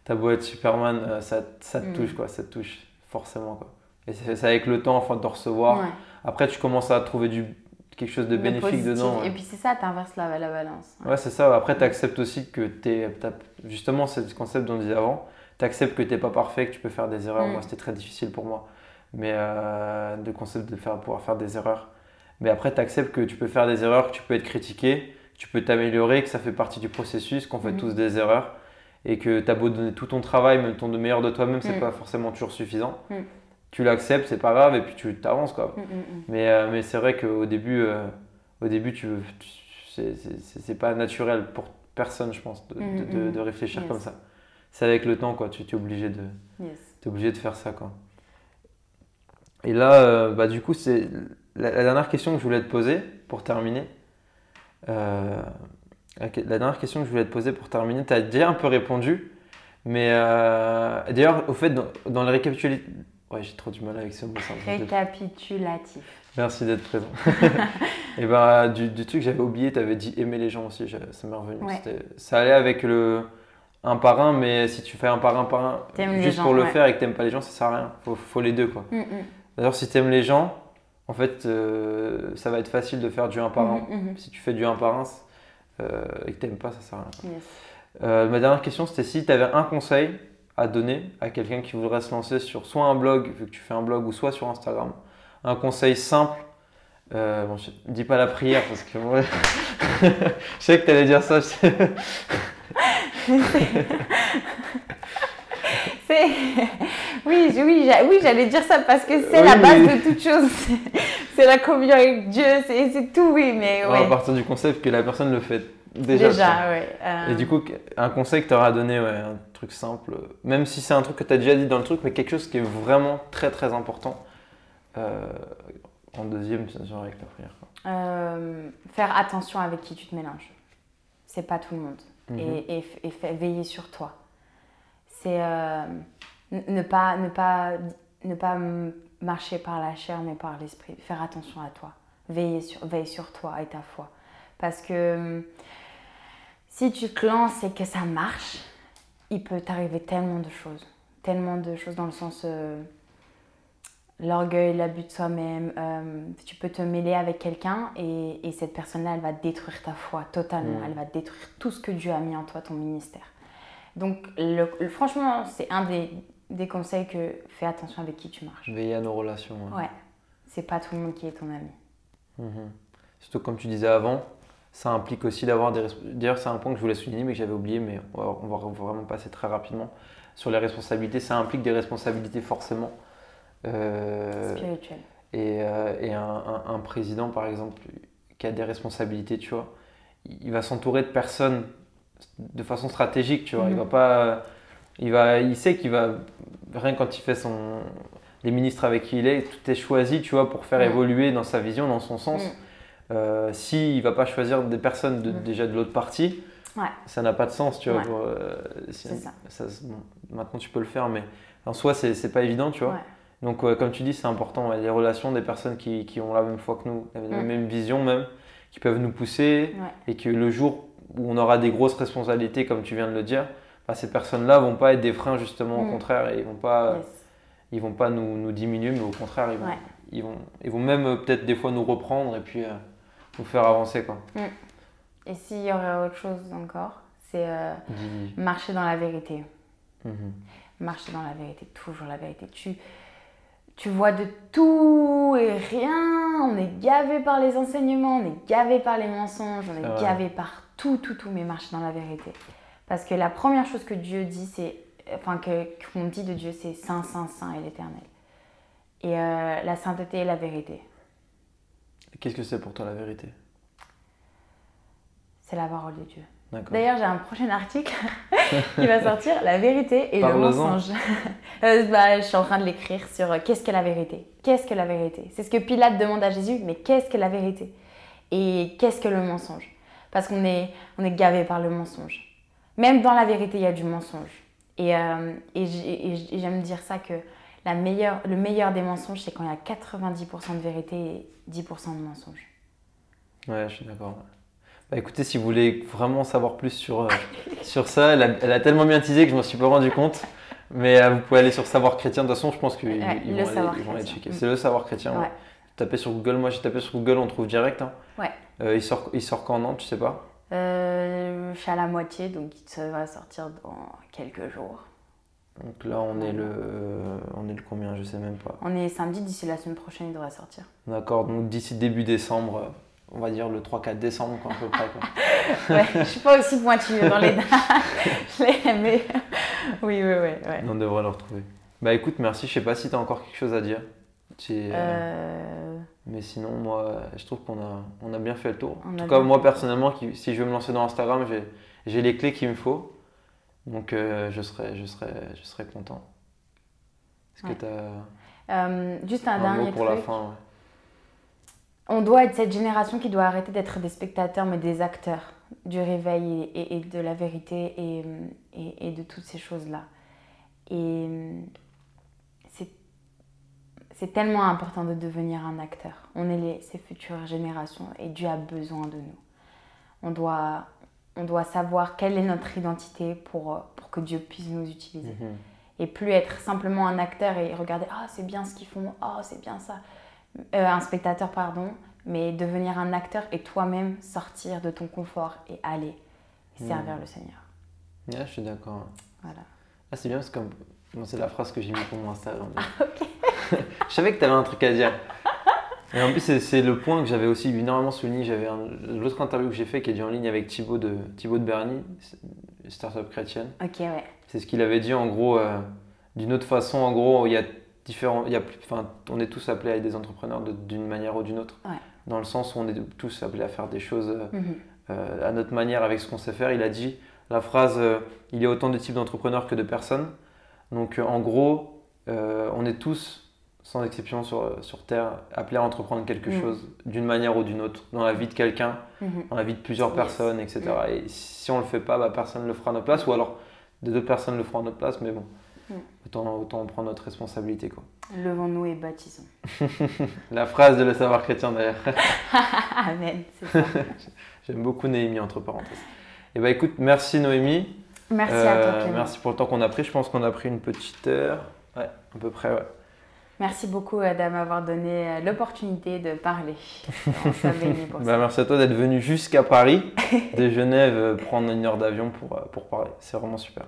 Speaker 2: t'as beau être Superman, ça, ça te touche, quoi, ça te touche, forcément, quoi. Et c'est avec le temps, enfin, de recevoir. Après, tu commences à trouver du, quelque chose de bénéfique dedans.
Speaker 1: Et puis c'est ça, tu inverses la, la, balance.
Speaker 2: Ouais, c'est ça. Après, tu acceptes aussi que tu es. Justement, c'est le concept dont on disait avant. Tu acceptes que tu n'es pas parfait, que tu peux faire des erreurs. Mm. Moi, c'était très difficile pour moi. Mais euh, de concept de faire, pouvoir faire des erreurs. Mais après, tu acceptes que tu peux faire des erreurs, que tu peux être critiqué, que tu peux t'améliorer, que ça fait partie du processus, qu'on fait mm. tous des erreurs. Et que tu as beau donner tout ton travail, même ton de meilleur de toi-même, c'est mm. pas forcément toujours suffisant tu l'acceptes, c'est pas grave, et puis tu t'avances quoi. Mm, mm, mm. Mais, euh, mais c'est vrai qu'au début, euh, au début tu, c'est pas naturel pour personne, je pense, de, de, réfléchir comme ça. C'est avec le temps, quoi. Tu es obligé de, es obligé de faire ça, quoi. Et là, euh, bah, du coup, c'est la, dernière question que je voulais te poser pour terminer. la dernière question que je voulais te poser pour terminer, tu as déjà un peu répondu. Mais d'ailleurs, au fait, dans, dans le récapitulatif Ouais, j'ai trop du mal avec ce mot.
Speaker 1: Récapitulatif.
Speaker 2: Merci d'être présent. et ben, du, du truc que j'avais oublié, tu avais dit aimer les gens aussi, ça m'est revenu. Ça allait avec le un par un, mais si tu fais un par un par un, juste pour le faire et que tu n'aimes pas les gens, ça sert à rien. Faut, faut les deux. quoi. Mm, mm. D'ailleurs, si tu aimes les gens, en fait, euh, ça va être facile de faire du un par un. Mm, si tu fais du un par un euh, et que tu n'aimes pas, ça sert à rien. Euh, ma dernière question, c'était si tu avais un conseil à donner à quelqu'un qui voudrait se lancer sur soit un blog, vu que tu fais un blog, ou soit sur Instagram Un conseil simple. Euh, bon, je dis pas la prière parce que je sais que tu allais dire ça.
Speaker 1: oui, oui, oui j'allais dire ça parce que c'est la base de toute chose. C'est la communion avec Dieu, c'est tout, oui, mais ouais.
Speaker 2: À partir du concept que la personne le fait Déjà,
Speaker 1: Déjà ouais.
Speaker 2: Euh. Et du coup, un conseil que tu auras donné, ouais, un truc simple, même si c'est un truc que tu as déjà dit dans le truc, mais quelque chose qui est vraiment très très important. Euh, en deuxième, genre avec la prière.
Speaker 1: Euh, faire attention avec qui tu te mélanges. C'est pas tout le monde. Mhm. Et, et, veiller sur toi. C'est ne, pas, ne, pas, ne pas marcher par la chair, mais par l'esprit. Faire attention à toi. Veiller sur, veille sur toi et ta foi. Parce que si tu te lances et que ça marche, il peut t'arriver tellement de choses. Tellement de choses dans le sens euh, l'orgueil, l'abus de soi-même. Euh, tu peux te mêler avec quelqu'un et, cette personne-là, elle va détruire ta foi totalement. Mm. Elle va détruire tout ce que Dieu a mis en toi, ton ministère. Donc, le, franchement, c'est un des, conseils que fais attention avec qui tu marches.
Speaker 2: Veiller à nos relations.
Speaker 1: Ouais. C'est pas tout le monde qui est ton ami.
Speaker 2: Mm-hmm. Surtout comme tu disais avant, ça implique aussi d'avoir des D'ailleurs, c'est un point que je voulais souligner, mais que j'avais oublié, mais on va, vraiment passer très rapidement. Sur les responsabilités, ça implique des responsabilités forcément.
Speaker 1: Euh, Spirituelles.
Speaker 2: Et, euh, et un, un, président, par exemple, qui a des responsabilités, tu vois, il va s'entourer de personnes de façon stratégique, tu vois. Il mhm. va pas. Il, va, il sait qu'il va. Rien quand il fait son. Les ministres avec qui il est, tout est choisi, tu vois, pour faire mhm. évoluer dans sa vision, dans son sens. Mhm. Euh, S'il ne va pas choisir des personnes mm. déjà de l'autre partie, ça n'a pas de sens, tu vois. Euh, ça. maintenant, tu peux le faire, mais en soi, c'est pas évident, tu vois. Donc, comme tu dis, c'est important. les relations des personnes qui, qui, ont la même foi que nous, la mm. même vision même, qui peuvent nous pousser, et que le jour où on aura des grosses responsabilités, comme tu viens de le dire, bah, ces personnes-là vont pas être des freins, justement, au mm. contraire, et ils vont pas, ils vont pas nous, nous, diminuer, mais au contraire, ils vont, ils vont, ils vont même euh, peut-être des fois nous reprendre, et puis vous faire avancer. Quoi. Mm.
Speaker 1: Et s'il y aurait autre chose encore, c'est euh, marcher dans la vérité. Mm-hmm. Marcher dans la vérité, toujours la vérité. Tu, tu vois de tout et rien. On est gavé par les enseignements, on est gavé par les mensonges, on est gavé par tout, tout, tout, mais marcher dans la vérité. Parce que la première chose que Dieu dit, c'est, enfin, qu'on dit de Dieu, c'est Saint, Saint, Saint et l'Éternel. Et euh, la sainteté et la vérité.
Speaker 2: Qu'est-ce que c'est pour toi la vérité?
Speaker 1: C'est la parole de Dieu. D'ailleurs, j'ai un prochain article qui va sortir, La vérité et le mensonge. Euh, bah, je suis en train de l'écrire sur euh, qu'est-ce que la vérité? Qu'est-ce que la vérité? C'est ce que Pilate demande à Jésus, mais qu'est-ce que la vérité? Et qu'est-ce que le mensonge? Parce qu'on est, on est gavé par le mensonge. Même dans la vérité, il y a du mensonge. Et, euh, et j'aime dire ça que la meilleure, le meilleur des mensonges, c'est quand il y a 90% de vérité et 10% de mensonge.
Speaker 2: Ouais, je suis d'accord. Bah écoutez, si vous voulez vraiment savoir plus sur, euh, sur ça, elle a, elle a tellement bien teasé que je m'en suis pas rendu compte. Mais euh, vous pouvez aller sur Savoir Chrétien. De toute façon, je pense qu'ils
Speaker 1: Ouais,
Speaker 2: ils vont, aller, vont checker.
Speaker 1: Mm.
Speaker 2: C'est le Savoir Chrétien. ouais.
Speaker 1: Ouais.
Speaker 2: Tapez sur Google. Moi, j'ai tapé sur Google, on trouve direct. hein.
Speaker 1: Ouais.
Speaker 2: Euh, il, sort, il sort quand non Tu sais pas?
Speaker 1: Je suis à la moitié, donc il va sortir dans quelques jours.
Speaker 2: Donc là, on est le, on est le combien Je sais même pas.
Speaker 1: On est samedi, d'ici la semaine prochaine, il devrait sortir.
Speaker 2: D'accord. Donc d'ici début décembre, on va dire le 3-4 décembre, quoi, à peu près. Quoi.
Speaker 1: Ouais, je suis pas aussi pointue dans les dates, je l'ai aimé. Oui, oui, oui. ouais.
Speaker 2: on devrait le retrouver. Bah écoute, merci. Je sais pas si tu as encore quelque chose à dire. Euh,
Speaker 1: Euh,
Speaker 2: Mais sinon, moi, je trouve qu'on a, on a bien fait le tour.
Speaker 1: On
Speaker 2: en tout cas, moi, personnellement, qui- si je veux me lancer dans Instagram, j'ai les clés qu'il me faut. Donc, euh, je, serai, je, serai, je serai content. Est-ce
Speaker 1: Ouais.
Speaker 2: que tu as
Speaker 1: euh, juste un,
Speaker 2: un,
Speaker 1: dernier
Speaker 2: mot pour
Speaker 1: truc.
Speaker 2: la fin ouais.
Speaker 1: On doit être cette génération qui doit arrêter d'être des spectateurs, mais des acteurs du réveil et, et- et de la vérité et, de toutes ces choses-là. Et c'est, c'est tellement important de devenir un acteur. On est les, ces futures générations et Dieu a besoin de nous. On doit, on doit savoir quelle est notre identité pour, pour que Dieu puisse nous utiliser.
Speaker 2: Mhm.
Speaker 1: Et plus être simplement un acteur et regarder Ah, c'est bien ce qu'ils font, ah, c'est bien ça. Euh, un spectateur, pardon, mais devenir un acteur et toi-même sortir de ton confort et aller servir
Speaker 2: Mhm.
Speaker 1: le Seigneur.
Speaker 2: Ouais, je suis d'accord.
Speaker 1: Voilà.
Speaker 2: Ah, c'est bien parce que bon, c'est la phrase que j'ai mis pour mon Instagram. je savais que tu avais un truc à dire. Et en plus, c'est, le point que j'avais aussi énormément souligné. J'avais l'autre interview que j'ai fait qui est dû en ligne avec Thibaut de, Thibaut de Berny, startup chrétienne.
Speaker 1: Ok, ouais.
Speaker 2: C'est ce qu'il avait dit en gros, euh, d'une autre façon. En gros, il y a différents, il y a, enfin, on est tous appelés à être des entrepreneurs de- d'une manière ou d'une autre.
Speaker 1: Ouais.
Speaker 2: Dans le sens où on est tous appelés à faire des choses euh,
Speaker 1: Mhm.
Speaker 2: euh, à notre manière avec ce qu'on sait faire. Il a dit la phrase il y a autant de types d'entrepreneurs que de personnes. Donc en gros, on est tous, sans exception sur, sur Terre, appelés à entreprendre quelque
Speaker 1: Mhm.
Speaker 2: chose d'une manière ou d'une autre, dans la vie de quelqu'un,
Speaker 1: Mhm.
Speaker 2: dans la vie de plusieurs
Speaker 1: Yes.
Speaker 2: personnes, etc. Et si on le fait pas, bah, personne ne le fera à notre place, ou alors des deux personnes le feront à notre place, mais bon,
Speaker 1: Mhm.
Speaker 2: autant, autant prendre notre responsabilité. Quoi.
Speaker 1: Levons-nous et baptisons.
Speaker 2: La phrase de le savoir chrétien d'ailleurs.
Speaker 1: Amen.
Speaker 2: J'aime beaucoup Néhémie entre parenthèses. Et bah écoute, merci Noémie.
Speaker 1: Merci à
Speaker 2: Euh,
Speaker 1: toi, Clément.
Speaker 2: merci pour le temps qu'on a pris. Je pense qu'on a pris une petite heure. Ouais, à peu près, ouais.
Speaker 1: Merci beaucoup euh, de m'avoir donné euh, l'opportunité de parler. On
Speaker 2: Bah, merci à toi d'être venu jusqu'à Paris, de Genève, euh, prendre une heure d'avion pour, euh, pour parler. C'est vraiment super.